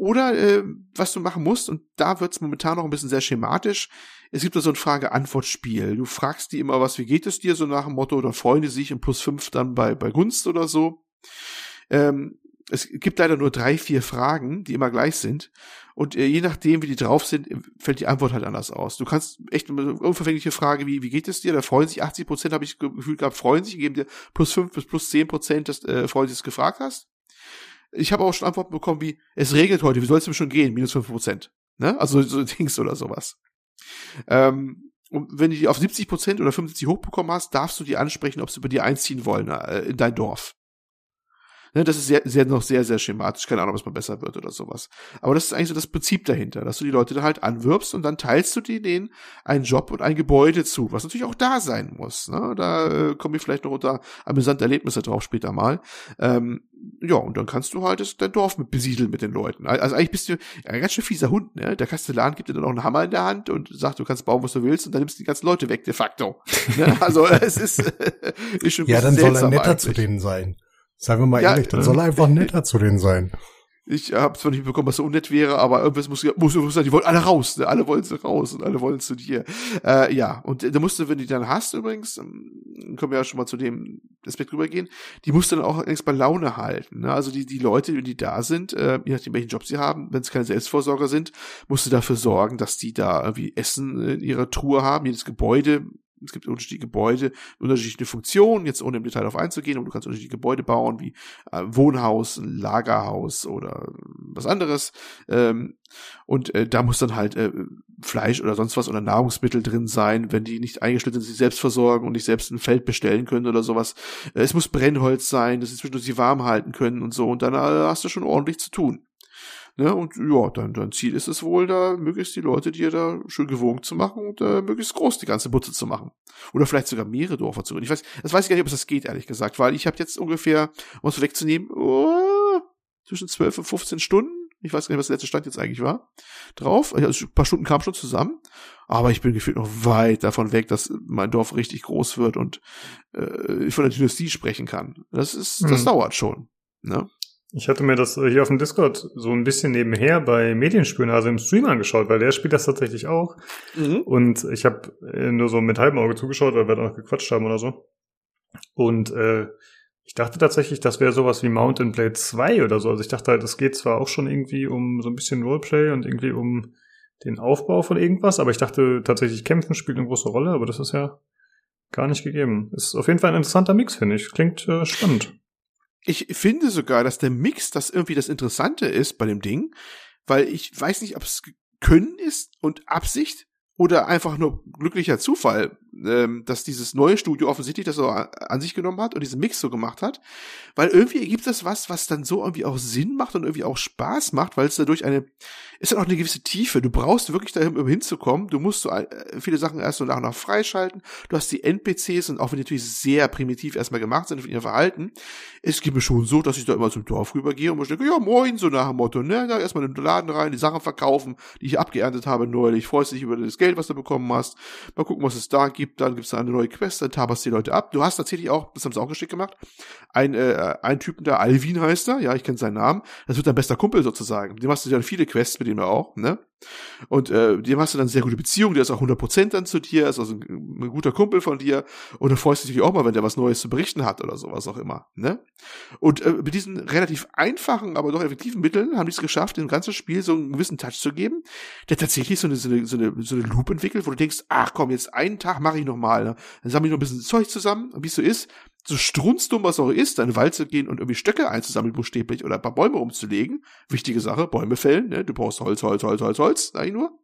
Speaker 1: oder äh, was du machen musst, und da wird's momentan noch ein bisschen sehr schematisch, es gibt da so ein Frage-Antwort-Spiel. Du fragst die immer was, wie geht es dir, so nach dem Motto, oder freuen die sich im Plus fünf dann bei, bei Gunst oder so. Ähm, es gibt leider nur drei, vier Fragen, die immer gleich sind. Und äh, je nachdem, wie die drauf sind, fällt die Antwort halt anders aus. Du kannst echt eine unverfängliche Frage wie, wie geht es dir? Da freuen sich 80 Prozent, habe ich gefühlt gehabt, freuen sich, geben dir plus fünf bis plus zehn Prozent, dass äh, freuen sich, gefragt hast. Ich habe auch schon Antworten bekommen wie, es regnet heute, wie soll es denn schon gehen? Minus fünf Prozent. Ne? Also so <laughs> Dings oder sowas. Ähm, und wenn du die auf 70 Prozent oder 75 hochbekommen hast, darfst du die ansprechen, ob sie bei dir einziehen wollen äh, in dein Dorf. Ne, das ist sehr, sehr, noch sehr, sehr schematisch. Keine Ahnung, was mal besser wird oder sowas. Aber das ist eigentlich so das Prinzip dahinter, dass du die Leute da halt anwirbst und dann teilst du denen einen Job und ein Gebäude zu, was natürlich auch da sein muss. Ne? Da äh, komme ich vielleicht noch unter amüsante Erlebnisse drauf später mal. Ähm, ja, und dann kannst du halt das, dein Dorf mit besiedeln mit den Leuten. Also eigentlich bist du ein ganz schön fieser Hund, ne? Der Kastellan gibt dir dann auch einen Hammer in der Hand und sagt, du kannst bauen, was du willst, und dann nimmst du die ganzen Leute weg, de facto. ne? Also <laughs> es ist, <laughs>
Speaker 3: ist schon Ja, dann soll er netter eigentlich. zu denen sein. Sagen wir mal ja, ehrlich, dann äh, soll er einfach netter zu denen sein.
Speaker 1: Ich habe zwar nicht bekommen, was so unnett wäre, aber irgendwas muss, muss, muss sein, die wollen alle raus, ne? alle wollen sie raus und alle wollen zu dir. Äh, ja, und da musst du, wenn du die dann hast übrigens, ähm, können wir ja schon mal zu dem Aspekt rübergehen, die musst du dann auch längst bei Laune halten. Ne? Also die, die Leute, die da sind, äh, je nachdem welchen Job sie haben, wenn es keine Selbstvorsorger sind, musst du dafür sorgen, dass die da irgendwie Essen in ihrer Truhe haben, jedes Gebäude es gibt unterschiedliche Gebäude, unterschiedliche Funktionen, jetzt ohne im Detail darauf einzugehen, und du kannst unterschiedliche Gebäude bauen, wie äh, Wohnhaus, ein Lagerhaus oder was anderes. Ähm, und äh, da muss dann halt äh, Fleisch oder sonst was oder Nahrungsmittel drin sein, wenn die nicht eingeschnitten sind, sich selbst versorgen und nicht selbst ein Feld bestellen können oder sowas. Äh, es muss Brennholz sein, dass sie zwischendurch sie warm halten können und so. Und dann äh, hast du schon ordentlich zu tun. Ne, und ja, dann, dein Ziel ist es wohl, da möglichst die Leute dir da schön gewogen zu machen und äh, möglichst groß die ganze Butze zu machen. Oder vielleicht sogar mehrere Dörfer zu gründen. Ich weiß, das weiß ich gar nicht, ob das geht, ehrlich gesagt, weil ich habe jetzt ungefähr, um es wegzunehmen, oh, zwischen 12 und 15 Stunden. Ich weiß gar nicht, was der letzte Stand jetzt eigentlich war. Drauf. Also ein paar Stunden kamen schon zusammen. Aber ich bin gefühlt noch weit davon weg, dass mein Dorf richtig groß wird und äh, ich von der Dynastie sprechen kann. Das ist, das
Speaker 2: Hm.
Speaker 1: dauert schon. Ne?
Speaker 2: Ich hatte mir das äh, hier auf dem Discord so ein bisschen nebenher bei Medienspionage im Stream angeschaut, weil der spielt das tatsächlich auch.
Speaker 1: Mhm.
Speaker 2: Und ich habe nur so mit halbem Auge zugeschaut, weil wir da noch gequatscht haben oder so. Und äh, ich dachte tatsächlich, das wäre sowas wie Mountain Blade 2 oder so. Also ich dachte halt, es geht zwar auch schon irgendwie um so ein bisschen Roleplay und irgendwie um den Aufbau von irgendwas, aber ich dachte tatsächlich, Kämpfen spielt eine große Rolle, aber das ist ja gar nicht gegeben. Ist auf jeden Fall ein interessanter Mix, finde ich. Klingt äh, spannend.
Speaker 1: Ich finde sogar, dass der Mix das irgendwie das Interessante ist bei dem Ding, weil ich weiß nicht, ob es Können ist und Absicht oder einfach nur glücklicher Zufall, ähm, dass dieses neue Studio offensichtlich das so an sich genommen hat und diesen Mix so gemacht hat, weil irgendwie ergibt das was, was dann so irgendwie auch Sinn macht und irgendwie auch Spaß macht, weil es dadurch eine, ist dann auch eine gewisse Tiefe. Du brauchst wirklich dahin, um hinzukommen. Du musst so äh, viele Sachen erst so nach und nach freischalten. Du hast die NPCs und auch wenn die natürlich sehr primitiv erstmal gemacht sind von ihrem Verhalten, es geht mir schon so, dass ich da immer zum Dorf rübergehe und mir denke, ja moin, so nach dem Motto, ne, da erstmal in den Laden rein, die Sachen verkaufen, die ich abgeerntet habe neulich, freust dich über das Geld, was du bekommen hast, mal gucken, was es da gibt, dann gibt's da eine neue Quest, dann taberst die Leute ab. Du hast tatsächlich auch, das haben sie auch geschickt gemacht, ein, äh, ein Typen, der Alvin heißt er, ja, ich kenne seinen Namen, das wird dein bester Kumpel sozusagen. Dem hast du dann viele Quests mit ihm auch, ne? Und äh, dem hast du dann sehr gute Beziehung, der ist auch 100% dann zu dir, ist also ein, ein guter Kumpel von dir und du freust dich auch mal, wenn der was Neues zu berichten hat oder sowas auch immer, ne? Und äh, mit diesen relativ einfachen, aber doch effektiven Mitteln haben die es geschafft, dem ganzen Spiel so einen gewissen Touch zu geben, der tatsächlich so eine, so eine, so eine, so eine Loop entwickelt, wo du denkst, ach komm, jetzt einen Tag mache ich noch mal, ne? dann sammle ich noch ein bisschen Zeug zusammen, wie es so ist, so strunzdumm was auch ist, eine Wald zu gehen und irgendwie Stöcke einzusammeln, buchstäblich, oder ein paar Bäume umzulegen. Wichtige Sache, Bäume fällen, ne? Du brauchst Holz, Holz, Holz, Holz, Holz, sag ich nur.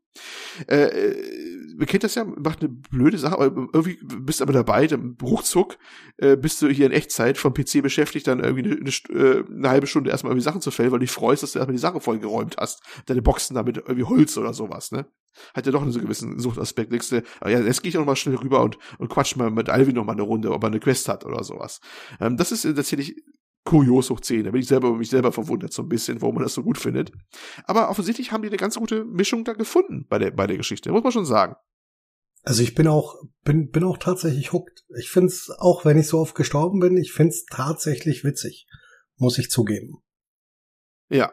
Speaker 1: Äh, äh, man kennt das ja, macht eine blöde Sache, aber irgendwie bist aber dabei, dann ruckzuck äh, bist du hier in Echtzeit vom PC beschäftigt, dann irgendwie eine, eine, äh, eine halbe Stunde erstmal irgendwie Sachen zu fällen, weil du dich freust, dass du erstmal die Sachen vollgeräumt hast. Deine Boxen damit irgendwie Holz oder sowas, ne? Hat ja doch einen so gewissen Suchtaspekt. Denkst du, ah ja, jetzt gehe ich auch noch mal schnell rüber und, und quatsch mal mit Alvin noch mal eine Runde, ob er eine Quest hat oder sowas. Ähm, das ist tatsächlich kurios hoch 10. Da bin ich selber über mich selber verwundert so ein bisschen, warum man das so gut findet. Aber offensichtlich haben die eine ganz gute Mischung da gefunden bei der, bei der Geschichte, muss man schon sagen.
Speaker 3: Also ich bin auch, bin, bin auch tatsächlich hooked. Ich find's, auch wenn ich so oft gestorben bin, ich find's tatsächlich witzig. Muss ich zugeben.
Speaker 1: Ja.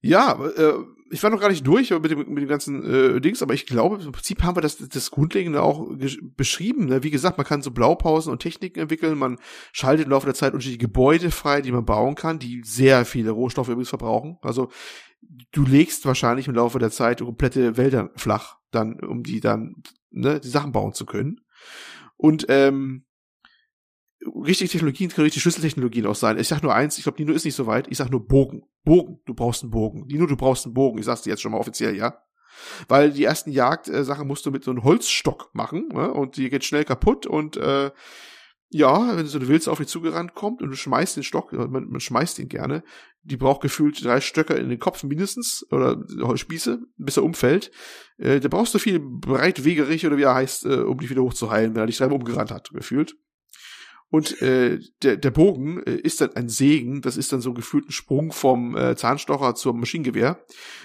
Speaker 1: Ja, äh, ich war noch gar nicht durch mit dem, mit dem ganzen äh, Dings, aber ich glaube, im Prinzip haben wir das, das Grundlegende auch beschrieben. Ne? Wie gesagt, man kann so Blaupausen und Techniken entwickeln, man schaltet im Laufe der Zeit unterschiedliche Gebäude frei, die man bauen kann, die sehr viele Rohstoffe übrigens verbrauchen. Also du legst wahrscheinlich im Laufe der Zeit komplette Wälder flach, dann, um die dann, ne, die Sachen bauen zu können. Und ähm, richtige Technologien können richtige Schlüsseltechnologien auch sein. Ich sag nur eins, ich glaube, Nino ist nicht so weit. Ich sag nur Bogen. Bogen. Du brauchst einen Bogen. Nino, du brauchst einen Bogen. Ich sag's dir jetzt schon mal offiziell, ja. Weil die ersten Jagdsachen musst du mit so einem Holzstock machen, ne? und die geht schnell kaputt und äh, ja, wenn so eine Wilze auf dich zugerannt kommt und du schmeißt den Stock, man, man schmeißt ihn gerne, die braucht gefühlt drei Stöcker in den Kopf mindestens oder Spieße, bis er umfällt. Äh, da brauchst du viel Breitwegerich oder wie er heißt, äh, um dich wieder hochzuheilen, wenn er dich dreimal umgerannt hat, gefühlt. Und äh, der, der Bogen äh, ist dann ein Segen, das ist dann so gefühlt ein Sprung vom äh, Zahnstocher zum Maschinengewehr.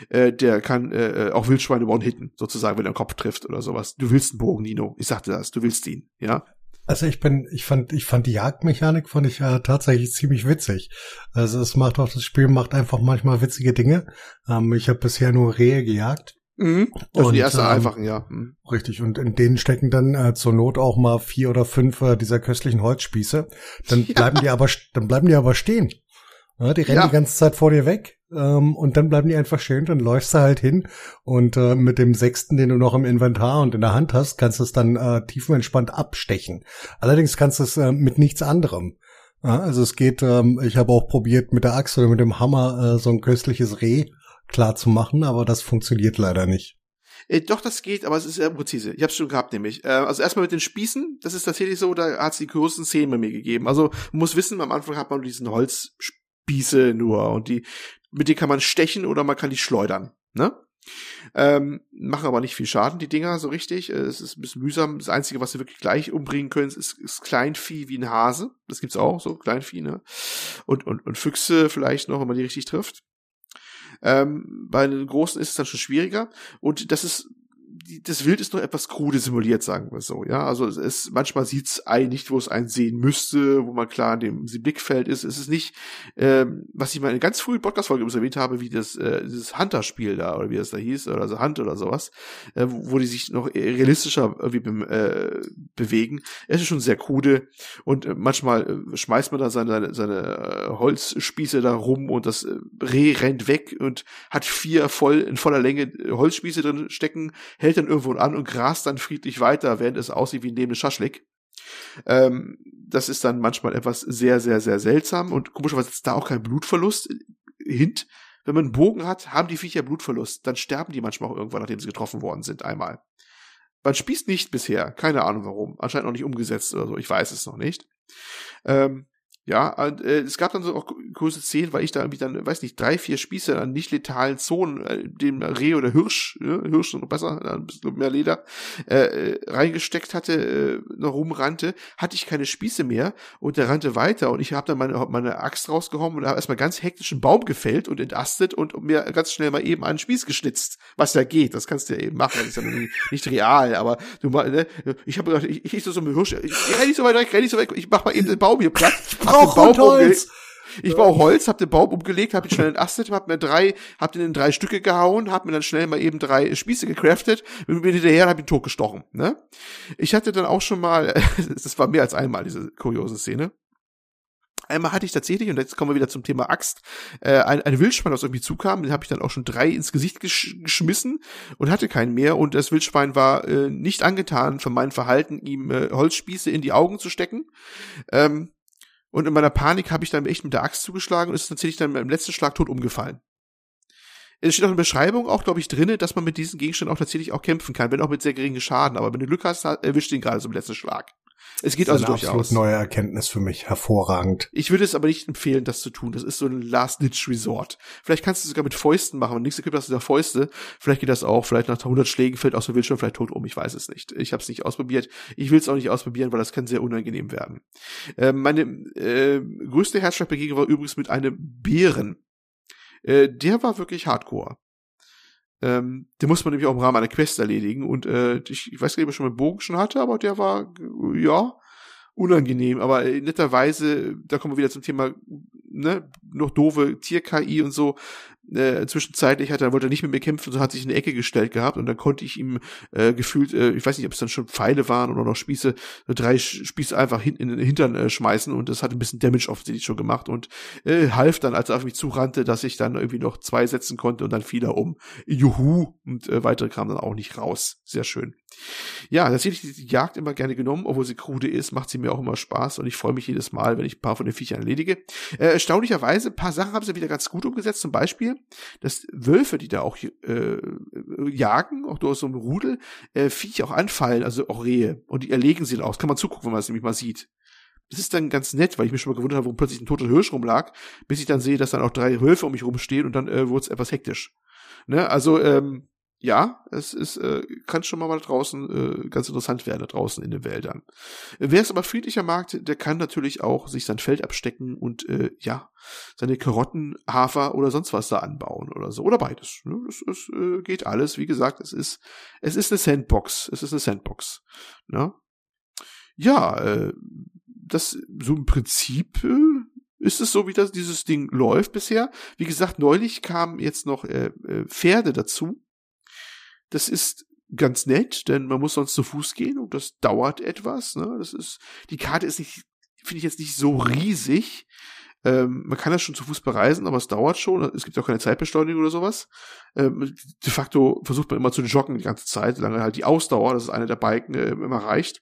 Speaker 1: Äh, der kann äh, auch Wildschweine one-hitten, sozusagen, wenn er den Kopf trifft oder sowas. Du willst einen Bogen, Nino. Ich sagte das, du willst ihn, ja.
Speaker 3: Also ich bin, ich fand, ich fand die Jagdmechanik fand ich äh, tatsächlich ziemlich witzig. Also es macht auch das Spiel macht einfach manchmal witzige Dinge. Ähm, ich habe bisher nur Rehe gejagt.
Speaker 1: Mhm. Also
Speaker 3: Und,
Speaker 1: die erste
Speaker 3: ähm,
Speaker 1: einfachen, ja. Mhm.
Speaker 3: Richtig, und in denen stecken dann äh, zur Not auch mal vier oder fünf äh, dieser köstlichen Holzspieße. Dann <laughs>
Speaker 1: Ja.
Speaker 3: bleiben die aber, dann bleiben die aber stehen. Ja, die rennen
Speaker 1: Ja.
Speaker 3: die ganze Zeit vor dir weg ähm, und dann bleiben die einfach stehen. Dann läufst du halt hin und äh, mit dem sechsten, den du noch im Inventar und in der Hand hast, kannst du es dann äh, tiefenentspannt abstechen. Allerdings kannst du es äh, mit nichts anderem. Ja, also es geht, ähm, ich habe auch probiert mit der Axt oder mit dem Hammer äh, so ein köstliches Reh klar zu machen, aber das funktioniert leider nicht.
Speaker 1: Äh, doch, das geht, aber es ist sehr präzise. Ich hab's schon gehabt, nämlich. Äh, also erstmal mit den Spießen, das ist tatsächlich so, da hat's die größten Szenen bei mir gegeben. Also man muss wissen, am Anfang hat man diesen Holzspieße nur und die mit denen kann man stechen oder man kann die schleudern. Ne? Ähm, machen aber nicht viel Schaden, die Dinger, so richtig. Äh, es ist ein bisschen mühsam. Das Einzige, was sie wirklich gleich umbringen können, ist, ist Kleinvieh wie ein Hase. Das gibt's auch, so Kleinvieh, ne? Und, und, und Füchse vielleicht noch, wenn man die richtig trifft. Ähm, bei den Großen ist es dann schon schwieriger. Und das ist das Wild ist noch etwas krude simuliert, sagen wir so. Ja, also es ist, manchmal sieht's ein nicht, wo es einen sehen müsste, wo man klar in dem Blickfeld ist. Es ist nicht, ähm, was ich mal in ganz frühen Podcast-Folge erwähnt habe, wie das, äh, dieses Hunter-Spiel da, oder wie das da hieß, oder so Hunt oder sowas, äh, wo die sich noch realistischer irgendwie be äh, bewegen. Es ist schon sehr krude und äh, manchmal äh, schmeißt man da seine, seine, seine äh, Holzspieße da rum und das äh, Reh rennt weg und hat vier voll in voller Länge Holzspieße drin stecken, hält dann irgendwo an und grast dann friedlich weiter, während es aussieht wie ein lebende Schaschlik. Ähm, das ist dann manchmal etwas sehr, sehr, sehr seltsam und komischerweise ist da auch kein Blutverlust. Hint, wenn man einen Bogen hat, haben die Viecher Blutverlust. Dann sterben die manchmal auch irgendwann, nachdem sie getroffen worden sind, einmal. Man spießt nicht bisher, keine Ahnung warum. Anscheinend noch nicht umgesetzt oder so, ich weiß es noch nicht. Ähm, ja, und, äh, es gab dann so auch große Szenen, weil ich da irgendwie dann, weiß nicht, drei, vier Spieße an nicht letalen Zonen, äh, dem Reh oder Hirsch, ja, Hirsch noch besser, ein bisschen mehr Leder, äh, äh, reingesteckt hatte, äh, noch rumrannte, hatte ich keine Spieße mehr und der rannte weiter und ich habe dann meine, meine Axt rausgehauen und habe erstmal ganz hektisch einen Baum gefällt und entastet und mir ganz schnell mal eben einen Spieß geschnitzt, was ja geht, das kannst du ja eben machen, das ist ja nicht, real, aber du mal, ne, ich habe gedacht, ich, ich so so Hirsch, ich, ich renn nicht so weit weg, renn nicht so weit, ich mach mal eben den Baum hier platt <laughs>
Speaker 3: brauche Holz.
Speaker 1: Ich brauche Holz, hab den Baum umgelegt, hab ihn schnell entastet, hab mir drei, hab den in drei Stücke gehauen, hab mir dann schnell mal eben drei Spieße gecraftet, bin mir hinterher, hab ihn totgestochen, ne? Ich hatte dann auch schon mal, <laughs> das war mehr als einmal diese kuriose Szene. Einmal hatte ich tatsächlich, und jetzt kommen wir wieder zum Thema Axt, äh, ein, ein Wildschwein, das irgendwie zukam, den habe ich dann auch schon drei ins Gesicht gesch geschmissen und hatte keinen mehr. Und das Wildschwein war äh, nicht angetan von meinem Verhalten, ihm äh, Holzspieße in die Augen zu stecken. Ähm, und in meiner Panik habe ich dann echt mit der Axt zugeschlagen und ist tatsächlich dann im letzten Schlag tot umgefallen. Es steht auch in der Beschreibung auch, glaube ich, drinne, dass man mit diesen Gegenständen auch tatsächlich auch kämpfen kann, wenn auch mit sehr geringen Schaden. Aber wenn du Glück hast, erwischt ihn gerade so im letzten Schlag. Es geht
Speaker 3: das
Speaker 1: also
Speaker 3: ist eine
Speaker 1: durchaus.
Speaker 3: absolut neue Erkenntnis für mich. Hervorragend.
Speaker 1: Ich würde es aber nicht empfehlen, das zu tun. Das ist so ein Last-Ditch-Resort. Vielleicht kannst du es sogar mit Fäusten machen. Wenn nichts gibt, hast du da Fäuste. Vielleicht geht das auch. Vielleicht nach 100 Schlägen fällt aus dem Bildschirm vielleicht tot um. Ich weiß es nicht. Ich habe es nicht ausprobiert. Ich will es auch nicht ausprobieren, weil das kann sehr unangenehm werden. Äh, meine äh, größte Herzschlagbegegnung war übrigens mit einem Bären. Äh, der war wirklich hardcore. Ähm, den muss man nämlich auch im Rahmen einer Quest erledigen. Und äh, ich, ich weiß gar nicht, ob ich schon einen Bogen schon hatte, aber der war, ja, unangenehm. Aber äh, netterweise, da kommen wir wieder zum Thema, ne, noch doofe Tier-KI und so äh, zwischenzeitlich hat er wollte er nicht mit mir kämpfen, so hat sich in die Ecke gestellt gehabt und dann konnte ich ihm äh, gefühlt, äh, ich weiß nicht, ob es dann schon Pfeile waren oder noch Spieße, drei Spieße einfach hin, in den Hintern äh, schmeißen und das hat ein bisschen Damage offensichtlich schon gemacht und äh, half dann, als er auf mich zurannte, dass ich dann irgendwie noch zwei setzen konnte und dann fiel er um. Juhu! Und äh, weitere kamen dann auch nicht raus. Sehr schön. Ja, tatsächlich die Jagd immer gerne genommen, obwohl sie krude ist, macht sie mir auch immer Spaß und ich freue mich jedes Mal, wenn ich ein paar von den Viechern erledige. Äh, erstaunlicherweise, ein paar Sachen haben sie wieder ganz gut umgesetzt, zum Beispiel, dass Wölfe, die da auch äh, jagen, auch durch so ein Rudel, äh, Viech auch anfallen, also auch Rehe, und die erlegen sie dann aus. Kann man zugucken, wenn man es nämlich mal sieht. Das ist dann ganz nett, weil ich mich schon mal gewundert habe, wo plötzlich ein toter Hirsch rumlag, bis ich dann sehe, dass dann auch drei Wölfe um mich rumstehen und dann äh, wurde es etwas hektisch. Ne? Also, ähm, ja, es ist, äh, kann schon mal draußen äh, ganz interessant werden, da draußen in den Wäldern. Wer es aber friedlicher mag, der kann natürlich auch sich sein Feld abstecken und äh, ja, seine Karotten, Hafer oder sonst was da anbauen oder so. Oder beides. Ne? Es, es äh, geht alles. Wie gesagt, es ist, es ist eine Sandbox. Es ist eine Sandbox. Ne? Ja, äh, das so im Prinzip äh, ist es so, wie das dieses Ding läuft bisher. Wie gesagt, neulich kamen jetzt noch äh, äh, Pferde dazu das ist ganz nett, denn man muss sonst zu Fuß gehen und das dauert etwas. Ne? Das ist, die Karte ist nicht, finde ich jetzt nicht so riesig. Ähm, man kann das schon zu Fuß bereisen, aber es dauert schon. Es gibt auch keine Zeitbeschleunigung oder sowas. Ähm, de facto versucht man immer zu joggen die ganze Zeit, solange halt die Ausdauer, das ist eine der Balken, äh, immer reicht.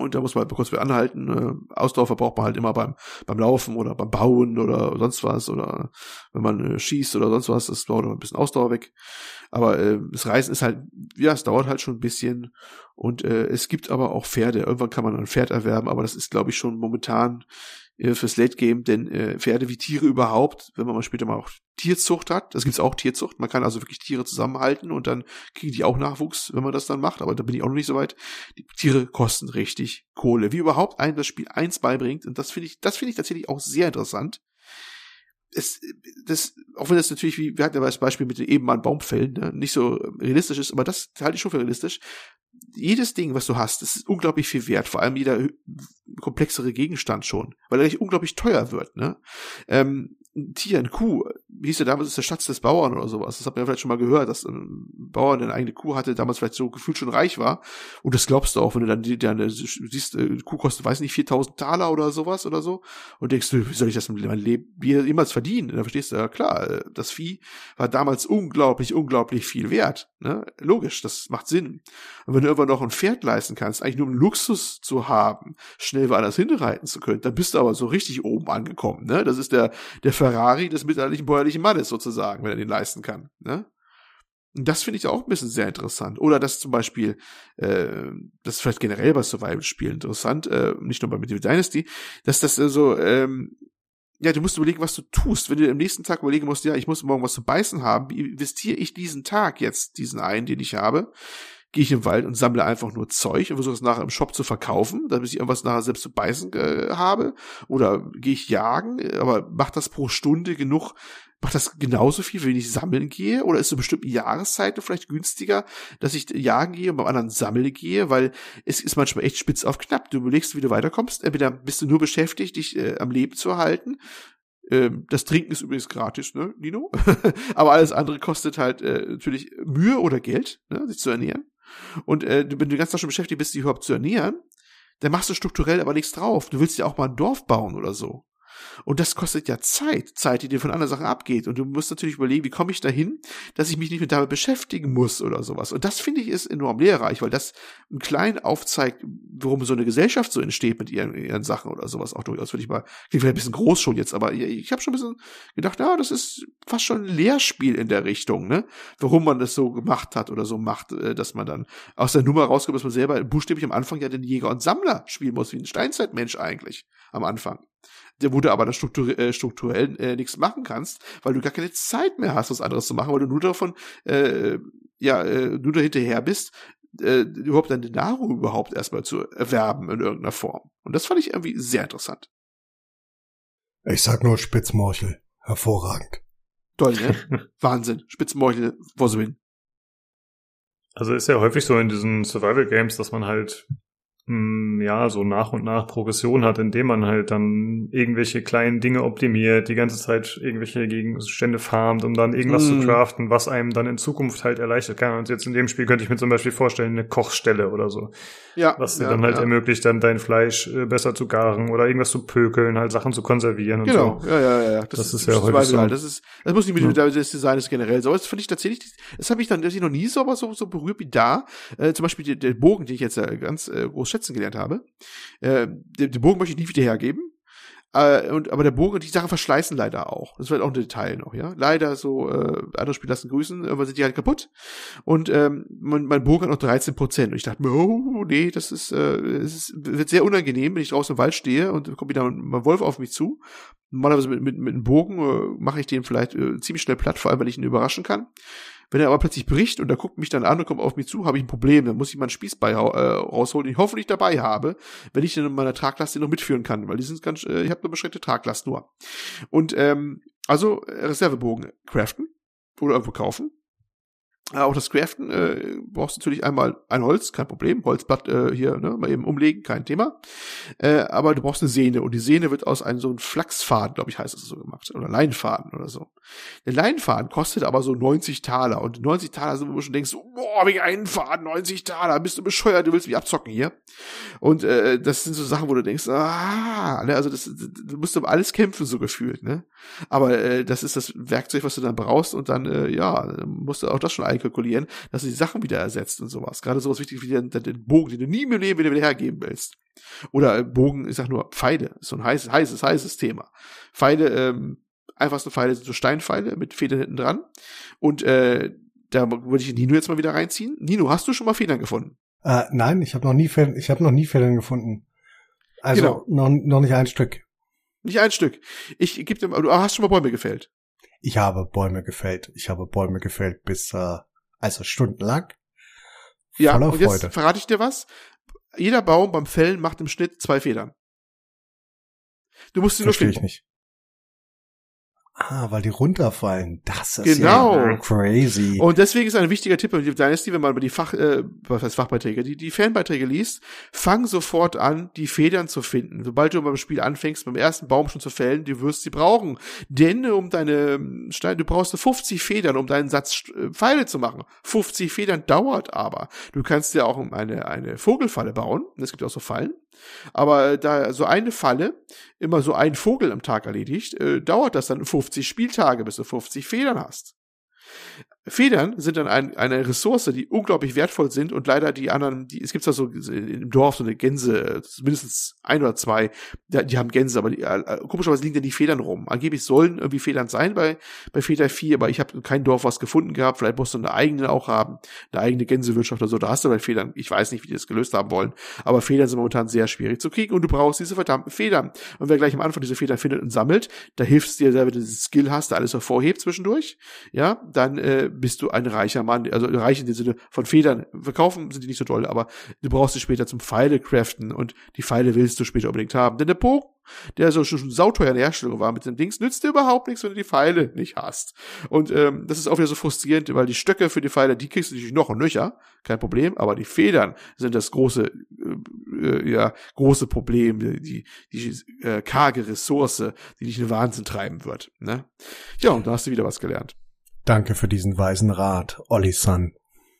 Speaker 1: Und da muss man halt kurz wieder anhalten. Äh, Ausdauer verbraucht man halt immer beim, beim Laufen oder beim Bauen oder sonst was oder wenn man äh, schießt oder sonst was, das dauert immer ein bisschen Ausdauer weg. Aber äh, das Reisen ist halt, ja, es dauert halt schon ein bisschen. Und äh, es gibt aber auch Pferde. Irgendwann kann man ein Pferd erwerben, aber das ist, glaube ich, schon momentan äh, fürs Late Game, denn äh, Pferde wie Tiere überhaupt, wenn man mal später mal auch Tierzucht hat, das gibt's auch Tierzucht, man kann also wirklich Tiere zusammenhalten und dann kriegen die auch Nachwuchs, wenn man das dann macht, aber da bin ich auch noch nicht so weit. Die Tiere kosten richtig Kohle, wie überhaupt einem das Spiel eins beibringt und das finde ich, das finde ich tatsächlich auch sehr interessant. Es, das, auch wenn das natürlich, wie wir hatten ja das Beispiel mit den eben mal Baumfällen, ne, nicht so realistisch ist, aber das halte ich schon für realistisch jedes Ding, was du hast, ist unglaublich viel wert, vor allem jeder komplexere Gegenstand schon, weil er nicht unglaublich teuer wird, ne? Ähm, ein Tier, ein Kuh, hieß der damals, ist der Schatz des Bauern oder sowas. Das man ja vielleicht schon mal gehört, dass ein Bauer, der eine eigene Kuh hatte, damals vielleicht so gefühlt schon reich war. Und das glaubst du auch, wenn du dann die, die, siehst, äh, Kuh kostet, weiß nicht, 4000 Taler oder sowas oder so. Und denkst du, wie soll ich das in meinem Leben jemals verdienen? dann verstehst du, ja klar, äh, das Vieh war damals unglaublich, unglaublich viel wert. Ne? Logisch, das macht Sinn. Und wenn du irgendwann noch ein Pferd leisten kannst, eigentlich nur um Luxus zu haben, schnell woanders hinreiten zu können, dann bist du aber so richtig oben angekommen. Ne? Das ist der, der Ferrari des mittelalterlichen bäuerlichen Mannes sozusagen, wenn er den leisten kann. Ne? Und das finde ich auch ein bisschen sehr interessant. Oder dass zum Beispiel, äh, das ist vielleicht generell bei Survival-Spielen interessant, äh, nicht nur bei Medieval Dynasty, dass das äh, so, ähm, ja, du musst überlegen, was du tust. Wenn du am nächsten Tag überlegen musst, ja, ich muss morgen was zu beißen haben, investiere ich diesen Tag jetzt, diesen einen, den ich habe? gehe ich im Wald und sammle einfach nur Zeug und versuche es nachher im Shop zu verkaufen, damit ich irgendwas nachher selbst zu beißen äh, habe. Oder gehe ich jagen, aber macht das pro Stunde genug, macht das genauso viel, wenn ich sammeln gehe? Oder ist es eine bestimmte Jahreszeit vielleicht günstiger, dass ich jagen gehe und beim anderen sammeln gehe? Weil es ist manchmal echt spitz auf knapp. Du überlegst, wie du weiterkommst. Entweder bist du nur beschäftigt, dich äh, am Leben zu halten, ähm, das Trinken ist übrigens gratis, ne, Nino? <laughs> Aber alles andere kostet halt äh, natürlich Mühe oder Geld, ne, sich zu ernähren. Und äh, wenn du Tag schon beschäftigt bist, dich überhaupt zu ernähren, dann machst du strukturell aber nichts drauf. Du willst ja auch mal ein Dorf bauen oder so. Und das kostet ja Zeit, Zeit, die dir von anderen Sachen abgeht. Und du musst natürlich überlegen, wie komme ich dahin, dass ich mich nicht mehr damit beschäftigen muss oder sowas. Und das finde ich ist enorm lehrreich, weil das im Kleinen aufzeigt, warum so eine Gesellschaft so entsteht mit ihren, ihren Sachen oder sowas auch durchaus, würde ich mal, klingt vielleicht ein bisschen groß schon jetzt, aber ich habe schon ein bisschen gedacht, ja, das ist fast schon ein Lehrspiel in der Richtung, ne? Warum man das so gemacht hat oder so macht, äh, dass man dann aus der Nummer rauskommt, dass man selber buchstäblich am Anfang ja den Jäger und Sammler spielen muss, wie ein Steinzeitmensch eigentlich am Anfang wo du aber dann struktur äh, strukturell äh, nichts machen kannst, weil du gar keine Zeit mehr hast, was anderes zu machen, weil du nur davon, äh, ja, äh, nur dahinterher bist, äh, überhaupt deine Nahrung überhaupt erstmal zu erwerben in irgendeiner Form. Und das fand ich irgendwie sehr interessant.
Speaker 3: Ich sag nur Spitzmorchel. Hervorragend.
Speaker 1: Toll, ne? <laughs> Wahnsinn. Spitzmorchel, wo sie hin.
Speaker 2: Also ist ja häufig so in diesen Survival Games, dass man halt ja, so nach und nach Progression hat, indem man halt dann irgendwelche kleinen Dinge optimiert, die ganze Zeit irgendwelche Gegenstände farmt, um dann irgendwas mm. zu craften, was einem dann in Zukunft halt erleichtert. Kann und jetzt in dem Spiel könnte ich mir zum Beispiel vorstellen, eine Kochstelle oder so. Ja. Was dir ja, dann halt ja. ermöglicht, dann dein Fleisch äh, besser zu garen oder irgendwas zu pökeln, halt Sachen zu konservieren und
Speaker 1: genau.
Speaker 2: so.
Speaker 1: Genau, ja, ja, ja.
Speaker 2: Das, das ist, ja häufig so.
Speaker 1: Halt. Das ist, das muss nicht mit ja. des Designs generell so. Das finde ich tatsächlich, das habe ich dann, das ich noch nie so, aber so, so berührt wie da. Äh, zum Beispiel der, der Bogen, den ich jetzt äh, ganz äh, groß schätzen gelernt habe. Äh, den, den Bogen möchte ich nicht wieder hergeben. Äh, und, aber der Bogen, die Sachen verschleißen leider auch. Das wird auch ein Detail noch, ja. Leider so, äh, andere Spieler lassen grüßen, irgendwann sind die halt kaputt. Und ähm, mein, mein Bogen hat noch 13 Prozent. Und ich dachte mir, oh, nee, das ist, äh, es ist, wird sehr unangenehm, wenn ich draußen im Wald stehe und kommt wieder mein Wolf auf mich zu. Normalerweise mit, mit, mit einem Bogen äh, mache ich den vielleicht äh, ziemlich schnell platt, vor allem, weil ich ihn überraschen kann. Wenn er aber plötzlich bricht und er guckt mich dann an und kommt auf mich zu, habe ich ein Problem. Dann muss ich meinen Spießbei äh, rausholen, den ich hoffentlich dabei habe, wenn ich den in meiner Traglast den noch mitführen kann, weil die sind ganz, äh, ich habe eine beschränkte Traglast nur. Und ähm, also Reservebogen craften oder irgendwo kaufen äh, auch das Craften äh, brauchst du natürlich einmal ein Holz, kein Problem. Holzblatt äh, hier, ne, mal eben umlegen, kein Thema. Äh, aber du brauchst eine Sehne und die Sehne wird aus einem so einem Flachsfaden, glaube ich, heißt es so gemacht. Oder Leinfaden oder so. Der Leinfaden kostet aber so 90 Taler. Und 90 Taler sind, wo du schon denkst, boah, wegen einen Faden, 90 Taler, bist du bescheuert, du willst mich abzocken hier. Und äh, das sind so Sachen, wo du denkst, ah, ne, also das, du musst um alles kämpfen, so gefühlt, ne? Aber äh, das ist das Werkzeug, was du dann brauchst und dann, äh, ja, musst du auch das schon einkalkulieren, dass du die Sachen wieder ersetzt und sowas. Gerade sowas wichtig wie den, den Bogen, den du nie im Leben wieder, wieder hergeben willst. Oder äh, Bogen, ich sag nur Pfeile, ist so ein heißes, heißes, heißes Thema. Pfeile, ähm, einfachste Pfeile sind so Steinpfeile mit Federn hinten dran. Und äh, da würde ich Nino jetzt mal wieder reinziehen. Nino, hast du schon mal Federn gefunden?
Speaker 3: Äh, nein, ich habe noch nie Federn, ich habe noch nie Federn gefunden. Also genau. noch, noch nicht ein Stück.
Speaker 1: Nicht ein Stück. Ich gebe dir, du hast schon mal Bäume gefällt.
Speaker 3: Ich habe Bäume gefällt. Ich habe Bäume gefällt bis, äh, also stundenlang.
Speaker 1: Ja,
Speaker 3: Voller
Speaker 1: und jetzt
Speaker 3: Freude.
Speaker 1: verrate ich dir was. Jeder Baum beim Fällen macht im Schnitt zwei Federn. Du musst sie nur
Speaker 3: Verstehe
Speaker 1: finden.
Speaker 3: ich nicht. Ah, weil die runterfallen. Das ist
Speaker 1: Genau.
Speaker 3: ja crazy.
Speaker 1: Und deswegen ist ein wichtiger Tipp bei Dynasty, wenn man über die Fach, äh, was heißt Fachbeiträge, die, die Fanbeiträge liest, fang sofort an, die Federn zu finden. Sobald du beim Spiel anfängst, beim ersten Baum schon zu fällen, du wirst sie brauchen. Denn um deine Steine, du brauchst 50 Federn, um deinen Satz äh, Pfeile zu machen. 50 Federn dauert aber. Du kannst ja auch eine, eine Vogelfalle bauen. Es gibt auch so Fallen. Aber da so eine Falle immer so ein Vogel am Tag erledigt, äh, dauert das dann 50 Spieltage, bis du 50 Federn hast. Federn sind dann ein, eine Ressource, die unglaublich wertvoll sind und leider die anderen, die, es gibt da so im Dorf so eine Gänse, mindestens ein oder zwei, die, die haben Gänse, aber die, äh, komischerweise liegen da die Federn rum. Angeblich sollen irgendwie Federn sein bei, bei Feder 4, aber ich habe kein Dorf was gefunden gehabt, vielleicht musst du eine eigene auch haben, eine eigene Gänsewirtschaft oder so, da hast du bei Federn, ich weiß nicht, wie die das gelöst haben wollen, aber Federn sind momentan sehr schwierig zu kriegen und du brauchst diese verdammten Federn. Und wer gleich am Anfang diese Federn findet und sammelt, da hilft es dir, wenn du dieses Skill hast, da alles hervorhebt zwischendurch, ja, dann äh, bist du ein reicher Mann, also reich in dem Sinne von Federn. Verkaufen sind die nicht so toll, aber du brauchst sie später zum Pfeile craften und die Pfeile willst du später unbedingt haben. Denn der Bogen, der so schon sauteuer in der Herstellung war mit dem Dings, nützt dir überhaupt nichts, wenn du die Pfeile nicht hast. Und ähm, das ist auch wieder so frustrierend, weil die Stöcke für die Pfeile, die kriegst du natürlich noch und nöcher, kein Problem, aber die Federn sind das große, äh, äh, ja, große Problem, die, die äh, karge Ressource, die dich in den Wahnsinn treiben wird. Ne? Ja, und da hast du wieder was gelernt.
Speaker 3: Danke für diesen weisen Rat, Olli Sun.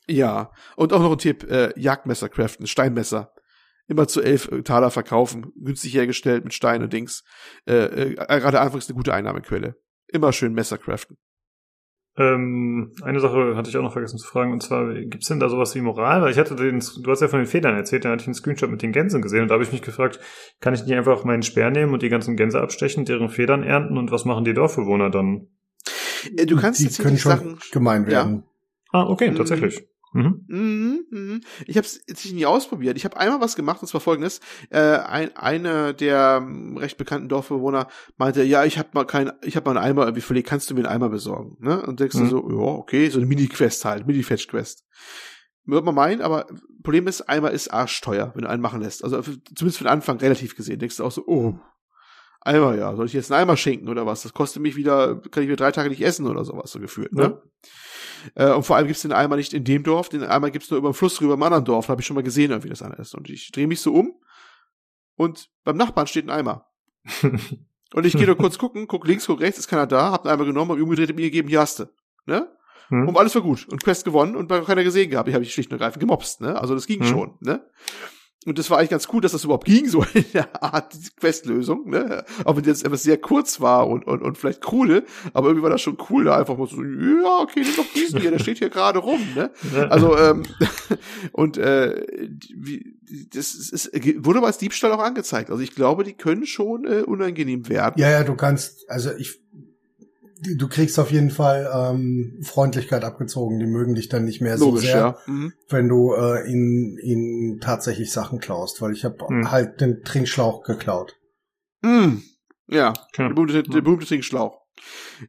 Speaker 1: Ja, und auch noch ein Tipp, äh, Jagdmesser craften, Steinmesser. Immer zu elf äh, Taler verkaufen, günstig hergestellt mit Stein und Dings. Äh, äh, gerade anfangs eine gute Einnahmequelle. Immer schön Messer craften.
Speaker 2: Ähm, eine Sache hatte ich auch noch vergessen zu fragen, und zwar, gibt's denn da sowas wie Moral? Weil ich hatte den, du hast ja von den Federn erzählt, da hatte ich einen Screenshot mit den Gänsen gesehen und da habe ich mich gefragt, kann ich nicht einfach meinen Speer nehmen und die ganzen Gänse abstechen, deren Federn ernten und was machen die Dorfbewohner dann?
Speaker 1: Äh, du kannst
Speaker 3: die
Speaker 1: jetzt
Speaker 3: können schon
Speaker 1: Sachen.
Speaker 3: gemein
Speaker 1: Ja.
Speaker 3: werden.
Speaker 2: Ah, okay,
Speaker 1: Mhm.
Speaker 2: tatsächlich. Mhm.
Speaker 1: Mhm, mhm. Ich habe es jetzt nie ausprobiert. Ich habe einmal was gemacht, und zwar folgendes. Äh, ein, einer der ähm, recht bekannten Dorfbewohner meinte, ja, ich habe mal kein, ich habe mal einen Eimer irgendwie verlegt, kannst du mir einen Eimer besorgen? Ne? Und denkst
Speaker 2: Mhm.
Speaker 1: du so, ja, okay, so eine Mini-Quest halt, Mini-Fetch-Quest. Wird man meinen, aber Problem ist, Eimer ist arschteuer, wenn du einen machen lässt. Also zumindest für den Anfang relativ gesehen. Denkst du auch so, oh, Eimer, ja, soll ich jetzt einen Eimer schenken oder was? Das kostet mich wieder, kann ich wieder drei Tage nicht essen oder sowas, so gefühlt, ne?
Speaker 2: Ja.
Speaker 1: Äh, und vor allem gibt's den Eimer nicht in dem Dorf, den Eimer gibt's nur über den Fluss rüber im anderen Dorf. Da habe ich schon mal gesehen, wie das einer ist. Und ich drehe mich so um und beim Nachbarn steht ein Eimer. <laughs> Und ich gehe nur kurz gucken, guck links, guck rechts, ist keiner da, hab einen Eimer genommen, hab ihn umgedreht und mir gegeben, hier hast du. Ne?
Speaker 2: Hm.
Speaker 1: Und alles war gut. Und Quest gewonnen und keiner gesehen gehabt. Ich habe ich schlicht und ergreifend gemobst, ne? Also das ging
Speaker 2: Mhm.
Speaker 1: schon, ne? Und das war eigentlich ganz cool, dass das überhaupt ging, so <laughs> in der Art diese Questlösung, ne? Auch wenn das etwas sehr kurz war und, und, und vielleicht cool, aber irgendwie war das schon cool, da einfach mal so, ja, okay, nimm doch diesen hier, der steht hier gerade rum, ne? Also, ähm, <laughs> und äh, wie, das ist, ist, wurde aber als Diebstahl auch angezeigt. Also ich glaube, die können schon äh, unangenehm werden.
Speaker 3: Ja, ja, du kannst, also ich, du kriegst auf jeden Fall ähm, Freundlichkeit abgezogen. Die mögen dich dann nicht mehr
Speaker 1: Logisch,
Speaker 3: so sehr,
Speaker 1: ja. Mhm.
Speaker 3: wenn du äh, ihnen, ihnen tatsächlich Sachen klaust, weil ich habe
Speaker 2: Hm.
Speaker 3: halt den Trinkschlauch geklaut.
Speaker 1: Mm, ja,
Speaker 2: Ja.
Speaker 1: der berühmte, der berühmte Trinkschlauch.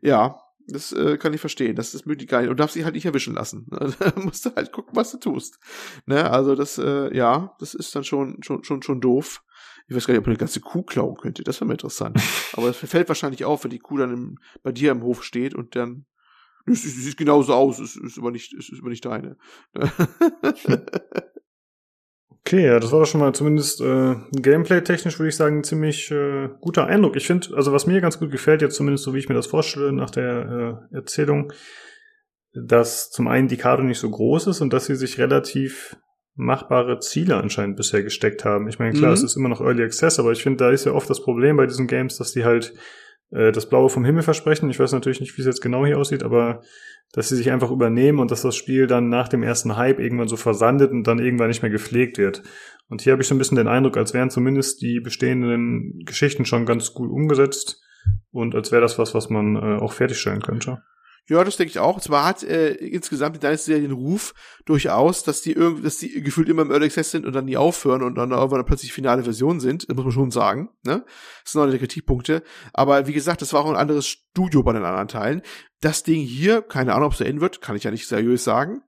Speaker 1: Ja, das äh, kann ich verstehen. Das ist möglich geil. Und darfst dich halt nicht erwischen lassen. <laughs> Da musst du halt gucken, was du tust. Ne, also das, äh, ja, das ist dann schon, schon, schon, schon doof. Ich weiß gar nicht, ob man eine ganze Kuh klauen könnte. Das wäre mal interessant. <laughs> Aber das fällt wahrscheinlich auf, wenn die Kuh dann im, bei dir im Hof steht und dann es sieht, genauso aus, es ist aber nicht, es ist aber nicht deine. <laughs>
Speaker 2: Okay, ja, das war doch schon mal zumindest äh, gameplay-technisch, würde ich sagen, ein ziemlich äh, guter Eindruck. Ich finde, also was mir ganz gut gefällt, jetzt zumindest so wie ich mir das vorstelle nach der äh, Erzählung, dass zum einen die Karte nicht so groß ist und dass sie sich relativ machbare Ziele anscheinend bisher gesteckt haben. Ich meine, klar,
Speaker 1: Mhm.
Speaker 2: es ist immer noch Early Access, aber ich finde, da ist ja oft das Problem bei diesen Games, dass die halt äh, das Blaue vom Himmel versprechen. Ich weiß natürlich nicht, wie es jetzt genau hier aussieht, aber dass sie sich einfach übernehmen und dass das Spiel dann nach dem ersten Hype irgendwann so versandet und dann irgendwann nicht mehr gepflegt wird. Und hier habe ich so ein bisschen den Eindruck, als wären zumindest die bestehenden Geschichten schon ganz gut umgesetzt und als wäre das was, was man äh, auch fertigstellen könnte.
Speaker 1: Ja, das denke ich auch. Zwar hat äh, insgesamt die Dynasty den Ruf durchaus, dass die irgendwie, dass die gefühlt immer im Early Access sind und dann nie aufhören und dann irgendwann plötzlich finale Version sind. Das muss man schon sagen. Ne? Das sind noch die Kritikpunkte. Aber wie gesagt, das war auch ein anderes Studio bei den anderen Teilen. Das Ding hier, keine Ahnung, ob es enden wird, kann ich ja nicht seriös sagen,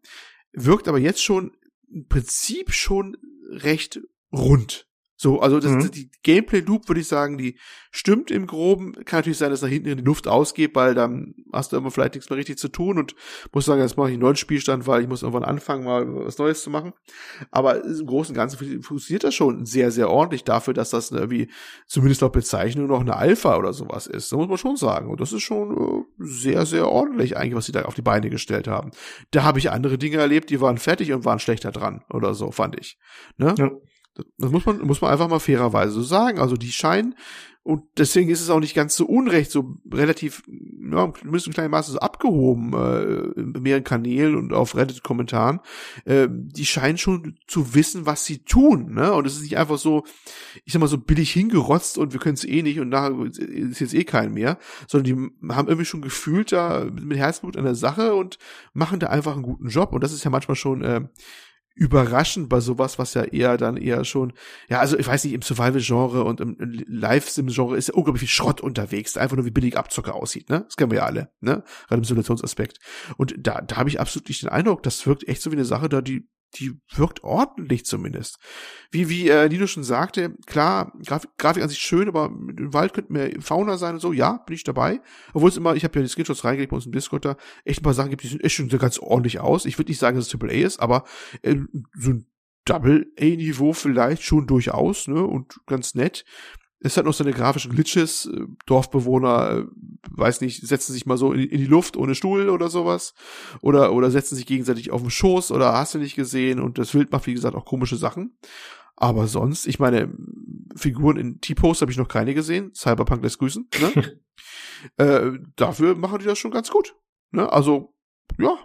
Speaker 1: wirkt aber jetzt schon im Prinzip schon recht rund. So, also das,
Speaker 2: Mhm.
Speaker 1: die Gameplay-Loop, würde ich sagen, die stimmt im Groben. Kann natürlich sein, dass nach hinten in die Luft ausgeht, weil dann hast du immer vielleicht nichts mehr richtig zu tun und musst sagen, jetzt mache ich einen neuen Spielstand, weil ich muss irgendwann anfangen, mal was Neues zu machen. Aber im Großen und Ganzen fun- funktioniert das schon sehr, sehr ordentlich dafür, dass das irgendwie zumindest laut Bezeichnung noch eine Alpha oder sowas ist. Da muss man schon sagen. Und das ist schon äh, sehr, sehr ordentlich eigentlich, was sie da auf die Beine gestellt haben. Da habe ich andere Dinge erlebt, die waren fertig und waren schlechter dran oder so, fand ich. Ne?
Speaker 2: Ja.
Speaker 1: Das muss man, muss man einfach mal fairerweise so sagen. Also die scheinen, und deswegen ist es auch nicht ganz so unrecht, so relativ, ja, zumindest in Maße so abgehoben, äh, in mehreren Kanälen und auf Reddit-Kommentaren. Äh, die scheinen schon zu wissen, was sie tun, ne? Und es ist nicht einfach so, ich sag mal, so billig hingerotzt und wir können es eh nicht und nachher ist jetzt eh kein mehr, sondern die haben irgendwie schon gefühlt da mit Herzblut an der Sache und machen da einfach einen guten Job. Und das ist ja manchmal schon, äh, überraschend bei sowas, was ja eher dann eher schon, ja, also ich weiß nicht, im Survival-Genre und im Live-Sim-Genre ist ja unglaublich viel Schrott unterwegs, einfach nur wie billig Abzocker aussieht, ne? Das kennen wir ja alle, ne? Gerade im Simulationsaspekt. Und da, da habe ich absolut nicht den Eindruck, das wirkt echt so wie eine Sache, da die, die wirkt ordentlich zumindest. Wie, wie äh, Nino schon sagte, klar, Grafik, Grafik an sich schön, aber im Wald könnte mehr Fauna sein und so, ja, bin ich dabei. Obwohl es immer, ich habe ja die Screenshots reingelegt bei uns im Discord da, echt ein paar Sachen gibt, die sehen echt schon ganz ordentlich aus. Ich würde nicht sagen, dass es AAA ist, aber äh, so ein Double-A-Niveau vielleicht schon durchaus, ne, und ganz nett. Es hat noch seine grafischen Glitches, äh, Dorfbewohner, äh, weiß nicht, setzen sich mal so in, in die Luft ohne Stuhl oder sowas. Oder, oder setzen sich gegenseitig auf den Schoß oder hast du nicht gesehen und das Wild macht, wie gesagt, auch komische Sachen. Aber sonst, ich meine, Figuren in T-Post habe ich noch keine gesehen. Cyberpunk lässt grüßen. Ne? <laughs> äh, dafür machen die das schon ganz gut. Ne? Also, ja,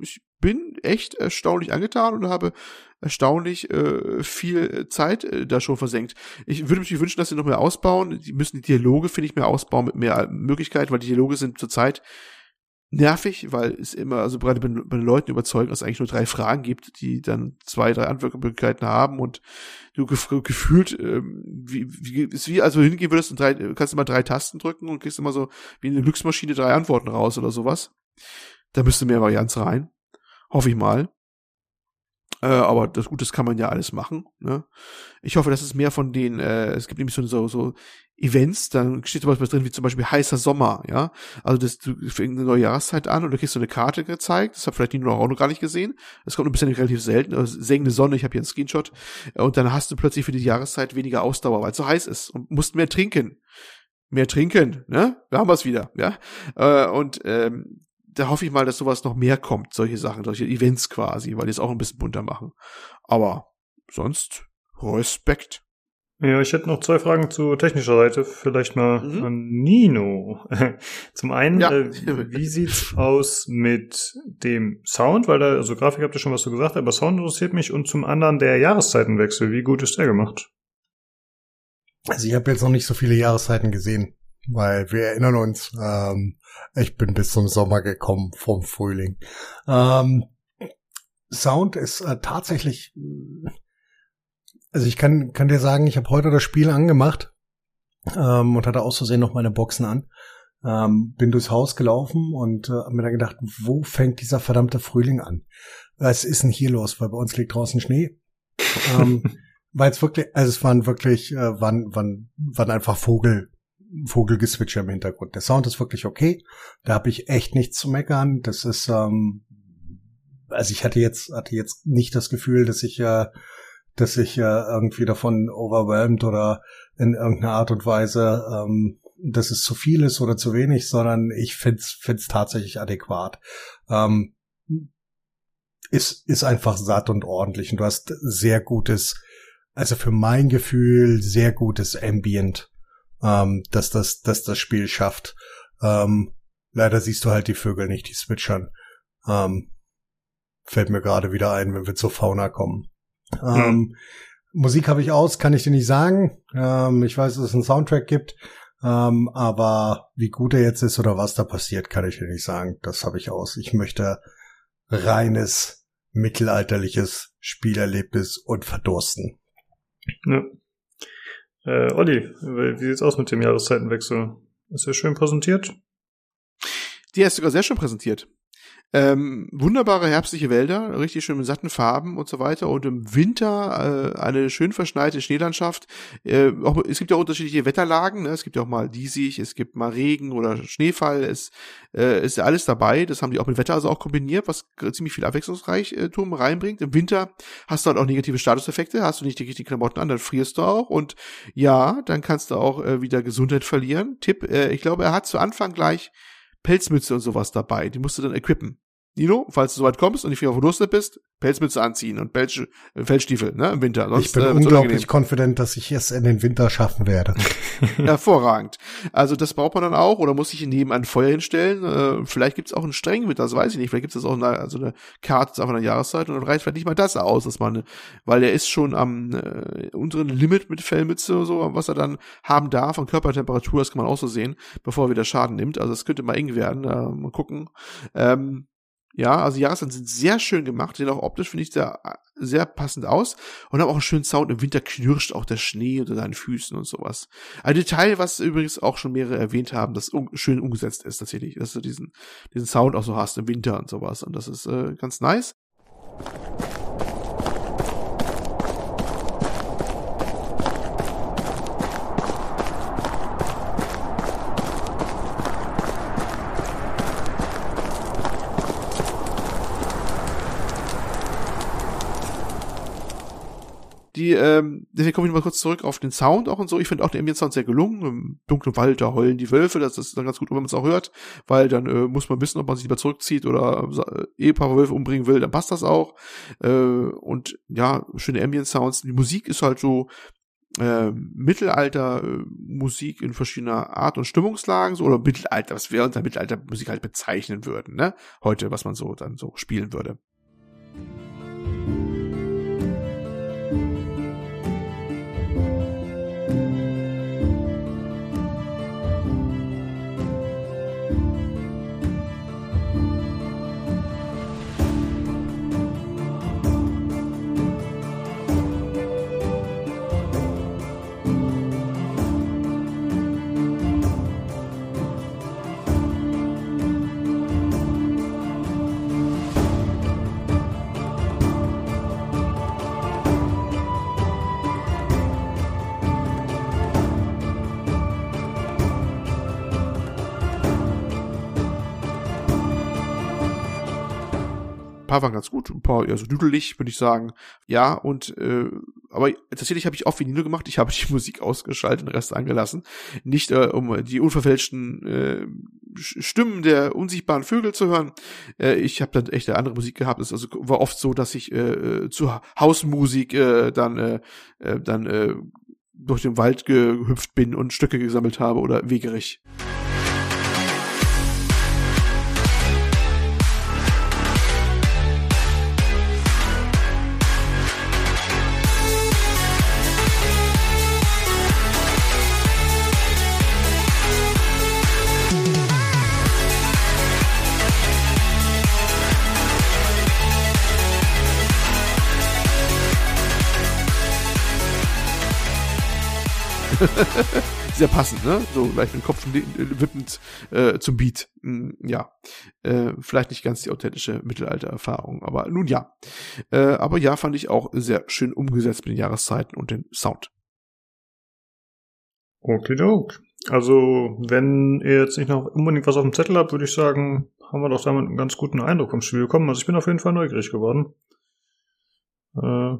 Speaker 1: ich bin echt erstaunlich angetan und habe erstaunlich äh, viel Zeit äh, da schon versenkt. Ich würde mich wünschen, dass sie noch mehr ausbauen. Die müssen die Dialoge, finde ich, mehr ausbauen mit mehr Möglichkeiten, weil die Dialoge sind zurzeit nervig, weil es immer, also gerade bei, bei den Leuten überzeugen, dass es eigentlich nur drei Fragen gibt, die dann zwei, drei Antwortmöglichkeiten haben und du gef gefühlt, ähm, wie, wie, ist wie, also hingehen würdest und drei, kannst mal drei Tasten drücken und kriegst immer so wie eine Glücksmaschine drei Antworten raus oder sowas. Da müsste mehr Varianz rein. Hoffe ich mal. Äh, aber das Gute, das kann man ja alles machen. Ne? Ich hoffe, dass es mehr von den, äh, es gibt nämlich so, so, so Events, dann steht zum Beispiel was drin, wie zum Beispiel heißer Sommer, ja. Also das, du fängst eine neue Jahreszeit an und du kriegst so eine Karte gezeigt, das hat vielleicht Nino auch noch gar nicht gesehen. Das kommt ein bisschen relativ selten, also sengende Sonne, ich habe hier einen Screenshot. Und dann hast du plötzlich für die Jahreszeit weniger Ausdauer, weil es so heiß ist und musst mehr trinken. Mehr trinken, ne? Da haben wir es wieder, ja. Äh, und ähm, da hoffe ich mal, dass sowas noch mehr kommt, solche Sachen, solche Events quasi, weil die es auch ein bisschen bunter machen. Aber sonst Respekt.
Speaker 2: Ja, ich hätte noch zwei Fragen zu technischer Seite. Vielleicht mal
Speaker 1: Mhm.
Speaker 2: an Nino. <laughs> Zum einen,
Speaker 1: Ja.
Speaker 2: äh, wie sieht's aus mit dem Sound? Weil da, also Grafik habt ihr schon was so gesagt, aber Sound interessiert mich. Und zum anderen der Jahreszeitenwechsel. Wie gut ist der gemacht?
Speaker 3: Also ich habe jetzt noch nicht so viele Jahreszeiten gesehen, weil wir erinnern uns, ähm, ich bin bis zum Sommer gekommen vom Frühling. Ähm, Sound ist äh, tatsächlich, also ich kann, kann dir sagen, ich habe heute das Spiel angemacht ähm, und hatte auszusehen noch meine Boxen an. Ähm, bin durchs Haus gelaufen und äh, hab mir dann gedacht, wo fängt dieser verdammte Frühling an? Was ist denn hier los? Weil bei uns liegt draußen Schnee. ähm, <laughs> weil es wirklich, also es waren wirklich, äh, waren, waren, waren einfach Vogel, Vogelgezwitscher im Hintergrund. Der Sound ist wirklich okay. Da habe ich echt nichts zu meckern. Das ist, ähm, also ich hatte jetzt, hatte jetzt nicht das Gefühl, dass ich, äh, dass ich äh, irgendwie davon overwhelmed oder in irgendeiner Art und Weise, ähm, dass es zu viel ist oder zu wenig, sondern ich find's, find's tatsächlich adäquat. Ähm, ist, ist einfach satt und ordentlich und du hast sehr gutes, also für mein Gefühl sehr gutes Ambient, ähm, dass das, dass das Spiel schafft. Ähm, leider siehst du halt die Vögel nicht, die switchern. Ähm, fällt mir gerade wieder ein, wenn wir zur Fauna kommen. Ähm, Musik habe ich aus, kann ich dir nicht sagen. Ähm, ich weiß, dass es einen Soundtrack gibt. Ähm, aber wie gut er jetzt ist oder was da passiert, kann ich dir nicht sagen. Das habe ich aus. Ich möchte reines mittelalterliches Spielerlebnis und verdursten.
Speaker 2: Ja. Äh, Olli, wie sieht's aus mit dem Jahreszeitenwechsel? Ist er schön präsentiert?
Speaker 1: Die ist sogar sehr schön präsentiert. Ähm, wunderbare herbstliche Wälder, richtig schön mit satten Farben und so weiter. Und im Winter äh, eine schön verschneite Schneelandschaft. Äh, auch, es gibt ja unterschiedliche Wetterlagen. Ne? Es gibt ja auch mal diesig, es gibt mal Regen oder Schneefall. Es äh, ist ja alles dabei. Das haben die auch mit Wetter also auch kombiniert, was ziemlich viel Abwechslungsreichtum reinbringt. Im Winter hast du halt auch negative Statuseffekte. Hast du nicht die richtigen Klamotten an, dann frierst du auch. Und ja, dann kannst du auch äh, wieder Gesundheit verlieren. Tipp, äh, ich glaube, er hat zu Anfang gleich Pelzmütze und sowas dabei. Die musst du dann equippen. Nino, falls du soweit kommst und nicht wieder verdurstet bist, Pelzmütze anziehen und Pelz, Feldstiefel, ne, im Winter.
Speaker 3: Sonst, ich bin äh, unglaublich confident, dass ich es in den Winter schaffen werde. <laughs> <laughs>
Speaker 1: Hervorragend. Also das braucht man dann auch oder muss sich neben ein Feuer hinstellen. Äh, vielleicht gibt's auch einen strengen Winter, das weiß ich nicht. Vielleicht gibt's das auch eine, also eine Karte auf einer Jahreszeit und dann reicht vielleicht nicht mal das aus, dass man, weil der ist schon am äh, unteren Limit mit Fellmütze und so, was er dann haben darf an Körpertemperatur, das kann man auch so sehen, bevor er wieder Schaden nimmt. Also das könnte mal eng werden. Äh, mal gucken. Ähm, ja, also die Jahreszeiten sind sehr schön gemacht, sehen auch optisch, finde ich, sehr, sehr passend aus und haben auch einen schönen Sound. Im Winter knirscht auch der Schnee unter deinen Füßen und sowas. Ein Detail, was übrigens auch schon mehrere erwähnt haben, das un schön umgesetzt ist tatsächlich, dass du diesen, diesen Sound auch so hast im Winter und sowas. Und das ist äh, ganz nice. Die, ähm, deswegen komme ich mal kurz zurück auf den Sound auch und so. Ich finde auch den Ambient Sound sehr gelungen. Im dunklen Wald, da heulen die Wölfe, das ist dann ganz gut, wenn man es auch hört, weil dann äh, muss man wissen, ob man sich lieber zurückzieht oder äh, Ehepaar Wölfe umbringen will, dann passt das auch. Äh, und ja, schöne Ambient Sounds. Die Musik ist halt so, äh, Mittelalter äh, in verschiedener Art und Stimmungslagen so oder Mittelalter, was wir unter Mittelalter Musik halt bezeichnen würden, ne? Heute, was man so dann so spielen würde. Paar waren ganz gut, ein paar eher so düdelig, würde ich sagen. Ja, und äh, aber tatsächlich habe ich auch Vinilo gemacht. Ich habe die <laughs> Musik ausgeschaltet, den Rest angelassen. Nicht äh, um die unverfälschten äh, Stimmen der unsichtbaren Vögel zu hören. Äh, ich habe dann echt eine andere Musik gehabt. Es also war oft so, dass ich äh, zu Hausmusik äh, dann äh, äh, dann äh, durch den Wald gehüpft bin und Stücke gesammelt habe oder Wegerich. <laughs> Sehr passend, ne? So leicht den Kopf wippend äh, zum Beat. Hm, ja, äh, vielleicht nicht ganz die authentische Mittelalter-Erfahrung, aber nun ja. Äh, aber ja, fand ich auch sehr schön umgesetzt mit den Jahreszeiten und dem Sound.
Speaker 2: Okay, doke. Also, wenn ihr jetzt nicht noch unbedingt was auf dem Zettel habt, würde ich sagen, haben wir doch damit einen ganz guten Eindruck vom Spiel bekommen. Also ich bin auf jeden Fall neugierig geworden. Äh,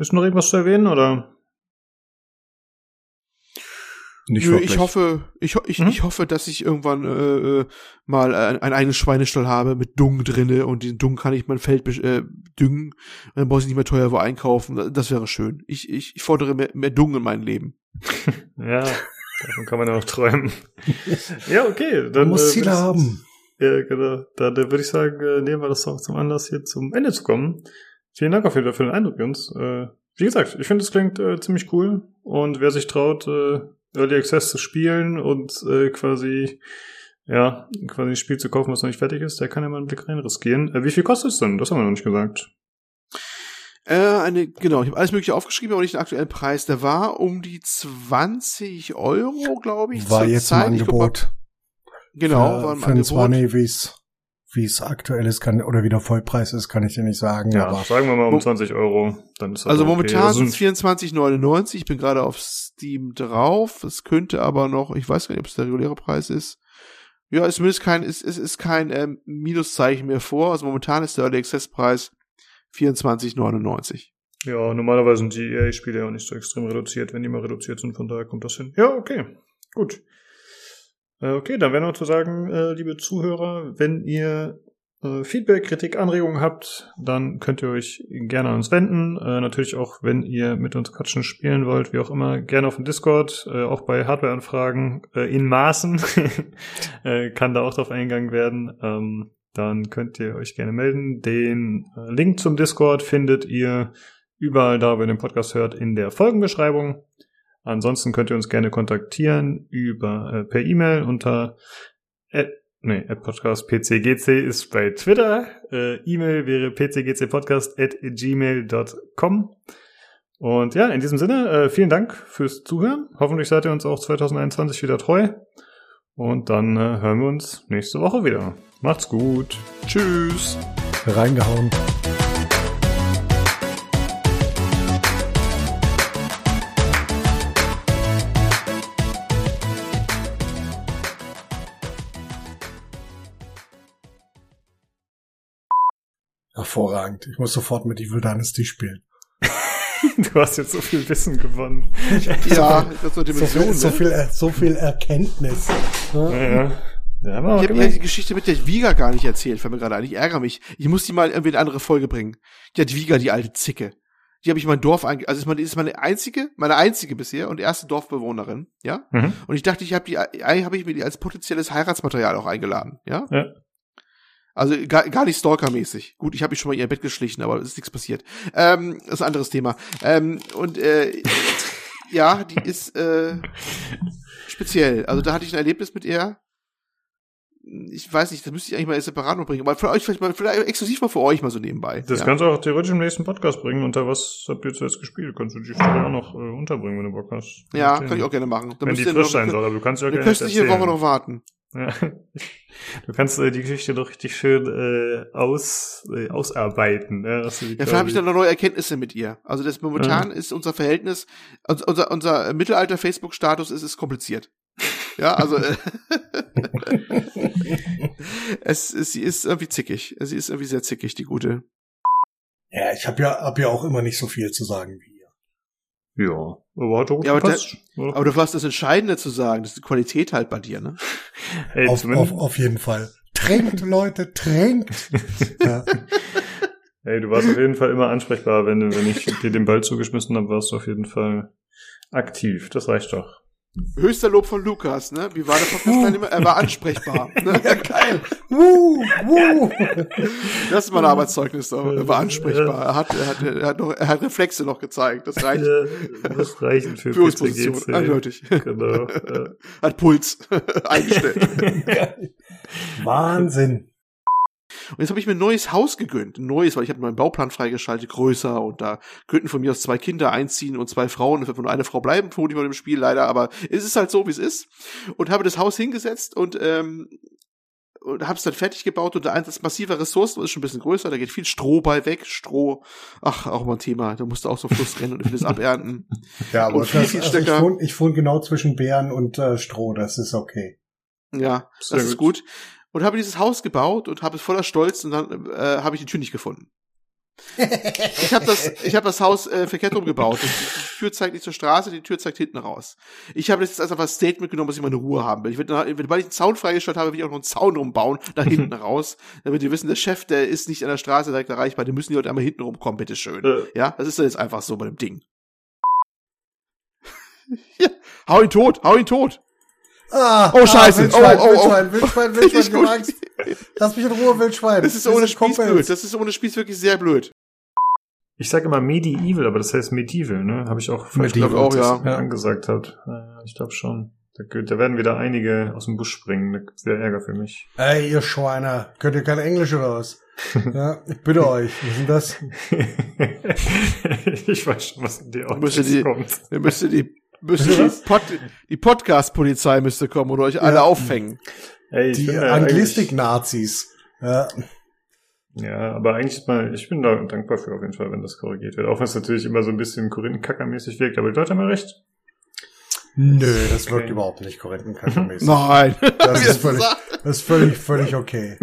Speaker 2: ist noch irgendwas zu erwähnen, oder?
Speaker 1: Nicht Nö, ich hoffe, ich, ich, hm? ich hoffe, dass ich irgendwann äh, äh mal ein, ein eigenes Schweinestall habe mit Dung drinne und den Dung kann ich mein Feld äh, düngen. Und dann brauche ich nicht mehr teuer wo einkaufen. Das wäre schön. Ich, ich, ich fordere mehr, mehr Dung in meinem Leben. <laughs>
Speaker 2: ja, davon kann man ja auch träumen. <laughs> ja, okay.
Speaker 3: Dann, man muss äh, Ziele haben.
Speaker 2: Ja, genau. Da, da würde ich sagen, äh, nehmen wir das auch zum Anlass, hier zum Ende zu kommen. Vielen Dank auf jeden Fall für den Eindruck, Jens. Äh, wie gesagt, ich finde, es klingt äh, ziemlich cool. Und wer sich traut, äh, Early Access zu spielen und äh, quasi ja, quasi ein Spiel zu kaufen, was noch nicht fertig ist, der kann ja mal einen Blick rein riskieren. Äh, wie viel kostet es denn? Das haben wir noch nicht gesagt.
Speaker 1: Äh, eine, genau, ich habe alles mögliche aufgeschrieben, aber nicht den aktuellen Preis. Der war um die 20 Euro, glaube ich.
Speaker 3: War jetzt Zeit. im Angebot.
Speaker 1: Genau,
Speaker 3: für, war im für Angebot. Nee, wie es aktuell ist, kann oder wie der Vollpreis ist, kann ich dir nicht sagen.
Speaker 2: Ja, aber sagen wir mal um 20 Euro. Dann ist das
Speaker 1: also okay. momentan sind es 24,99. Ich bin gerade auf Steam drauf. Es könnte aber noch, ich weiß gar nicht, ob es der reguläre Preis ist. Ja, ist zumindest kein, ist, ist, ist kein ähm, Minuszeichen mehr vor. Also momentan ist der Early Access Preis 24,99.
Speaker 2: Ja, normalerweise sind die EA-Spiele ja auch nicht so extrem reduziert, wenn die mal reduziert sind, von daher kommt das hin. Ja, okay. Gut. Äh, okay, dann wäre noch zu sagen, äh, liebe Zuhörer, wenn ihr äh, Feedback, Kritik, Anregungen habt, dann könnt ihr euch gerne an uns wenden. Natürlich auch, wenn ihr mit uns quatschen spielen wollt, wie auch immer, gerne auf dem Discord, auch bei Hardware-Anfragen in Maßen <laughs> kann da auch drauf eingegangen werden. Ähm, dann könnt ihr euch gerne melden. Den Link zum Discord findet ihr überall da, wo ihr den Podcast hört, in der Folgenbeschreibung. Ansonsten könnt ihr uns gerne kontaktieren über äh, per E-Mail unter äh, nee, Podcast PCGC ist bei Twitter. Äh, E-Mail wäre pcgcpodcast at gmail.com. Und ja, in diesem Sinne, äh, vielen Dank fürs Zuhören. Hoffentlich seid ihr uns auch 2021 wieder treu. Und dann äh, hören wir uns nächste Woche wieder. Macht's gut. Tschüss.
Speaker 3: Reingehauen. Hervorragend. Ich muss sofort mit Evil Dynasty spielen. <laughs>
Speaker 2: du hast jetzt so viel Wissen gewonnen.
Speaker 1: ja, das so,
Speaker 3: so, viel, so, viel, so viel Erkenntnis.
Speaker 2: Ja, ja.
Speaker 1: Ja, ich habe ja die Geschichte mit der Viga gar nicht erzählt, fällt mir gerade ein. Ich ärgere mich. Ich muss die mal irgendwie in eine andere Folge bringen. Die hat Viga, die alte Zicke. Die habe ich in mein Dorf einge... Also ist meine, ist meine einzige, meine einzige bisher und erste Dorfbewohnerin, ja? Mhm. Und ich dachte, ich habe die, habe ich mir die als potenzielles Heiratsmaterial auch eingeladen, ja? Ja. Also gar, gar nicht stalkermäßig. Gut, ich habe mich schon mal in ihr Bett geschlichen, aber es ist nichts passiert. Ähm, das ist ein anderes Thema. Ähm, und äh, <laughs> ja, die ist äh, speziell. Also da hatte ich ein Erlebnis mit ihr. Ich weiß nicht, das müsste ich eigentlich mal separat noch bringen. Aber für euch vielleicht mal, vielleicht exklusiv mal für euch mal so nebenbei.
Speaker 2: Das ja. kannst du auch theoretisch im nächsten Podcast bringen. Unter was habt ihr zuerst gespielt? Kannst du die Stelle auch noch äh, unterbringen, wenn du Bock hast.
Speaker 1: Ja, kann ich auch gerne machen.
Speaker 2: Dann wenn die frisch sein soll, aber du kannst ja
Speaker 1: gerne. Eine köstliche Woche noch warten. Ja.
Speaker 2: Du kannst äh, die Geschichte doch richtig schön äh, aus, äh, ausarbeiten. Ja,
Speaker 1: ja vielleicht habe ich dann noch neue Erkenntnisse mit ihr. Also das momentan ja. ist unser Verhältnis, also unser, unser Mittelalter-Facebook-Status ist, ist kompliziert. Ja, also äh, <laughs> es, es, sie ist irgendwie zickig. Sie ist irgendwie sehr zickig, die gute.
Speaker 3: Ja, ich habe ja, hab ja auch immer nicht so viel zu sagen wie
Speaker 2: ja, aber hat auch
Speaker 1: ja, aber, der, aber du hast das Entscheidende zu sagen, das ist die Qualität halt bei dir, ne? <laughs>
Speaker 3: Hey, auf, auf, auf jeden Fall. Trinkt, <laughs> Leute, trinkt. <laughs> ja.
Speaker 2: Hey, du warst auf jeden Fall immer ansprechbar, wenn, wenn ich dir den Ball zugeschmissen habe, warst du auf jeden Fall aktiv. Das reicht doch.
Speaker 1: Höchster Lob von Lukas, ne? Wie war der Podcast-Teilnehmer? Er war ansprechbar. <laughs> Ne?
Speaker 3: ja, geil. Woo, woo.
Speaker 1: Das ist mein Arbeitszeugnis. Doch. Er war ansprechbar. Er hat, er hat, er hat, noch, er hat Reflexe noch gezeigt. Das reicht.
Speaker 2: Das reicht für
Speaker 1: Führungsposition. Eindeutig. Genau. Ja. Hat Puls <laughs> eingestellt. <laughs>
Speaker 3: Wahnsinn.
Speaker 1: Und jetzt habe ich mir ein neues Haus gegönnt. Ein neues, weil ich habe meinen Bauplan freigeschaltet, größer. Und da könnten von mir aus zwei Kinder einziehen und zwei Frauen. Es wird nur eine Frau bleiben, vermutlich bei dem Spiel leider. Aber es ist halt so, wie es ist. Und habe das Haus hingesetzt und ähm, und hab's dann fertig gebaut und der Einsatz massiver Ressourcen ist schon ein bisschen größer, da geht viel Stroh bei weg, Stroh, ach, auch mal ein Thema, da musst du auch so Fluss rennen und vieles <laughs> abernten.
Speaker 3: Ja, aber viel, das, viel also ich wohne ich wohn genau zwischen Bären und äh, Stroh, das ist okay.
Speaker 1: Ja, Sehr das ist gut. Und habe dieses Haus gebaut und habe es voller Stolz und dann äh, habe ich die Tür nicht gefunden. ich habe das, ich habe das Haus äh, verkehrt umgebaut. Die Tür zeigt nicht zur Straße, die Tür zeigt hinten raus. Ich habe das jetzt einfach als Statement genommen, dass ich meine Ruhe haben will. Ich will, wenn ich einen Zaun freigestellt habe, will ich auch noch einen Zaun rumbauen, nach <laughs> hinten raus, damit die wissen, der Chef, der ist nicht an der Straße direkt erreichbar, die müssen die Leute einmal hinten rumkommen, bitteschön. Äh. Ja, das ist jetzt einfach so bei dem Ding. <laughs> ja, hau ihn tot, hau ihn tot.
Speaker 3: Ah,
Speaker 1: oh, scheiße.
Speaker 3: Ah, Wildschwein, oh, oh, Wildschwein, Wildschwein, Wildschwein, Wildschwein Lass mich in Ruhe, Wildschwein.
Speaker 1: Das ist ohne Spieß blöd. Das ist ohne Spieß wirklich sehr blöd.
Speaker 2: Ich sage immer Medieval, aber das heißt Medieval, ne? Habe ich auch
Speaker 1: Medieval
Speaker 2: geglaubt,
Speaker 1: auch, ja.
Speaker 2: angesagt habt. Ja, ich glaube schon. Da, werden wieder einige aus dem Busch springen. Da gibt's wieder Ärger für mich.
Speaker 3: Ey, ihr Schweine, könnt ihr kein Englisch oder was? ja, ich bitte euch, was ist denn das?
Speaker 2: ich weiß schon, was in dir auch kommt.
Speaker 1: Ihr müsste die, müsste die? Pod, die Podcast-Polizei müsste kommen und euch alle
Speaker 3: Ja.
Speaker 1: auffängen.
Speaker 2: Ey, ich
Speaker 3: Die Anglistik-Nazis. Ja,
Speaker 2: Ja, aber eigentlich ist mal, ich bin da dankbar für auf jeden Fall, wenn das korrigiert wird. Auch wenn es natürlich immer so ein bisschen Korinthenkackermäßig wirkt, aber die Leute haben ja recht.
Speaker 3: nö, das
Speaker 2: Okay.
Speaker 3: wirkt überhaupt nicht <laughs> korinthenkankermäßig.
Speaker 1: Nein.
Speaker 3: Das <laughs> ist völlig, das ist völlig, völlig okay.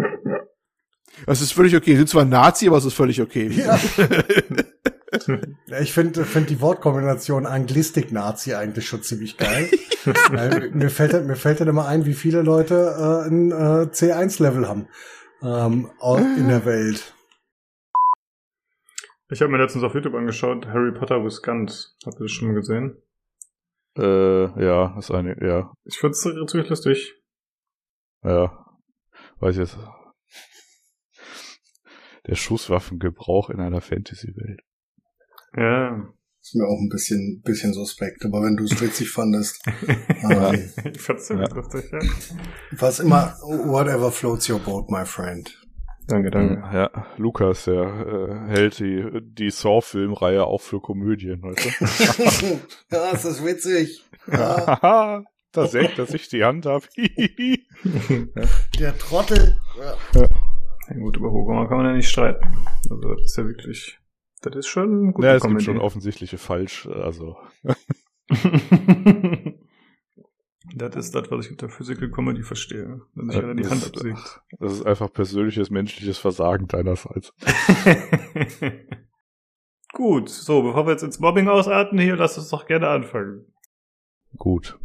Speaker 1: Das ist völlig okay. Sie sind zwar Nazi, aber es ist völlig okay.
Speaker 3: Ja. <laughs> Ich finde find die Wortkombination Anglistik-Nazi eigentlich schon ziemlich geil. <laughs> Mir, fällt, mir fällt dann immer ein, wie viele Leute äh, ein äh, C1-Level haben ähm, in der Welt.
Speaker 2: Ich habe mir letztens auf YouTube angeschaut, Harry Potter with Guns. Habt ihr das schon mal gesehen?
Speaker 4: Äh, ja, ist eine, ja,
Speaker 2: Ich fand's ziemlich lustig.
Speaker 4: ja. Weiß ich jetzt. Der Schusswaffengebrauch in einer Fantasy-Welt.
Speaker 2: Ja.
Speaker 3: Ist mir auch ein bisschen, bisschen suspekt, aber wenn du es witzig fandest, <laughs> ähm,
Speaker 2: ich fand's ziemlich lustig, ja.
Speaker 3: was immer, whatever floats your boat, my friend.
Speaker 2: Danke, danke.
Speaker 4: Ja, Lukas, der äh, hält die, die Saw-Filmreihe auch für Komödien, weißt du? <laughs>
Speaker 3: ja, ist das witzig. Ja,
Speaker 4: Haha, da sehe ich, dass ich die Hand habe. <laughs>
Speaker 3: der Trottel. Ja.
Speaker 2: Ja, gut, über Hugo kann man ja nicht streiten. Also, das ist ja wirklich, das ist schon gut.
Speaker 4: ja, es gibt schon offensichtliche Falsch, also. <laughs>
Speaker 2: das ist das, was ich unter Physical Comedy verstehe. Wenn sich einer die
Speaker 4: das
Speaker 2: Hand
Speaker 4: ist-
Speaker 2: absägt.
Speaker 4: Das ist einfach persönliches menschliches Versagen deinerseits. <laughs>
Speaker 2: Gut, so, bevor wir jetzt ins Mobbing ausarten hier, lass uns doch gerne anfangen.
Speaker 4: Gut.